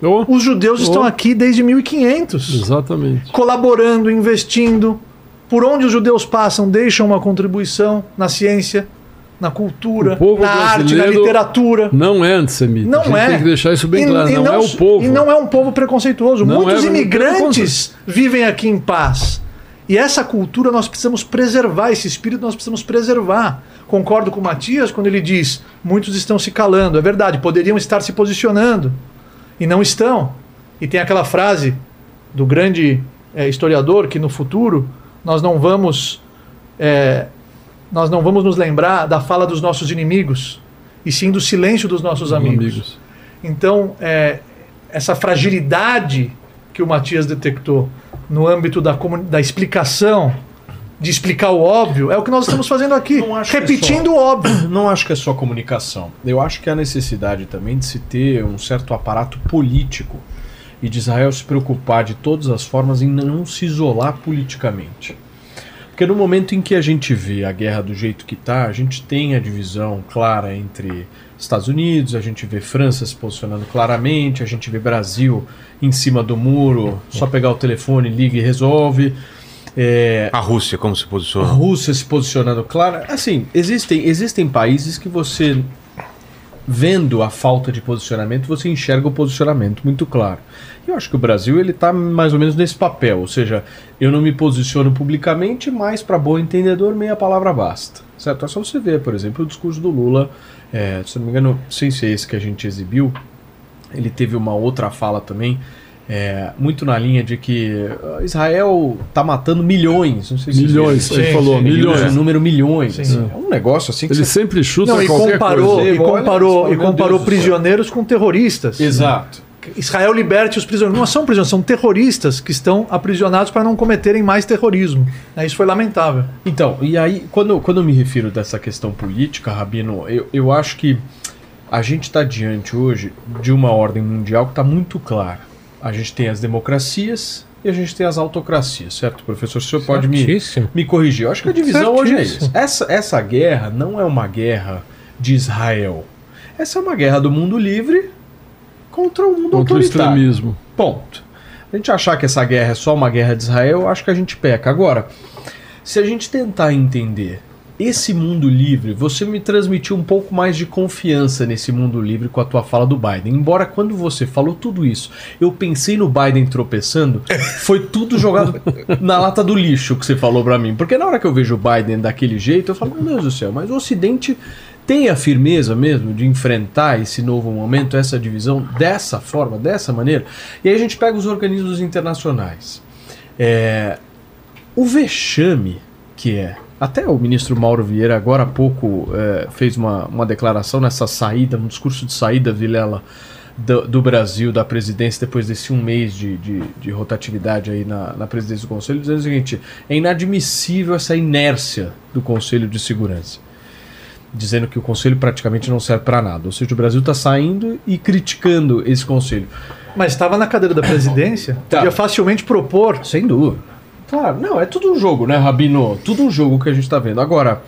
Oh, Os judeus estão Oh. aqui desde 1500, exatamente. colaborando, investindo. Por onde os judeus passam, deixam uma contribuição na ciência, na cultura, na arte, na literatura. Não é antissemita. Não é. tem que deixar isso bem E- claro. e Não, é o povo. E não é um povo preconceituoso. Não Muitos é, imigrantes vivem aqui em paz. E essa cultura nós precisamos preservar, esse espírito nós precisamos preservar. Concordo com o Matias quando ele diz: muitos estão se calando. É verdade, poderiam estar se posicionando e não estão. E tem aquela frase do grande eh, historiador que no futuro nós não vamos eh, nós não vamos nos lembrar da fala dos nossos inimigos e sim do silêncio dos nossos amigos. Então, é, essa fragilidade que o Matias detectou no âmbito da, da explicação, de explicar o óbvio, é o que nós estamos fazendo aqui, é repetindo só- o óbvio. Não acho que é só comunicação. Eu acho que há necessidade também de se ter um certo aparato político e de Israel se preocupar de todas as formas em não se isolar politicamente. Porque no momento em que a gente vê a guerra do jeito que está, a gente tem a divisão clara entre Estados Unidos, a gente vê França se posicionando claramente, a gente vê Brasil em cima do muro, só pegar o telefone, liga e resolve. É, A Rússia, como se a posiciona? Rússia se posicionando clara. Assim, existem, existem países que você, vendo a falta de posicionamento, você enxerga o posicionamento muito claro. Eu acho que o Brasil ele está mais ou menos nesse papel, ou seja, eu não me posiciono publicamente, mas para bom entendedor meia palavra basta. Certo? É só você ver, por exemplo, o discurso do Lula, é, se não me engano, não sei se é esse que a gente exibiu, ele teve uma outra fala também, É, muito na linha de que ah, Israel tá matando milhões. Não sei se Milhões, Sim, falou, sim, milhões. número milhões. Sim. É um negócio assim que Ele você... sempre chuta Não, e qualquer comparou, coisa. e Você olha comparou, e comparou Deus prisioneiros com terroristas. Exato. Israel liberte os prisioneiros. Não são prisioneiros, são terroristas que estão aprisionados para não cometerem mais terrorismo. É, Isso foi lamentável. Então, e aí, quando, quando eu me refiro dessa questão política, Rabino, eu, eu acho que a gente está diante hoje de uma ordem mundial que está muito clara. A gente tem as democracias e a gente tem as autocracias, certo, professor? O senhor pode me, me corrigir. Eu acho que a divisão hoje é isso. Essa, essa guerra não é uma guerra de Israel. Essa é uma guerra do mundo livre contra o mundo Contra o autoritário. extremismo. Ponto. A gente achar que essa guerra é só uma guerra de Israel, acho que a gente peca. Agora, se a gente tentar entender esse mundo livre, você me transmitiu um pouco mais de confiança nesse mundo livre com a tua fala do Biden. Embora quando você falou tudo isso, eu pensei no Biden tropeçando, foi tudo jogado na lata do lixo que você falou pra mim. Porque na hora que eu vejo o Biden daquele jeito, eu falo, meu Deus do céu, mas o Ocidente tem a firmeza mesmo de enfrentar esse novo momento, essa divisão dessa forma, dessa maneira. E aí a gente pega os organismos internacionais. É, o vexame que é. Até o ministro Mauro Vieira, agora há pouco, é, fez uma, uma declaração nessa saída, um discurso de saída, Vilela, do, do Brasil, da presidência, depois desse um mês de, de, de rotatividade aí na, na presidência do Conselho, dizendo o seguinte: é inadmissível essa inércia do Conselho de Segurança dizendo que o conselho praticamente não serve para nada. Ou seja, o Brasil está saindo e criticando esse conselho. Mas estava na cadeira da presidência, Tá. podia facilmente propor. Sem dúvida. Claro, não, é tudo um jogo, né, Rabino? Tudo um jogo que a gente está vendo. Agora,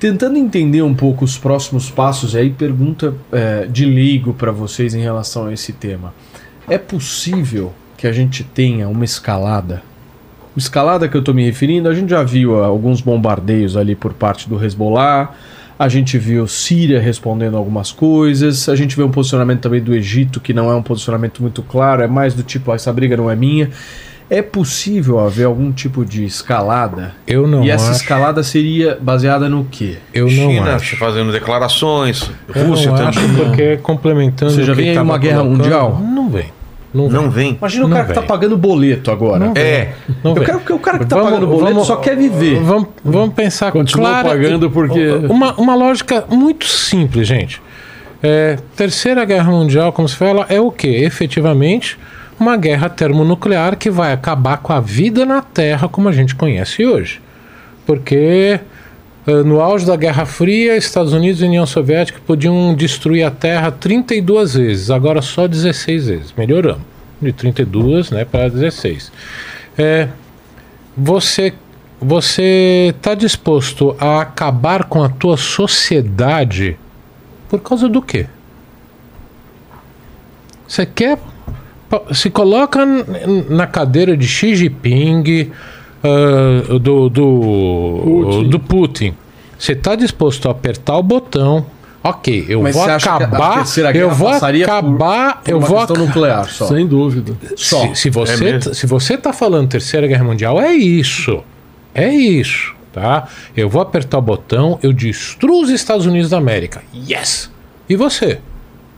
tentando entender um pouco os próximos passos, aí pergunta é, de leigo para vocês em relação a esse tema. É possível que a gente tenha uma escalada? Escalada que eu estou me referindo, a gente já viu ah, alguns bombardeios ali por parte do Hezbollah, a gente viu Síria respondendo algumas coisas, a gente vê um posicionamento também do Egito que não é um posicionamento muito claro, é mais do tipo, "Ah, essa briga não é minha. É possível haver algum tipo de escalada? Eu não e essa acho. escalada seria baseada no quê? Eu não China acho. fazendo declarações, Eu Rússia não também. acho porque complementando. Você já vem aí uma guerra colocando, mundial? Não vem. Não, Não vem. vem. Imagina o Não cara que tá vem. pagando boleto agora. Não É. Não Eu quero que o cara que tá Vamos- pagando boleto vamos- só quer viver. Vamos, vamos pensar Continua clara- pagando porque- Uma, uma lógica muito simples, gente. É, Terceira Guerra Mundial, como se fala, é o que? Efetivamente, uma guerra termonuclear que vai acabar com a vida na Terra como a gente conhece hoje. Porque eh, no auge da Guerra Fria, Estados Unidos e União Soviética podiam destruir a Terra 32 vezes, agora só 16 vezes. Melhoramos. De 32 né, para 16. É, você você está disposto a acabar com a tua sociedade por causa do quê? Você quer se coloca na cadeira de Xi Jinping, ah, do, do Putin. do Putin. Você está disposto a apertar o botão? Ok, eu Mas vou você acha que a acabar. Eu vou passaria por- acabar. Por eu uma vou ac- nuclear só. Sem dúvida. Só. se, se você, É mesmo? se você tá falando Terceira Guerra Mundial, é isso. É isso, tá? Eu vou apertar o botão, eu destruo os Estados Unidos da América. Yes! E você?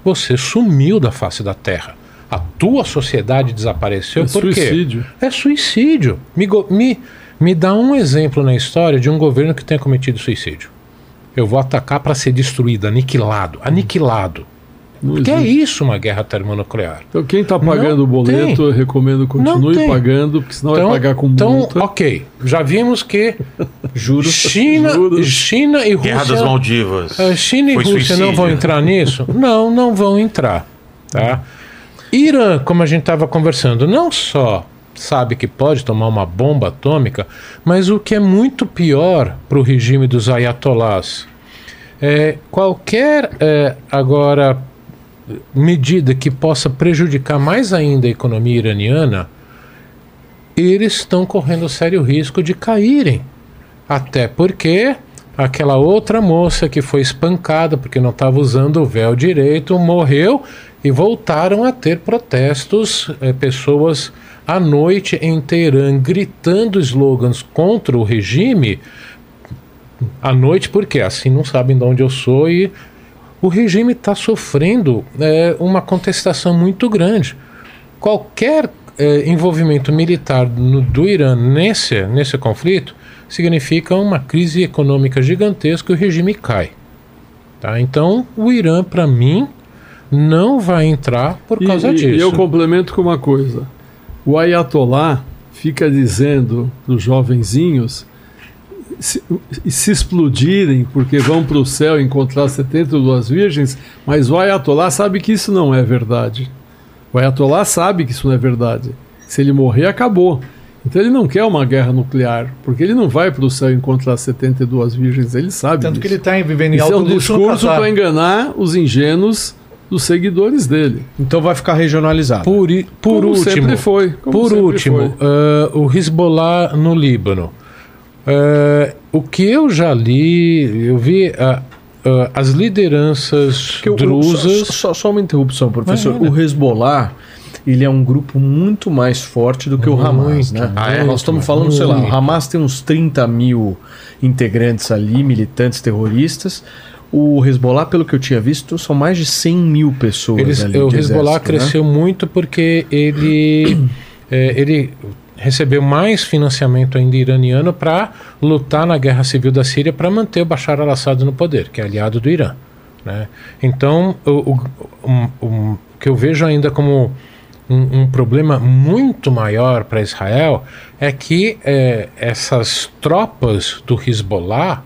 Você sumiu da face da Terra. A tua sociedade desapareceu É por quê? suicídio. É suicídio. Me, me, me dá um exemplo na história de um governo que tenha cometido suicídio. Eu vou atacar para ser destruído, aniquilado. Aniquilado. Não Que é existe. isso uma guerra termonuclear? Então quem está pagando Não o boleto, tem. eu recomendo continue Não pagando, porque senão vai pagar com então, multa. ok. Já vimos que Juros. China, Juros. China e Guerra das Rússia. Maldivas. eh, China e Foi Rússia não suicídio. vão entrar nisso? Não, não vão entrar. Tá? Irã, como a gente estava conversando, não só sabe que pode tomar uma bomba atômica, mas o que é muito pior para o regime dos ayatolás é qualquer é, agora medida que possa prejudicar mais ainda a economia iraniana, eles estão correndo sério risco de caírem. Até porque aquela outra moça que foi espancada porque não estava usando o véu direito morreu e voltaram a ter protestos, eh, pessoas à noite em Teherã gritando slogans contra o regime. À noite, porque assim não sabem de onde eu sou e o regime está sofrendo eh, uma contestação muito grande. qualquer eh, envolvimento militar no- do Irã nesse, nesse conflito significa uma crise econômica gigantesca e o regime cai. Tá? Então, o Irã, para mim, não vai entrar por E- causa e, disso. E eu complemento com uma coisa. O Ayatollah fica dizendo para os jovenzinhos se, se explodirem porque vão para o céu encontrar 72 virgens, mas o Ayatollah sabe que isso não é verdade. O Ayatollah sabe que isso não é verdade. Se ele morrer, acabou. Então ele não quer uma guerra nuclear, porque ele não vai para o céu encontrar 72 virgens, ele sabe Tanto que disso. ele está vivendo em Isso é alto um discurso para enganar os ingênuos dos seguidores dele. Então vai ficar regionalizado. Por, por Como último, sempre foi. como por sempre último, foi. ah, o Hezbollah no Líbano. Ah, o que eu já li, eu vi ah, as lideranças o- drusas. Só, só- só uma interrupção, professor. O Hezbollah, ele é um grupo muito mais forte do que o Hamas, Muito, né? Ah, é? Nós estamos falando, sei lá, o Muito. Hamas tem uns 30 mil integrantes ali, militantes terroristas. O Hezbollah, pelo que eu tinha visto, são mais de 100 mil pessoas Eles- ali o Hezbollah né? cresceu muito porque ele, eh, ele recebeu mais financiamento ainda iraniano para lutar na guerra civil da Síria para manter o Bashar al-Assad no poder, que é aliado do Irã. né? Então, o, o- um- o que eu vejo ainda como um, um problema muito maior para Israel é que eh, essas tropas do Hezbollah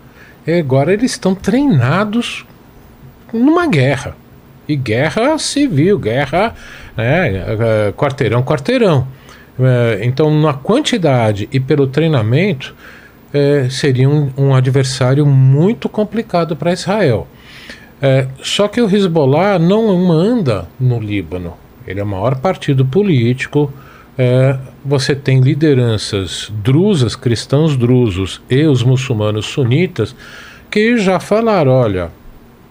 agora eles estão treinados numa guerra. E guerra civil, guerra né, eh, quarteirão, quarteirão. Eh, Então, na quantidade e pelo treinamento, eh, seria um, adversário muito complicado para Israel. Só que o Hezbollah não manda no Líbano. Ele é o maior partido político. Eh, você tem lideranças drusas, cristãos drusos e os muçulmanos sunitas que já falaram: olha,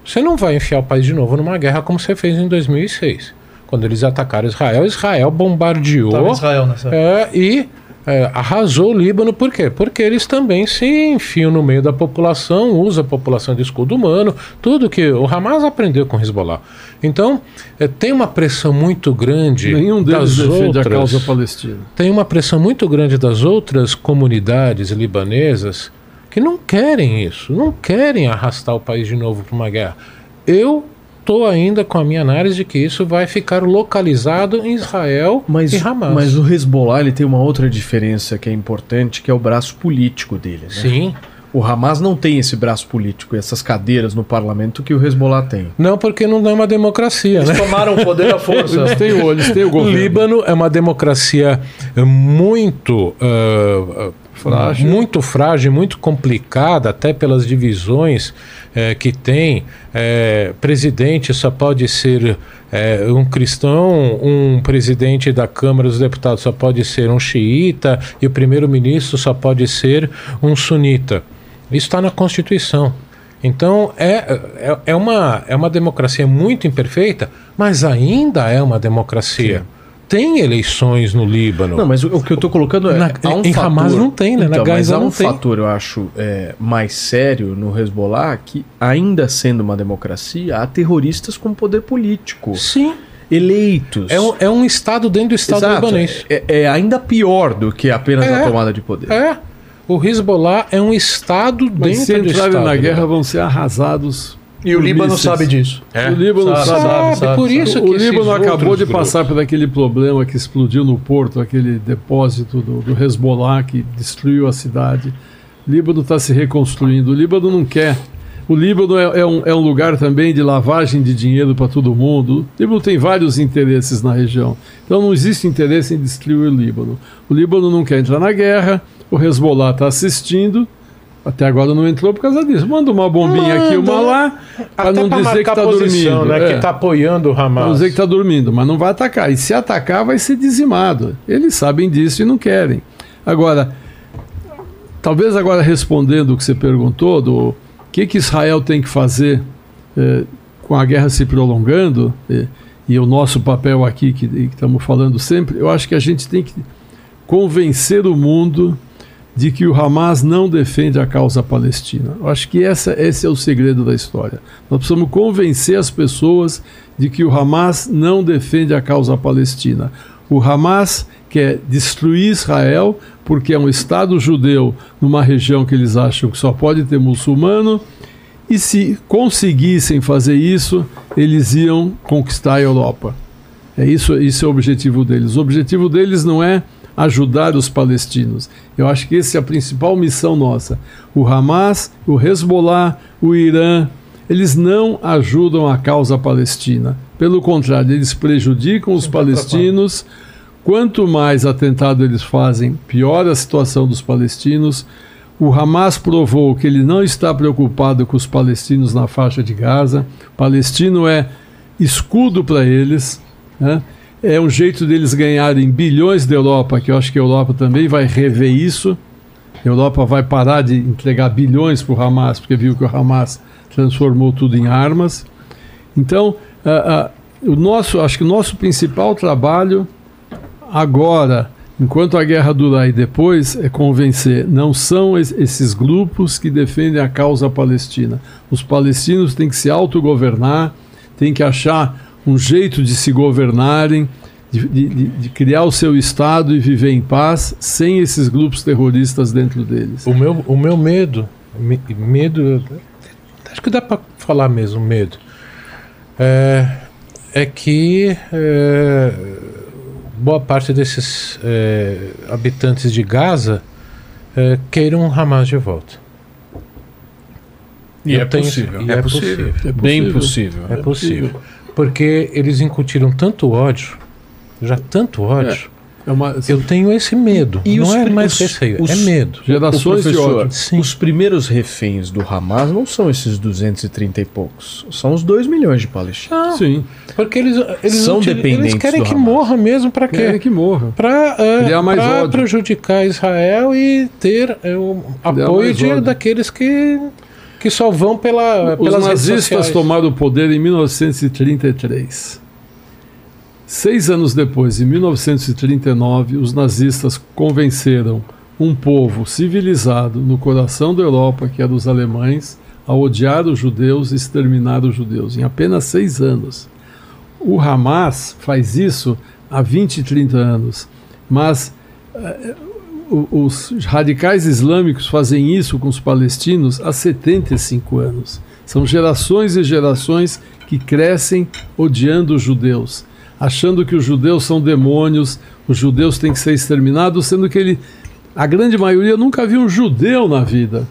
você não vai enfiar o país de novo numa guerra como você fez em 2006. Quando eles atacaram Israel, Israel bombardeou Israel nessa é, e é, arrasou o Líbano. Por quê? Porque eles também se enfiam no meio da população, usam a população de escudo humano, tudo que o Hamas aprendeu com o Hezbollah. Então, é, tem uma pressão muito grande Nenhum deles das outras a causa palestina. tem uma pressão muito grande das outras comunidades libanesas que não querem isso, não querem arrastar o país de novo para uma guerra. Eu estou ainda com a minha análise de que isso vai ficar localizado em Israel Mas, e Hamas. mas o Hezbollah ele tem uma outra diferença que é importante, que é o braço político dele. Né? Sim. O Hamas não tem esse braço político, essas cadeiras no parlamento que o Hezbollah tem. Não, porque não é uma democracia, né? Eles tomaram o poder à força. Eles têm o, eles têm o O governo. Líbano é uma democracia muito ah, Frágil. muito frágil, muito complicada, até pelas divisões eh, que tem. Eh, presidente só pode ser eh, um cristão, um presidente da Câmara dos Deputados só pode ser um xiita e o primeiro-ministro só pode ser um sunita. Isso está na Constituição. Então é, é, é, uma, é uma democracia muito imperfeita, mas ainda é uma democracia. Tem eleições no Líbano. Não, mas o, o que eu tô colocando é. Na- há um em Hamas não tem, né? Na Então, mas Gaza há um não tem. fator, eu acho, é, mais sério no Hezbollah que, ainda sendo uma democracia, há terroristas com poder político. Sim. Eleitos. É um, é um Estado dentro do Estado Exato. libanês. É, é ainda pior do que apenas É. a tomada de poder. É. O Hezbollah é um Estado Mas se dentro do entrarem Estado. na guerra libanês. vão ser arrasados. E o Líbano mísseis. sabe disso. É. O Líbano Sabe, sabe. sabe, sabe, por isso O que esses Líbano acabou de grupos- passar por aquele problema que explodiu no porto, aquele depósito do, do Hezbollah que destruiu a cidade. O Líbano está se reconstruindo. O Líbano não quer. O Líbano é, é um, é um lugar também de lavagem de dinheiro para todo mundo. O Líbano tem vários interesses na região. Então não existe interesse em destruir o Líbano. O Líbano não quer entrar na guerra. O Hezbollah está assistindo. Até agora não entrou por causa disso. Manda uma bombinha aqui, uma lá, para Até não pra dizer que está dormindo. né? É. Que tá apoiando o não Hamas. dizer que está dormindo, mas não vai atacar. E se atacar, vai ser dizimado. Eles sabem disso e não querem. Agora, talvez agora respondendo o que você perguntou, do que, que Israel tem que fazer eh, com a guerra se prolongando, eh, e o nosso papel aqui, que estamos falando sempre, eu acho que a gente tem que convencer o mundo de que o Hamas não defende a causa palestina. Eu acho que essa, esse é o segredo da história. Nós precisamos convencer as pessoas de que o Hamas não defende a causa palestina. O Hamas quer destruir Israel porque é um Estado judeu numa região que eles acham que só pode ter muçulmano. E se conseguissem fazer isso, eles iam conquistar a Europa. É isso, isso é o objetivo deles. O objetivo deles não é ajudar os palestinos. Eu acho que essa é a principal missão nossa. O Hamas, o Hezbollah, o Irã, eles não ajudam a causa palestina. Pelo contrário, eles prejudicam os palestinos. Quanto mais atentado eles fazem, pior a situação dos palestinos. O Hamas provou que ele não está preocupado com os palestinos na faixa de Gaza. O palestino é escudo para eles. Né? É um jeito deles ganharem bilhões da Europa, que eu acho que a Europa também vai rever isso. A Europa vai parar de entregar bilhões para o Hamas, porque viu que o Hamas transformou tudo em armas. Então, ah, ah, o nosso, acho que o nosso principal trabalho agora, enquanto a guerra durar e depois, é convencer. Não são es- esses grupos que defendem a causa palestina. Os palestinos têm que se autogovernar, têm que achar um jeito de se governarem, de, de- de- criar o seu Estado e viver em paz, sem esses grupos terroristas dentro deles. O meu, o meu medo, me- medo, acho que dá para falar mesmo medo, é, é que é, boa parte desses é, habitantes de Gaza é, queiram Hamas de volta. E é tenho- possível. e É é possível. possível. É Bem possível. possível. É possível. Porque eles incutiram tanto ódio, já tanto ódio. É uma, Eu tenho esse medo. E não os é mais receio, os- é medo. gerações de ódio. Sim. Os primeiros reféns do Hamas não são esses 230 e poucos. São os 2 milhões de palestinos. Sim, Porque eles, eles São te- dependentes Eles querem do que Hamas. morra mesmo para querem quê? que morra. Para mais ódio. prejudicar Israel e ter é, o apoio de, daqueles que, que só vão pela, Os pelas nazistas tomaram o poder em 1933. Seis anos depois, em 1939, os nazistas convenceram um povo civilizado no coração da Europa, que era os alemães, a odiar os judeus e exterminar os judeus, em apenas seis anos. O Hamas faz isso há 20, 30 anos, mas eh, os radicais islâmicos fazem isso com os palestinos há 75 anos. São gerações e gerações que crescem odiando os judeus, achando que os judeus são demônios, os judeus têm que ser exterminados, sendo que ele, a grande maioria nunca viu um judeu na vida.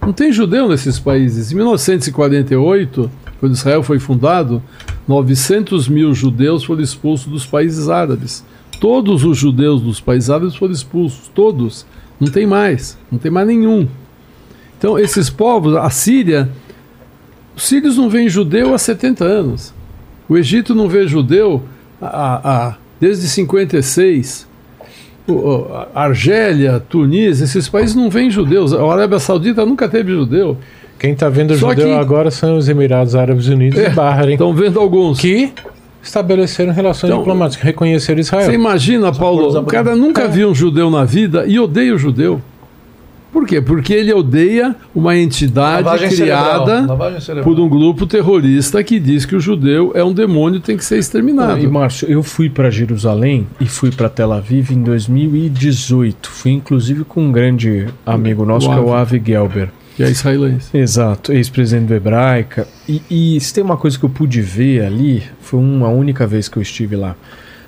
Não tem judeu nesses países. Em 1948, quando Israel foi fundado, 900 mil judeus foram expulsos dos países árabes. Todos os judeus dos países árabes foram expulsos, todos. Não tem mais, não tem mais nenhum. Então, esses povos, a Síria, os sírios não veem judeu há 70 anos. O Egito não vê judeu há, há- desde 56. O- a Argélia, Tunísia, esses países não veem judeus. A Arábia Saudita nunca teve judeu. Quem está vendo Só judeu que- agora são os Emirados Árabes Unidos É, e Bahrein, Estão vendo alguns. que estabeleceram relações Então, diplomáticas, reconheceram Israel. Você imagina, Paulo, o cara nunca viu um judeu na vida e odeia o judeu. Por quê? Porque ele odeia uma entidade Lavagem criada cerebral, por um grupo terrorista que diz que o judeu é um demônio e tem que ser exterminado. E Márcio, eu fui para Jerusalém e fui para Tel Aviv em 2018. Fui inclusive com um grande amigo nosso, O que é o. Avi Gelber. Que é israelense. Exato, ex-presidente do Hebraica. E, e se tem uma coisa que eu pude ver ali, foi uma única vez que eu estive lá.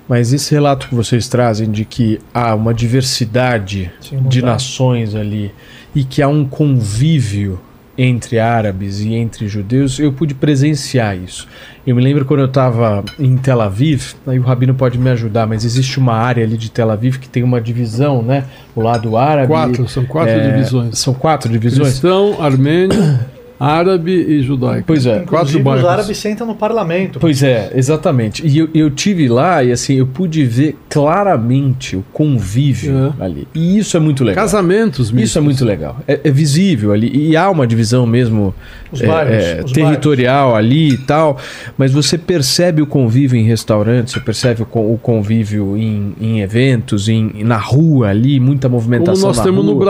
Mas esse relato que vocês trazem de que há uma diversidade Sim, de nações ali e que há um convívio entre árabes e entre judeus, eu pude presenciar isso. Eu me lembro quando eu estava em Tel Aviv, aí o Rabino pode me ajudar, mas existe uma área ali de Tel Aviv que tem uma divisão, né? O lado árabe. Quatro, são quatro é, divisões. São quatro divisões? Cristão, armênio, árabe e judaico. Pois é. Quatro Inclusive, os bairros. árabes sentam no parlamento. Pois é, exatamente. E eu, eu tive lá e assim, eu pude ver claramente o convívio ali. E isso é muito legal. Casamentos, Isso mistos. é muito legal. É, é visível ali. E há uma divisão mesmo Os é, bairros, é, os territorial ali e tal. Mas você percebe o convívio em restaurantes, você percebe o, con- o convívio em, em eventos, em, na rua ali, muita Como movimentação nós na temos no rua.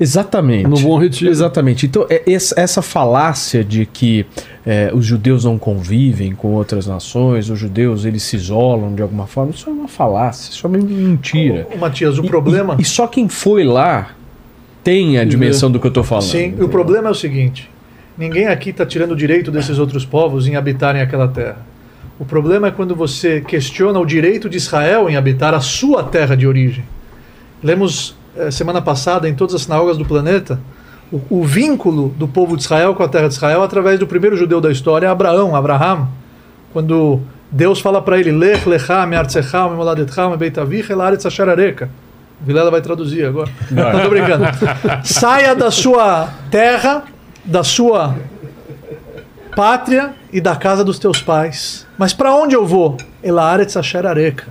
Exatamente. No Bom Retiro. Exatamente. Então, é essa falácia de que é, os judeus não convivem com outras nações, os judeus eles se isolam de alguma forma, isso é uma falácia, isso é uma mentira. Ô, Matias, o E- problema. E, e só quem foi lá tem a dimensão do que eu tô falando. Sim, o problema é o seguinte: ninguém aqui está tirando o direito desses outros povos em habitarem aquela terra. O problema é quando você questiona o direito de Israel em habitar a sua terra de origem. Lemos semana passada em todas as sinagogas do planeta o, o vínculo do povo de Israel com a terra de Israel através do primeiro judeu da história, Abraão, Abraham, quando Deus fala para ele: Lech lecha me'artzecha me'moladecha me'beit avich el haaretz asher areka. Vilela vai traduzir agora. Não tô brincando. Saia da sua terra, da sua pátria e da casa dos teus pais. Mas para onde eu vou? Elaretz Asher Areka.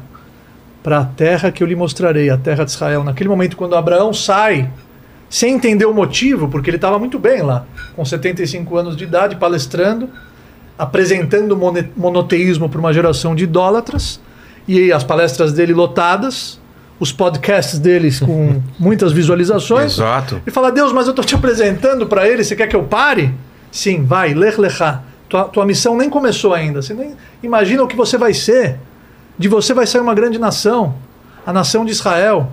Para a terra que eu lhe mostrarei, a terra de Israel. Naquele momento, quando Abraão sai, sem entender o motivo, porque ele estava muito bem lá, com 75 anos de idade, palestrando, apresentando o monoteísmo para uma geração de idólatras, e as palestras dele lotadas, os podcasts deles com muitas visualizações. Exato. E fala, Deus, mas eu estou te apresentando para ele, você quer que eu pare? Sim, vai, lech lechá. Tua, tua missão nem começou ainda. Você nem imagina o que você vai ser. De você vai sair uma grande nação, a nação de Israel,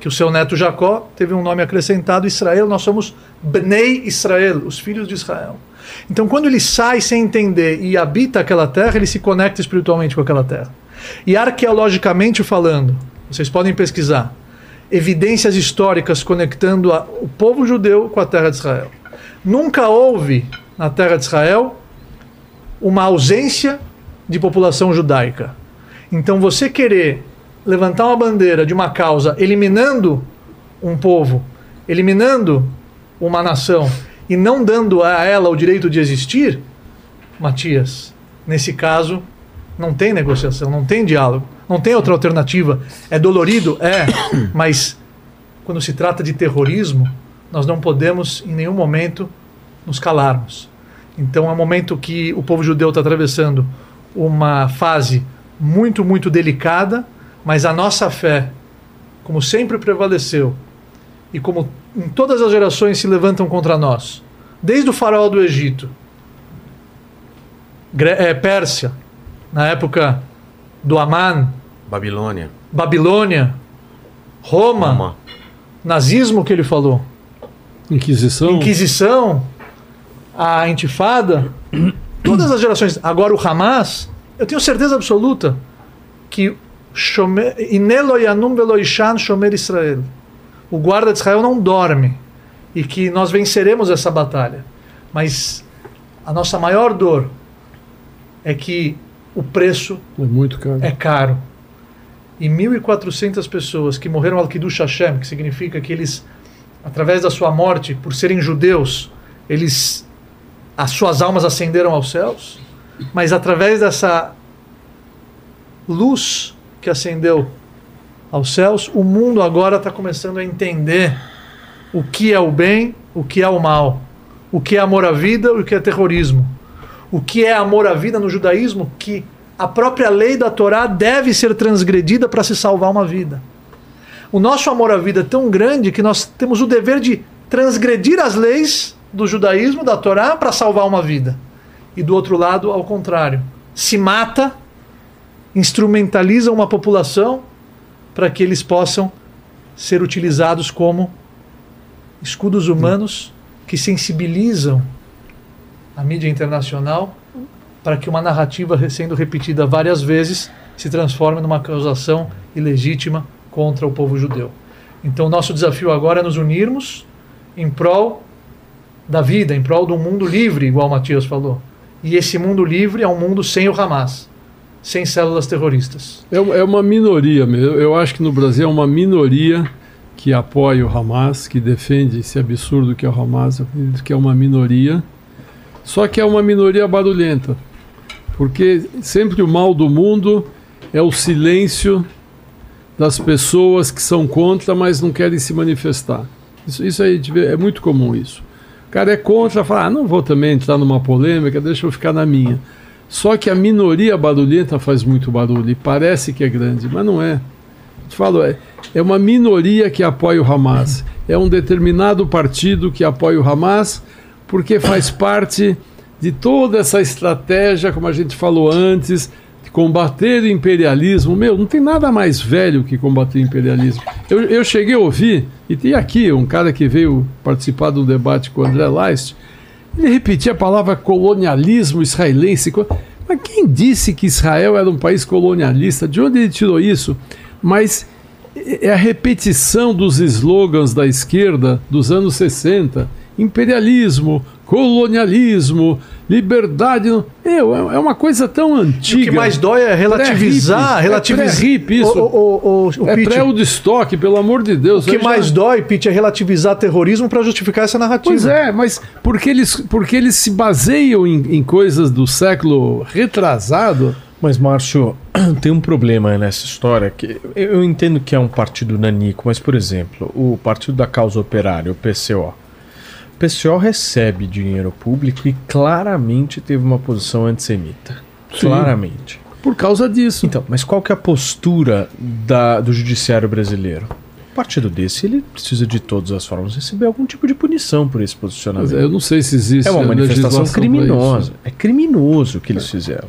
que o seu neto Jacó teve um nome acrescentado, Israel, nós somos Bnei Israel, os filhos de Israel. Então, quando ele sai sem entender e habita aquela terra, ele se conecta espiritualmente com aquela terra. E arqueologicamente falando, vocês podem pesquisar, evidências históricas conectando a- o povo judeu com a terra de Israel. Nunca houve na terra de Israel uma ausência de população judaica. Então você querer levantar uma bandeira de uma causa eliminando um povo, eliminando uma nação e não dando a ela o direito de existir, Matias, nesse caso não tem negociação, não tem diálogo, não tem outra alternativa. É dolorido, é, mas quando se trata de terrorismo, nós não podemos em nenhum momento nos calarmos. Então é um momento que o povo judeu está atravessando uma fase muito, muito delicada, mas a nossa fé, como sempre prevaleceu, e como em todas as gerações se levantam contra nós, desde o faraó do Egito, eh, Pérsia, na época do Amã, Babilônia. Babilônia, Roma, Roma. nazismo que ele falou, Inquisição. Inquisição, a Intifada, todas as gerações. Agora o Hamas, eu tenho certeza absoluta que Shomer- Israel. O guarda de Israel não dorme e que nós venceremos essa batalha. Mas a nossa maior dor é que o preço É muito caro. é caro. E 1.400 pessoas que morreram al Kiddush Hashem, que significa que eles, através da sua morte, por serem judeus, eles, as suas almas ascenderam aos céus, mas através dessa luz que ascendeu aos céus, o mundo agora está começando a entender o que é o bem, o que é o mal, o que é amor à vida e o que é terrorismo. O que é amor à vida no judaísmo? Que a própria lei da Torá deve ser transgredida para se salvar uma vida. O nosso amor à vida é tão grande que nós temos o dever de transgredir as leis do judaísmo, da Torá, para salvar uma vida. E do outro lado, ao contrário, se mata, instrumentaliza uma população para que eles possam ser utilizados como escudos humanos que sensibilizam a mídia internacional para que uma narrativa sendo repetida várias vezes se transforme numa acusação ilegítima contra o povo judeu. Então, nosso desafio agora é nos unirmos em prol da vida, em prol de um mundo livre, igual Matias falou. E esse mundo livre é um mundo sem o Hamas, sem células terroristas. É, é uma minoria mesmo. Eu acho que no Brasil é uma minoria que apoia o Hamas, que defende esse absurdo que é o Hamas. Eu que é uma minoria. Só que é uma minoria barulhenta. Porque sempre o mal do mundo é o silêncio das pessoas que são contra, mas não querem se manifestar. Isso, isso aí é muito comum isso. Cara é contra, fala, ah, não vou também entrar numa polêmica, deixa eu ficar na minha. Só que a minoria barulhenta faz muito barulho e parece que é grande, mas não é. Eu te falo, é, é uma minoria que apoia o Hamas. é um determinado partido que apoia o Hamas, porque faz parte de toda essa estratégia, como a gente falou antes, combater o imperialismo. Meu, não tem nada mais velho que combater o imperialismo. Eu, eu cheguei a ouvir, e tem aqui um cara que veio participar do debate com o André Leist, ele repetia a palavra colonialismo israelense. Mas quem disse que Israel era um país colonialista? De onde ele tirou isso? Mas é a repetição dos slogans da esquerda dos anos 60. Imperialismo, colonialismo, liberdade. Meu, é é uma coisa tão E antiga. o que mais dói é relativizar, Pré-hippie. relativizar. É pré-hippie isso. O, o, o, o, É Pete, pré-Woodstock, pelo amor de Deus. o que Eu já- mais dói, Pete, é relativizar terrorismo para justificar essa narrativa. Pois é, mas porque eles, porque eles se baseiam em, em coisas do século retrasado. Mas, Márcio, tem um problema nessa história que eu eu entendo que é um partido nanico, mas, por exemplo, o Partido da Causa Operária, o PCO. O PCO recebe dinheiro público e claramente teve uma posição antissemita. Sim. Claramente. Por causa disso. Então, mas qual que é a postura da- do judiciário brasileiro? Um partido desse, ele precisa de todas as formas receber algum tipo de punição por esse Mas posicionamento. eu não sei se existe. É uma manifestação criminosa. É criminoso o que eles fizeram.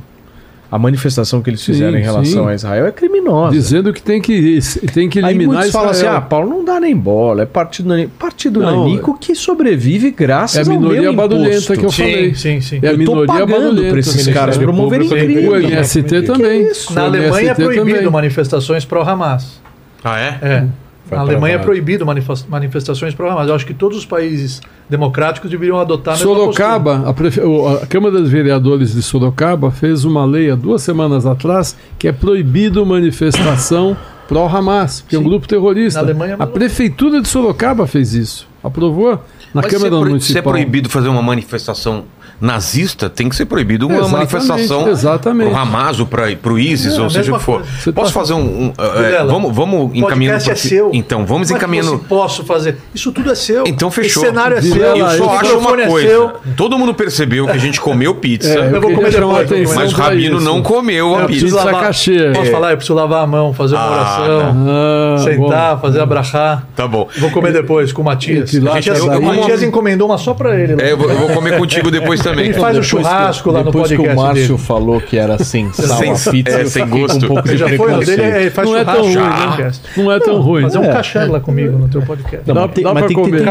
A manifestação que eles Sim, fizeram em relação sim. a Israel é criminosa. Dizendo que tem que, tem que Aí eliminar muitos falam assim: Israel. ah, Paulo, não dá nem bola. É partido nanico. Partido Não, nanico que sobrevive é graças a minoria ao meu imposto. que eu Sim, falei. sim, sim. É a Eu minoria pagando pra esses caras promoverem crime. O MST também. Na Alemanha é proibido também. manifestações pró-Hamas. Ah, é? É. Foi Na Alemanha é proibido manifesta- manifestações pró-Hamas. Eu acho que todos os países democráticos deveriam adotar Sorocaba, a, prefe- a Câmara dos Vereadores de Sorocaba fez uma lei há duas semanas atrás que é proibido manifestação pró-Hamas, que é um grupo terrorista. Na Alemanha é a Prefeitura de Sorocaba fez isso. Aprovou na Mas Câmara se é, pro- se é Municipal. proibido fazer uma manifestação nazista, tem que ser proibido uma Exatamente, manifestação exatamente. pro Hamas ou para pro ISIS, É, ou seja o que for. Posso tá- fazer um. um, é, Vilela, vamos vamos O encaminhando. podcast é seu. Então, vamos é encaminhando. posso fazer? Isso tudo é seu. Então fechou. Esse cenário é Vilela, seu. Eu só acho uma é coisa. seu. Todo mundo percebeu que a gente comeu pizza, É, Eu vou queria comer depois, mas o Rabino isso. não comeu Eu a preciso pizza. Lavar- cachê. Posso falar? Eu preciso lavar a mão, fazer uma Ah, oração, Ah, sentar, fazer abrahar. Tá bom. Vou comer depois com o Matias. O Matias, eu- eu- o encomendou uma só pra ele. É, eu vou, eu vou comer contigo depois também. Ele faz o Depois que- churrasco lá no depois podcast que o Márcio dele. falou que era sem sal Sem- a pizza, é, eu sem gosto. um pouco Ele de já foi, dele é, faz Não é churrasco tão ruim, no né? podcast. Não é tão ruim. Fazer um É. cachê lá comigo no teu podcast. Não, Dá- mas tem, dá mas pra tem que ter comer.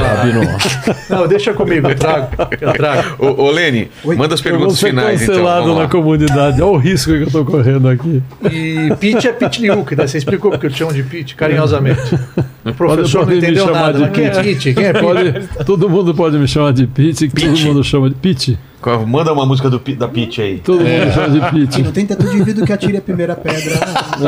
Rabino. Não, deixa comigo, eu trago. Eu trago. Ô, ô Lene, manda as perguntas ser finais então. cancelado na comunidade. Olha o risco que eu tô correndo aqui. E Pete é Pitliuk, né? Você explicou porque eu te chamo de Pete, carinhosamente. O professor Pode- não pode me entendeu chamar nada. de Mas quem é Pete. Quem é Pete? Pode- todo mundo pode me chamar de Pete, que todo mundo chama de Pete. Manda uma música do, da Pitch aí. Todo mundo chama de Pete. não tem tanto indivíduo que atire a primeira pedra.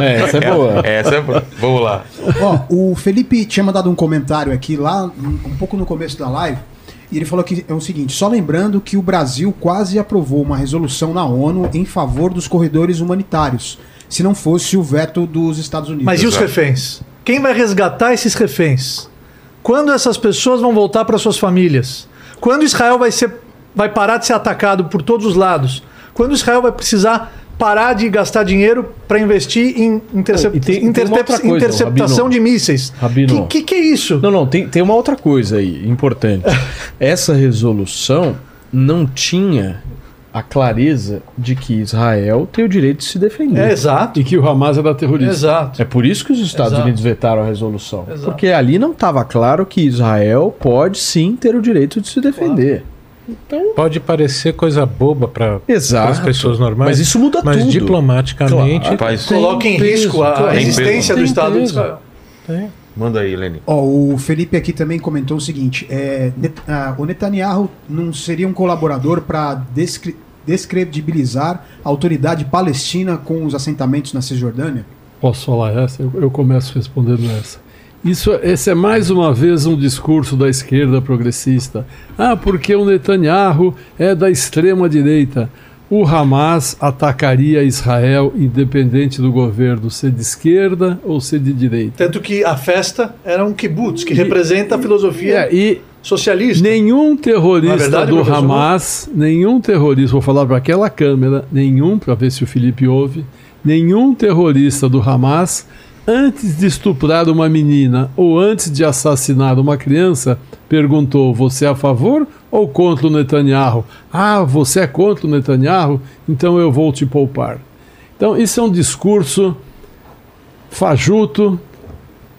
É, essa é boa. Essa é boa. Vamos lá. Ó, o Felipe tinha mandado um comentário aqui lá, um pouco no começo da live, e ele falou que é o seguinte: só lembrando que o Brasil quase aprovou uma resolução na ONU em favor dos corredores humanitários, se não fosse o veto dos Estados Unidos. Mas e os reféns? Quem vai resgatar esses reféns? Quando essas pessoas vão voltar para suas famílias? Quando Israel vai, ser, vai parar de ser atacado por todos os lados? Quando Israel vai precisar parar de gastar dinheiro para investir em intercep- tem- tem intercep- outra coisa, interceptação Rabino. de mísseis? Rabino. Que, que que é isso? Não, não, tem, tem uma outra coisa aí importante. Essa resolução não tinha a clareza de que Israel tem o direito de se defender. É exato. E que o Hamas era terrorista. Exato. É por isso que os Estados Exato. Unidos vetaram a resolução. Exato. Porque ali não estava claro que Israel pode sim ter o direito de se defender. Pode parecer coisa boba para as pessoas normais. Mas isso muda mas tudo. diplomaticamente Rapaz, Coloca em risco a, claro. a existência Tem do Estado de. Israel. manda aí, Lene. Ó, o Felipe aqui também comentou o seguinte: é, Net- ah, o Netanyahu não seria um colaborador para descredibilizar a autoridade palestina com os assentamentos na Cisjordânia? Posso falar essa? Eu, eu começo respondendo essa. Isso, esse é mais uma vez um discurso da esquerda progressista. Ah, porque o Netanyahu é da extrema direita. O Hamas atacaria Israel independente do governo ser de esquerda ou ser de direita. Tanto que a festa era um kibbutz, que representa a filosofia É, e socialista. nenhum terrorista verdade, do? Hamas, nenhum terrorista, vou falar para aquela câmera, nenhum, para ver se o Felipe ouve, nenhum terrorista do Hamas antes de estuprar uma menina ou antes de assassinar uma criança, perguntou: Você é a favor ou contra o Netanyahu? Ah, você é contra o Netanyahu? Então eu vou te poupar. Então, isso é um discurso fajuto,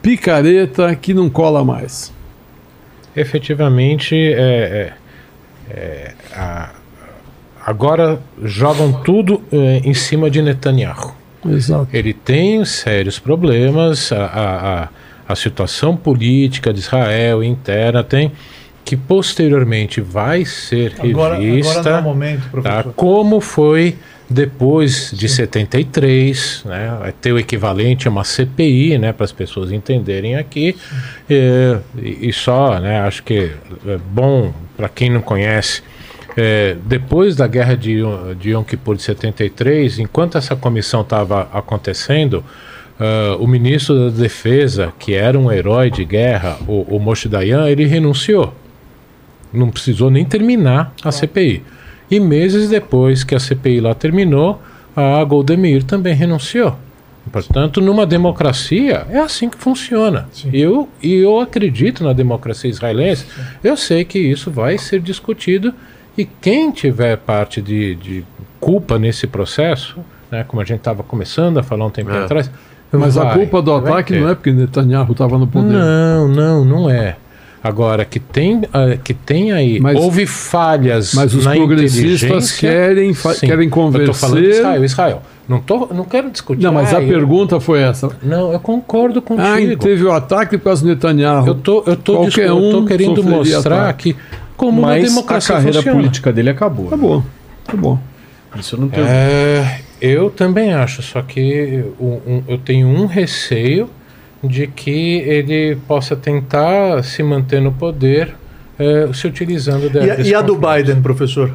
picareta, que não cola mais. Efetivamente, é, é, é, a- agora jogam tudo é, em cima de Netanyahu. Exato. Ele tem sérios problemas, a, a, a, situação política de Israel interna tem, que posteriormente vai ser Agora, revista. agora não é o momento, tá? professor. Como foi depois de 73, né? Vai ter o equivalente a uma CPI, né? Para as pessoas entenderem aqui. É, e, e só, né? Acho que é bom para quem não conhece. É, depois da guerra de, Yom- de Yom Kippur de 73, enquanto essa comissão estava acontecendo, ah, o ministro da Defesa, que era um herói de guerra, o, o Moshe Dayan, ele renunciou não precisou nem terminar a CPI. E meses depois que a CPI lá terminou, a Goldemir também renunciou. Portanto, numa democracia é assim que funciona. Eu, e eu acredito na democracia israelense. Eu sei que isso vai ser discutido e quem tiver parte de, de culpa nesse processo, né, como a gente estava começando a falar um tempo É. atrás. Mas a vai- culpa do ataque não é porque Netanyahu estava no poder. Não, não, não é. Agora, que tem, ah, que tem aí, Mas- houve falhas Mas os na progressistas querem, Sim. querem Eu tô falando de convencer. Israel, Israel. Não, tô, não quero discutir. Não, mas ah, a eu- pergunta foi essa. Não, eu concordo contigo. Ah, teve o ataque por causa do Netanyahu. Eu tô, eu tô, Qualquer discu- eu tô um querendo mostrar ataque. que como uma Mas a democracia carreira funciona. política dele acabou. Acabou. Acabou. Isso eu não tenho. É, eu também acho, só que um- um- eu tenho um receio de que ele possa tentar se manter no poder é, se utilizando da, E a, e a do. Biden, professor?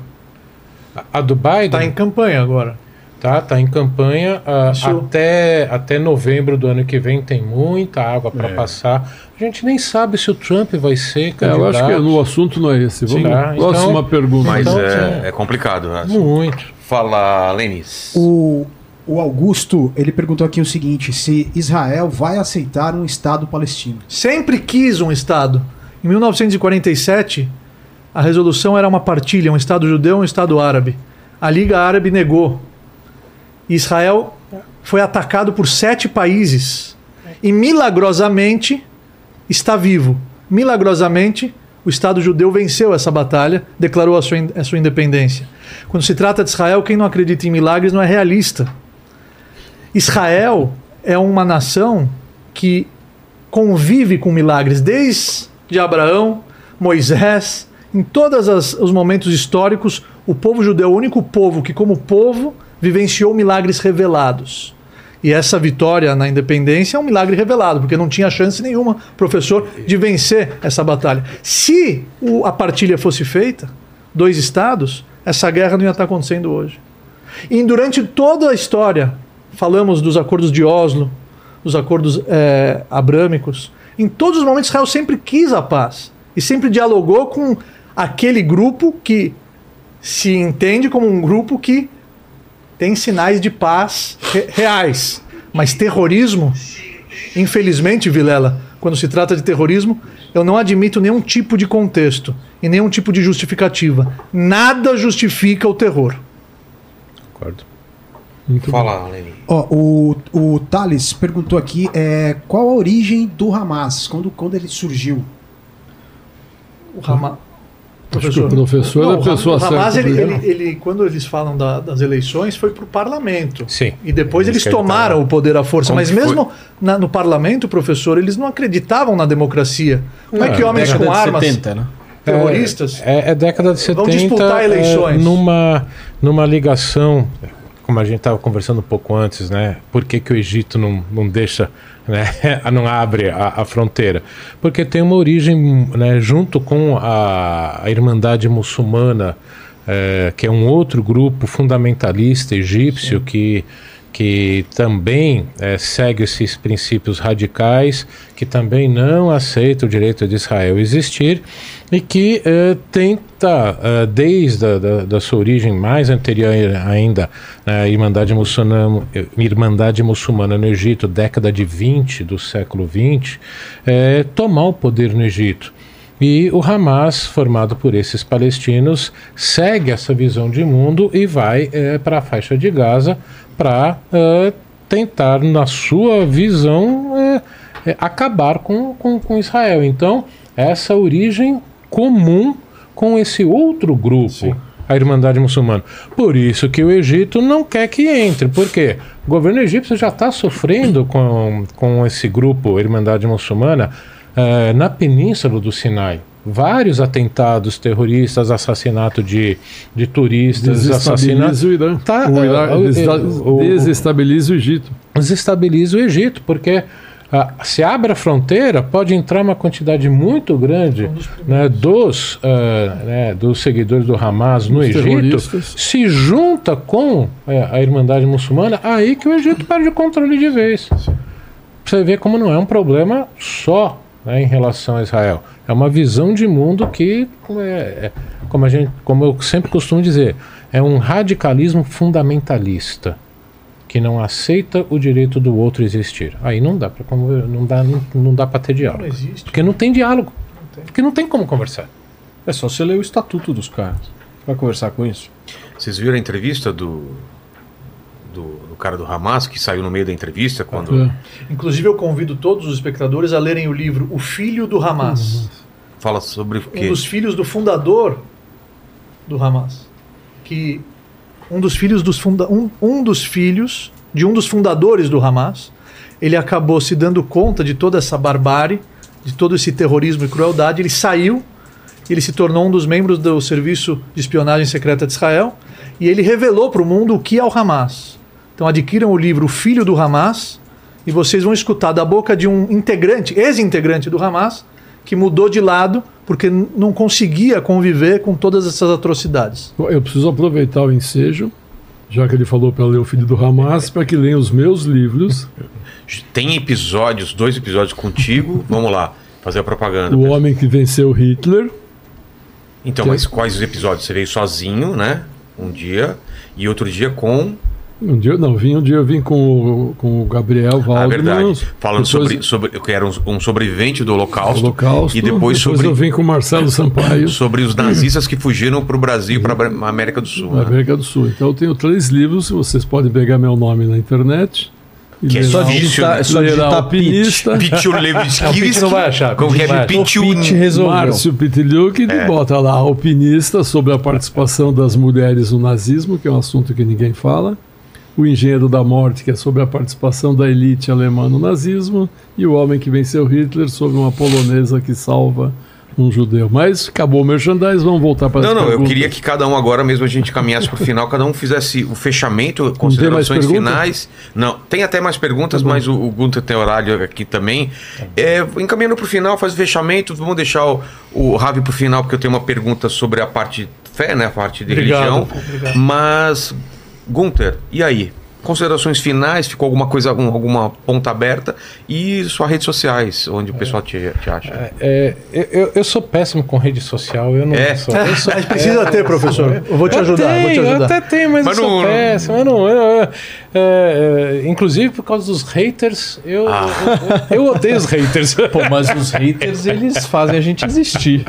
A do Biden Está em campanha agora. Tá, tá em campanha Isso- até, até novembro do ano que vem tem muita água para passar. A gente nem sabe se o Trump vai ser É, candidato. eu acho que no assunto não é esse. Vamos Sim. Ah, então- Próxima pergunta. Mas Então, é, é complicado. né? Muito. Fala, Lenis. O, o Augusto, ele perguntou aqui o seguinte: se Israel vai aceitar um Estado palestino. Sempre quis um Estado. Em 1947, a resolução era uma partilha, um Estado judeu e um Estado árabe. A Liga Árabe negou. Israel foi atacado por sete países e milagrosamente está vivo. Milagrosamente, o Estado judeu venceu essa batalha, declarou a sua, a sua independência. Quando se trata de Israel, quem não acredita em milagres não é realista. Israel é uma nação que convive com milagres desde Abraão, Moisés, em todos os momentos históricos, o povo judeu é o único povo que, como povo, vivenciou milagres revelados. E essa vitória na independência é um milagre revelado, porque não tinha chance nenhuma, professor, de vencer essa batalha. Se o- a partilha fosse feita, dois estados, essa guerra não ia estar acontecendo hoje. E durante toda a história, falamos dos acordos de Oslo, dos acordos eh, abrâmicos, em todos os momentos Israel sempre quis a paz e sempre dialogou com aquele grupo que se entende como um grupo que tem sinais de paz re- reais. Mas terrorismo, infelizmente, Vilela, quando se trata de terrorismo, eu não admito nenhum tipo de contexto e nenhum tipo de justificativa. Nada justifica o terror. Concordo. Fala, Lenin. Ó, o, o Thales perguntou aqui é, qual a origem do Hamas, quando, quando ele surgiu. O Hamas. Acho que o professor é a pessoa o Hamas, certa. ele, ele, ele. quando eles falam da- das eleições, foi para o parlamento. Sim. E depois eles que ele tomaram o poder à força. Como Mas mesmo na- no parlamento, professor, eles não acreditavam na democracia. Como é que homens Década com de armas 70, né? terroristas É, é década de 70. Vão disputar é, eleições. numa, numa ligação, como a gente estava conversando um pouco antes, né? Por que, que o Egito não, não deixa, né? não abre a, a fronteira? Porque tem uma origem, né? junto com a, a Irmandade Muçulmana, é, que é um outro grupo fundamentalista egípcio que, que também eh, segue esses princípios radicais, que também não aceita o direito de Israel existir e que eh, tenta, eh, desde a da, da sua origem mais anterior ainda, na Irmandade Muçulmana, Irmandade Muçulmana no Egito, década de 20 do século 20, eh, tomar o poder no Egito. E o Hamas, formado por esses palestinos, segue essa visão de mundo e vai para a faixa de Gaza para tentar, na sua visão, eh, acabar com, com, com Israel. Então, essa origem comum com esse outro grupo. A Irmandade Muçulmana. Por isso que o Egito não quer que entre. Por quê? O governo egípcio já está sofrendo com, com esse grupo, a Irmandade Muçulmana, eh, na península do Sinai. Vários atentados terroristas, assassinato de, de turistas, assassinato. Desestabiliza o Irã. Tá, o Irã é, é, o- desestabiliza o Egito. desestabiliza o Egito, porque ah, se abre a fronteira, pode entrar uma quantidade muito grande né, dos, ah, né, dos seguidores do Hamas no Os Egito, se junta com eh, a Irmandade Muçulmana, aí que o Egito perde o controle de vez. Você vê como não é um problema só né, em relação a Israel. É uma visão de mundo que, é, é, como, a gente, como eu sempre costumo dizer, é um radicalismo fundamentalista que não aceita o direito do outro existir. Aí não dá para não dá não, não dá para ter diálogo. Não existe. Porque não tem diálogo. Porque não tem como conversar. É só você ler o estatuto dos caras. Vai conversar com isso? Vocês viram a entrevista do, do, do cara do Hamas que saiu no meio da entrevista quando É. Inclusive, eu convido todos os espectadores a lerem o livro O Filho do Hamas. fala sobre o Um quê? dos filhos do fundador do Hamas. Que um dos filhos dos funda um, um dos filhos de um dos fundadores do Hamas, ele acabou se dando conta de toda essa barbárie, de todo esse terrorismo e crueldade, ele saiu, ele se tornou um dos membros do Serviço de Espionagem Secreta de Israel e ele revelou para o mundo o que é o Hamas. Então adquiram o livro O Filho do Hamas e vocês vão escutar da boca de um integrante, ex-integrante do Hamas, que mudou de lado porque não conseguia conviver com todas essas atrocidades. Eu preciso aproveitar o ensejo, já que ele falou para ler o filho do Hamas, para que leiam os meus livros, Tem episódios, dois episódios contigo. Vamos lá, fazer a propaganda. O Homem que Venceu Hitler. Então, mas quais os episódios? Você veio sozinho, né? Um dia. E outro dia com. Um dia, não, vim, um dia eu vim com, o- com o Gabriel Ah, Waldman. verdade. Falando depois- sobre, sobre. Eu era um, um sobrevivente do Holocausto. Holocausto. E depois sobre. eu vim com o Marcelo Sampaio, Sobre os nazistas que fugiram para o Brasil para a América do Sul. né? América do Sul. Então eu tenho três livros, vocês podem pegar meu nome na internet. Que é só digitar- é só digitar Pichulevski. Pitch não vai achar, Como Pitch que é? Pitch resolveu. Márcio Pitiliuk, ele bota lá Alpinista sobre a participação das mulheres no nazismo, que é um assunto que ninguém fala. O Engenheiro da Morte, que é sobre a participação da elite alemã no nazismo. E o Homem que Venceu Hitler, sobre uma polonesa que salva um judeu. Mas acabou o merchandise, vamos voltar para Não, não, eu perguntas. queria que cada um agora mesmo a gente caminhasse para o final, cada um fizesse o fechamento, considerações finais. Não, tem até mais perguntas, Tá mas o, o Gunter tem horário aqui também. É, encaminhando para o final, faz o fechamento, vamos deixar o, o Ravi para o final, porque eu tenho uma pergunta sobre a parte fé, né, a parte de Obrigado, religião. obrigado. Mas, Gunter, e aí? Considerações finais, ficou alguma coisa, algum- alguma ponta aberta e suas redes sociais, onde o pessoal te, te acha. É, eu, eu sou péssimo com rede social, eu não É. sou. Eu sou Mas precisa ter, professor. Eu vou te eu ajudar, vou te tenho, Eu ajudar. até tenho, mas, Mas eu sou não- péssimo. Eu não, eu- eu- é, é, inclusive por causa dos haters, eu, Ah. eu, eu odeio os haters. Pô, mas os haters, eles fazem a gente existir.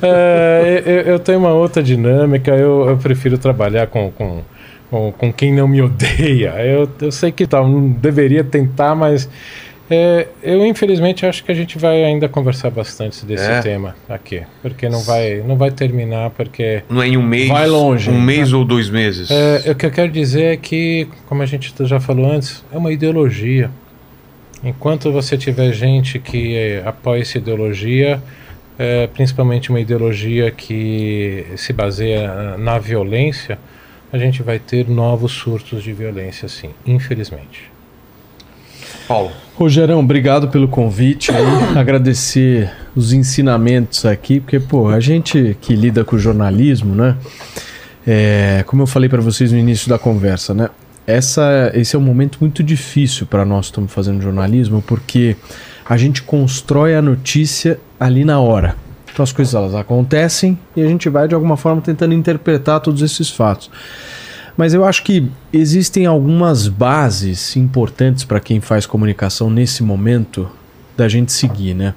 É, eu, eu tenho uma outra dinâmica, eu, eu prefiro trabalhar com, com, com, com quem não me odeia. Eu, eu sei que tal, não deveria tentar, mas é, eu infelizmente acho que a gente vai ainda conversar bastante desse É. tema aqui, porque não vai, não vai terminar, porque Não é em um mês, Vai longe, um mês ou dois meses. é, o que eu quero dizer é que, como a gente já falou antes, é uma ideologia. Enquanto você tiver gente que eh, apoia essa ideologia, eh, principalmente uma ideologia que se baseia na violência, a gente vai ter novos surtos de violência, sim, infelizmente. Paulo. Rogerão, obrigado pelo convite aí. Agradecer os ensinamentos aqui, porque, pô, a gente que lida com jornalismo, né? É, como eu falei para vocês no início da conversa, né? essa, esse é um momento muito difícil para nós que estamos fazendo jornalismo, porque a gente constrói a notícia ali na hora. Então as coisas elas acontecem e a gente vai de alguma forma tentando interpretar todos esses fatos. Mas eu acho que existem algumas bases importantes para quem faz comunicação nesse momento da gente seguir, né?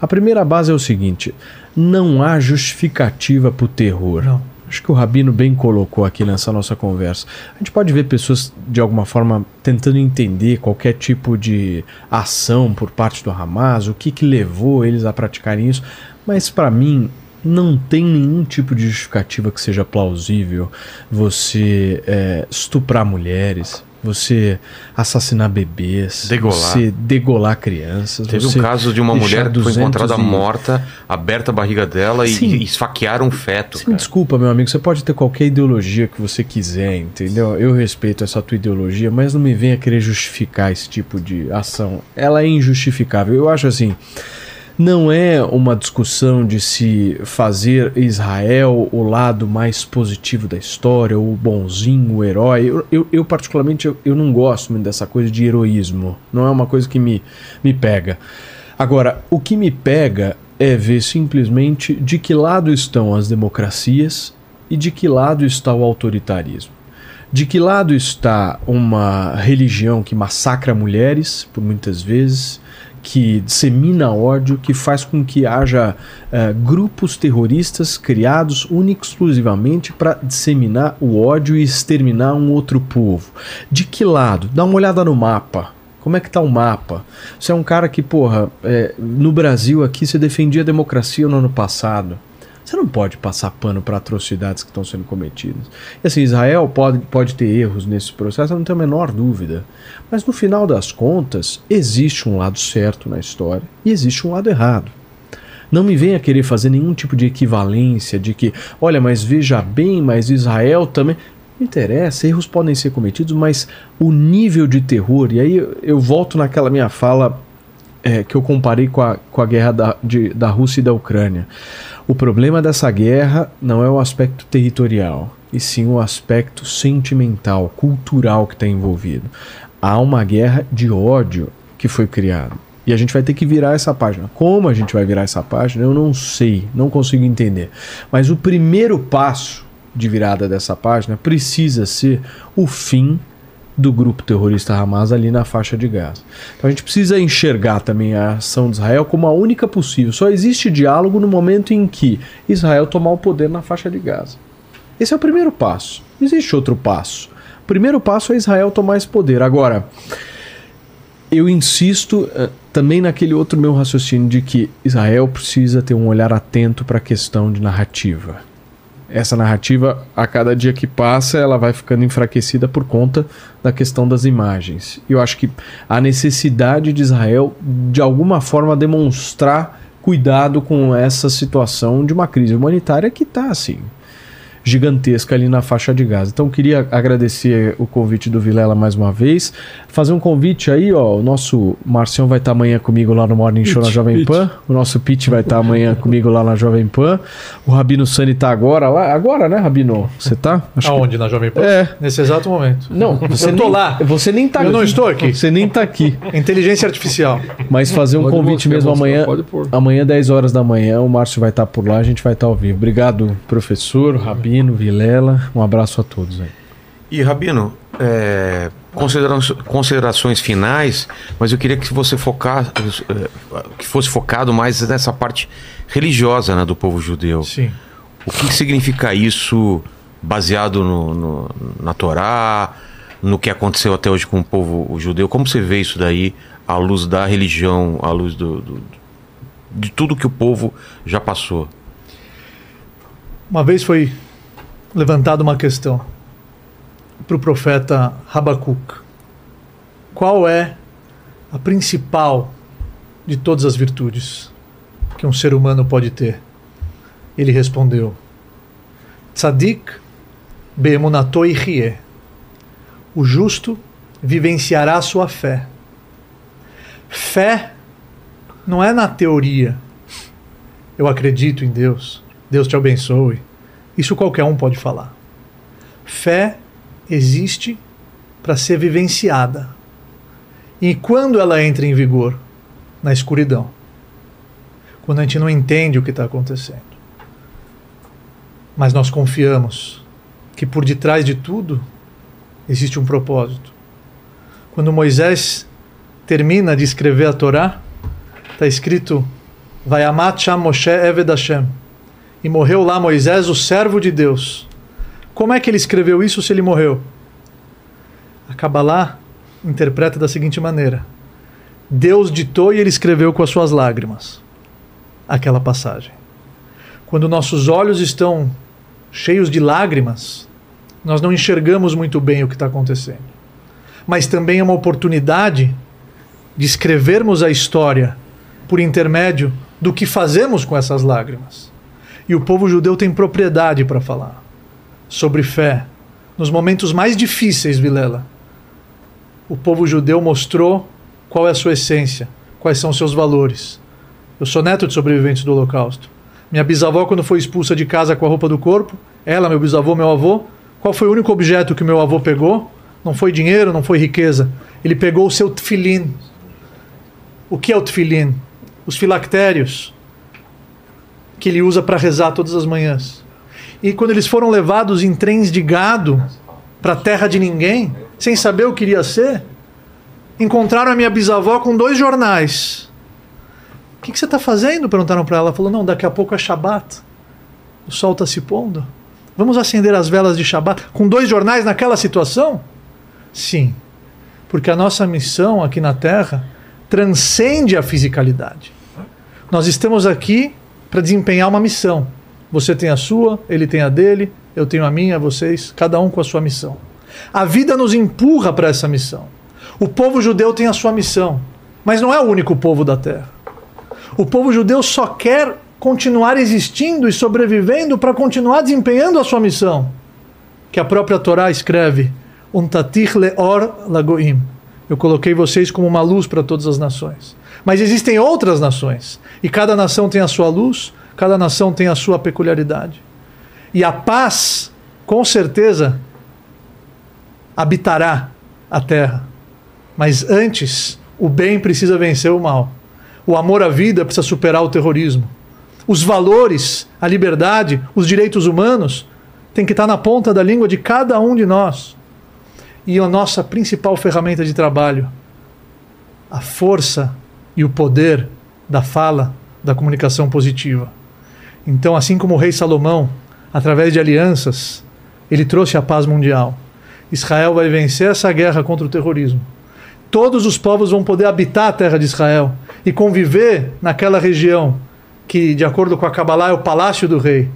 A primeira base é o seguinte: não há justificativa para o terror. Não. Acho que o Rabino bem colocou aqui nessa nossa conversa. A gente pode ver pessoas, de alguma forma, tentando entender qualquer tipo de ação por parte do Hamas, o que, que levou eles a praticarem isso, mas para mim não tem nenhum tipo de justificativa que seja plausível você é, estuprar mulheres, você assassinar bebês, Degolar. você degolar crianças. Teve um caso de uma mulher que foi 200 encontrada e- morta, aberta a barriga dela e, Sim. e esfaquearam um feto. Cara. desculpa, meu amigo, você pode ter qualquer ideologia que você quiser, entendeu? Eu respeito essa tua ideologia, mas não me venha querer justificar esse tipo de ação. Ela é injustificável. Eu acho assim, não é uma discussão de se fazer Israel o lado mais positivo da história, o bonzinho, o herói. Eu, eu, eu, particularmente, eu, eu não gosto muito dessa coisa de heroísmo. Não é uma coisa que me, me pega. Agora, o que me pega é ver simplesmente de que lado estão as democracias e de que lado está o autoritarismo. De que lado está uma religião que massacra mulheres, por muitas vezes, que dissemina ódio, que faz com que haja eh, grupos terroristas criados única exclusivamente para disseminar o ódio e exterminar um outro povo. De que lado? Dá uma olhada no mapa. Como é que tá o mapa? Você é um cara que, porra, é, no Brasil aqui você defendia a democracia no ano passado. Você não pode passar pano para atrocidades que estão sendo cometidas. E assim, Israel pode, pode ter erros nesse processo, eu não tenho a menor dúvida. Mas no final das contas, existe um lado certo na história e existe um lado errado. Não me venha querer fazer nenhum tipo de equivalência de que, olha, mas veja bem, mas Israel também. Não interessa, erros podem ser cometidos, mas o nível de terror, e aí eu, volto naquela minha fala é, que eu comparei com a, com a guerra da, de, da Rússia e da Ucrânia. O problema dessa guerra não é o aspecto territorial, e sim o aspecto sentimental, cultural que está envolvido. Há uma guerra de ódio que foi criada. E a gente vai ter que virar essa página. Como a gente vai virar essa página, eu não sei, não consigo entender. Mas o primeiro passo de virada dessa página precisa ser o fim do grupo terrorista Hamas ali na faixa de Gaza. Então a gente precisa enxergar também a ação de Israel como a única possível. Só existe diálogo no momento em que Israel tomar o poder na faixa de Gaza. Esse é o primeiro passo. Existe outro passo. O primeiro passo é Israel tomar esse poder. Agora, eu insisto eh, também naquele outro meu raciocínio de que Israel precisa ter um olhar atento para a questão de narrativa. Essa narrativa, a cada dia que passa, ela vai ficando enfraquecida por conta da questão das imagens. Eu acho que a necessidade de Israel, de alguma forma, demonstrar cuidado com essa situação de uma crise humanitária que está assim gigantesca ali na faixa de Gaza. Então queria agradecer o convite do Vilela mais uma vez, fazer um convite aí, ó, o nosso Marcião vai estar amanhã comigo lá no Morning Show na Pete, Jovem. Pan, o nosso Pete vai estar amanhã comigo lá na Jovem Pan, o Rabino Sani tá agora lá, agora né, Rabino? Você tá? Acho que- Aonde? Na Jovem Pan? É. Nesse exato momento. Não, você eu tô nem, lá. Você nem tá Eu não estou aqui. Você nem tá aqui. Inteligência artificial. Mas fazer um Pode convite mesmo mostrar, amanhã. pode pôr. Amanhã, 10 horas da manhã, o Márcio vai estar por lá, a gente vai estar ao vivo. Obrigado, professor, Rabino, Vilela. Um abraço a todos aí. E Rabino, é, considera- considerações finais, mas eu queria que você focasse, é, que fosse focado mais nessa parte religiosa né, do povo judeu. Sim. O que significa isso baseado no, no- na Torá, no que aconteceu até hoje com o povo judeu? Como você vê isso daí à luz da religião, à luz do, do- de tudo que o povo já passou? Uma vez foi levantada uma questão para o profeta Habacuc. Qual é a principal de todas as virtudes que um ser humano pode ter? Ele respondeu: Tzadik beemunato ichie. O justo vivenciará sua fé. Fé não é na teoria. Eu acredito em Deus. Deus te abençoe. Isso qualquer um pode falar. Fé existe para ser vivenciada. E quando ela entra em vigor? Na escuridão. Quando a gente não entende o que está acontecendo. Mas nós confiamos que por detrás de tudo existe um propósito. Quando Moisés termina de escrever a Torá, está escrito Vayamat Sham Moshe Eved Hashem. E morreu lá Moisés, o servo de Deus. Como é que ele escreveu isso se ele morreu? A Kabbalah interpreta da seguinte maneira: Deus ditou e ele escreveu com as suas lágrimas aquela passagem. Quando nossos olhos estão cheios de lágrimas, nós não enxergamos muito bem o que está acontecendo. Mas também é uma oportunidade de escrevermos a história por intermédio do que fazemos com essas lágrimas. E o povo judeu tem propriedade para falar sobre fé. Nos momentos mais difíceis, Vilela, o povo judeu mostrou qual é a sua essência, quais são seus valores. Eu sou neto de sobreviventes do Holocausto. Minha bisavó, quando foi expulsa de casa com a roupa do corpo, ela, meu bisavô, meu avô, qual foi o único objeto que meu avô pegou? Não foi dinheiro, não foi riqueza. Ele pegou o seu tefilim. O que é o tefilim? Os filactérios que ele usa para rezar todas as manhãs. E quando eles foram levados em trens de gado para a terra de ninguém, sem saber o que iria ser, encontraram a minha bisavó com dois jornais. O que, que você está fazendo? Perguntaram para ela. Ela falou: Não, daqui a pouco é Shabat. O sol está se pondo. Vamos acender as velas de Shabat com dois jornais naquela situação? Sim, porque a nossa missão aqui na Terra transcende a fisicalidade. Nós estamos aqui para desempenhar uma missão. Você tem a sua, ele tem a dele, eu tenho a minha, vocês, cada um com a sua missão. A vida nos empurra para essa missão. O povo judeu tem a sua missão, mas não é o único povo da terra. O povo judeu só quer continuar existindo e sobrevivendo para continuar desempenhando a sua missão, que a própria Torá escreve: Um tatich leor lagoim. Eu coloquei vocês como uma luz para todas as nações. Mas existem outras nações, e cada nação tem a sua luz, cada nação tem a sua peculiaridade. E a paz, com certeza, habitará a terra. Mas antes, o bem precisa vencer o mal. O amor à vida precisa superar o terrorismo. Os valores, a liberdade, os direitos humanos têm que estar na ponta da língua de cada um de nós. E a nossa principal ferramenta de trabalho, a força e o poder da fala, da comunicação positiva. Então, assim como o rei Salomão, através de alianças, ele trouxe a paz mundial. Israel vai vencer essa guerra contra o terrorismo. Todos os povos vão poder habitar a terra de Israel e conviver naquela região que, de acordo com a Kabbalah, é o palácio do rei.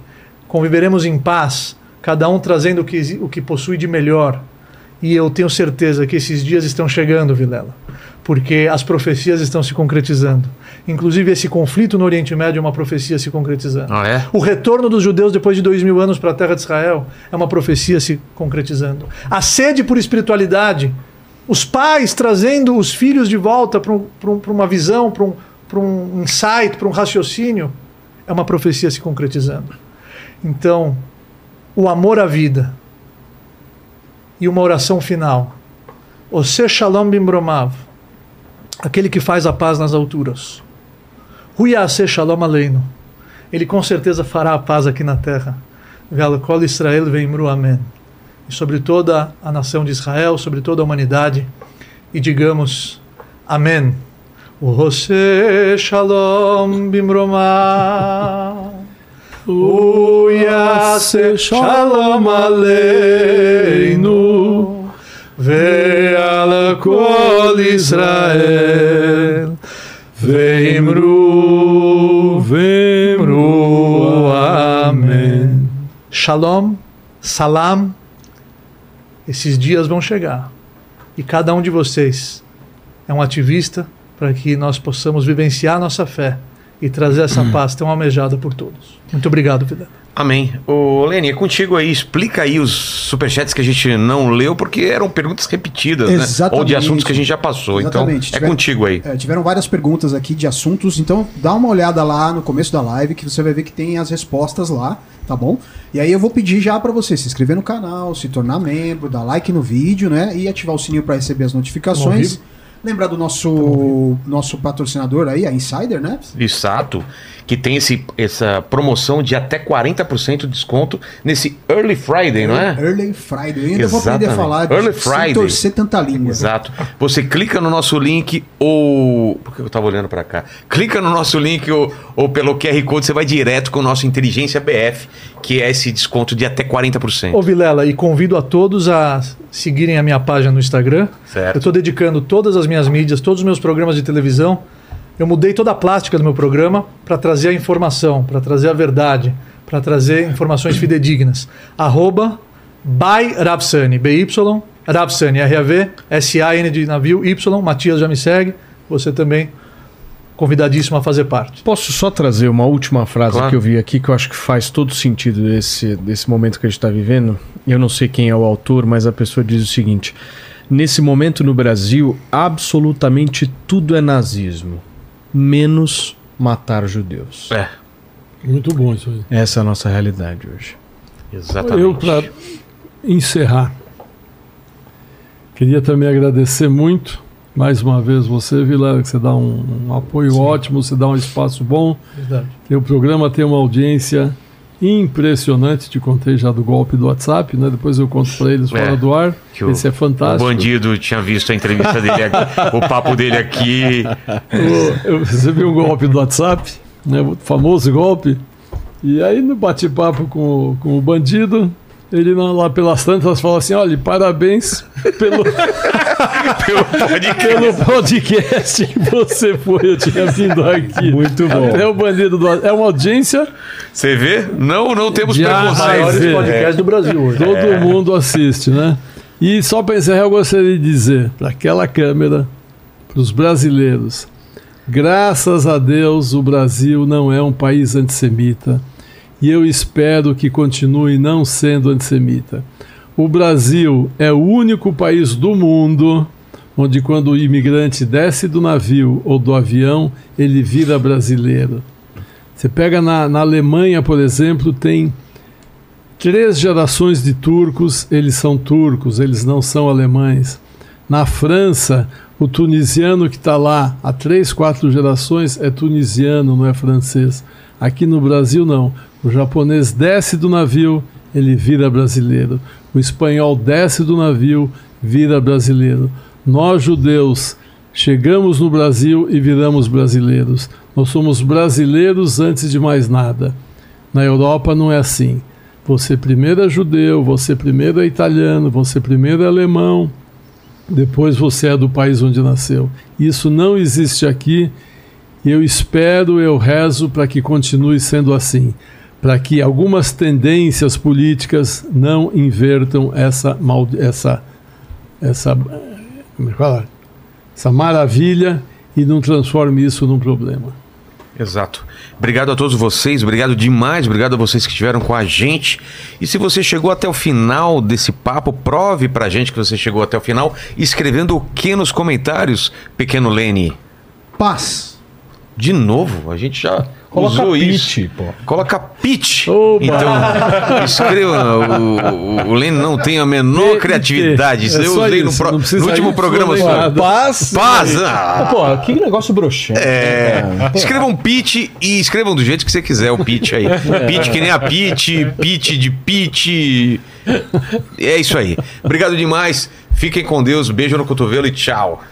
Conviveremos em paz, cada um trazendo o que, o que possui de melhor. E eu tenho certeza que esses dias estão chegando, Vilela, porque as profecias estão se concretizando. Inclusive, esse conflito no Oriente Médio é uma profecia se concretizando. Ah, é? O retorno dos judeus depois de dois mil anos para a terra de Israel é uma profecia se concretizando. A sede por espiritualidade, os pais trazendo os filhos de volta para um, um, uma visão, para um, um insight, para um raciocínio, é uma profecia se concretizando. Então, o amor à vida e uma oração final. Ose Shalom Bimbromav, aquele que faz a paz nas alturas. Huyase Shalom Aleinu, ele com certeza fará a paz aqui na terra. Velkol Israel Veimru Amen. E sobre toda a nação de Israel, sobre toda a humanidade, e digamos Amém. Ose Shalom Bimromav. Uyase Shalom Aleinu Ve'ala Kol Israel. Ve'imru Ve'imru Amém. Shalom, Salam. Esses dias vão chegar. E cada um de vocês é um ativista para que nós possamos vivenciar nossa fé e trazer essa paz tão almejada por todos. Muito obrigado, Vidal. Amém. Ô, Leni, é contigo aí. Explica aí os superchats que a gente não leu, porque eram perguntas repetidas, né? Exatamente. Ou de assuntos que a gente já passou. Exatamente. Então, é Tiver- contigo aí. É, tiveram várias perguntas aqui de assuntos, então dá uma olhada lá no começo da live que você vai ver que tem as respostas lá, tá bom? E aí eu vou pedir já pra você se inscrever no canal, se tornar membro, dar like no vídeo, né? E ativar o sininho pra receber as notificações. Lembrar do nosso nosso patrocinador aí, a Insider, né? Exato. Que tem esse, essa promoção de até 40% de desconto nesse Early Friday, não é? Early Friday. Eu ainda vou aprender a Exatamente. falar Early sem Friday. torcer tanta língua. Exato. Você clica no nosso link ou. Por que eu tava olhando para cá? Clica no nosso link ou, ou pelo QR Code, você vai direto com o nosso Inteligência BF, que é esse desconto de até 40%. Ô Vilela, e convido a todos a seguirem a minha página no Instagram. Certo. Eu estou dedicando todas as minhas mídias, todos os meus programas de televisão. Eu mudei toda a plástica do meu programa para trazer a informação, para trazer a verdade, para trazer informações fidedignas. Arroba by Rapsani, B-Y, Rapsani, R-A-V, S-A-N de navio, Y, Matias já me segue, você também convidadíssimo a fazer parte. Posso só trazer uma última frase Claro. que eu vi aqui que eu acho que faz todo sentido desse, desse momento que a gente está vivendo? Eu não sei quem é o autor, mas a pessoa diz o seguinte: Nesse momento no Brasil, absolutamente tudo é nazismo, menos matar judeus. É, Muito bom isso aí. Essa é a nossa realidade hoje. exatamente. Eu, para encerrar, queria também agradecer muito, mais uma vez, você, Vilela, que você dá um, um apoio ótimo, você dá um espaço bom. Verdade. O programa tem uma audiência impressionante, te contei já do golpe do WhatsApp, né? Depois eu conto para eles fora É, do ar. que o- Esse é O fantástico. bandido tinha visto a entrevista dele aqui, o papo dele aqui. Eu- recebi um golpe do WhatsApp, né, o famoso golpe, e aí no bate-papo com, o- com o bandido, ele lá- lá pelas tantas fala assim: olha, parabéns pelo, Pelo podcast. pelo podcast que você foi, eu tinha vindo aqui. Muito bom. Até o bandido do É uma audiência, Você vê? Não, não temos Já preconceito. Maiores ver. podcasts do Brasil hoje. todo É. mundo assiste, né? E só para encerrar, eu gostaria de dizer para aquela câmera, para os brasileiros, graças a Deus o Brasil não é um país antissemita e eu espero que continue não sendo antissemita. O Brasil é o único país do mundo onde, quando o imigrante desce do navio ou do avião, ele vira brasileiro. Você pega na, na Alemanha, por exemplo, tem três gerações de turcos, eles são turcos, eles não são alemães. Na França, o tunisiano que está lá há três, quatro gerações é tunisiano, não é francês. Aqui no Brasil, não. O japonês desce do navio, ele vira brasileiro. O espanhol desce do navio, vira brasileiro. Nós, judeus, chegamos no Brasil e viramos brasileiros. Nós somos brasileiros antes de mais nada. Na Europa não é assim. Você primeiro é judeu, você primeiro é italiano, você primeiro é alemão, depois você é do país onde nasceu. Isso não existe aqui. E eu espero, eu rezo para que continue sendo assim, para que algumas tendências políticas não invertam essa mal, essa essa como é que fala? essa maravilha e não transforme isso num problema. Exato. Obrigado a todos vocês, obrigado demais, obrigado a vocês que estiveram com a gente. E se você chegou até o final desse papo, prove pra gente que você chegou até o final, escrevendo o que nos comentários, pequeno Lene? Paz. De novo, a gente já Coloca usou isso. pitch, pô. Coloca pitch. Oba! Então, escreva. O, o, o Lene não tem a menor P- criatividade. Isso é eu usei no, isso, pro- não precisa no último programa. Paz. Paz! Ah, Ah, pô, que negócio broxante. É, né? escrevam pitch e escrevam do jeito que você quiser o pitch aí. Pitch que nem a pitch, pitch de pitch. É isso aí. Obrigado demais. Fiquem com Deus. Beijo no cotovelo e tchau.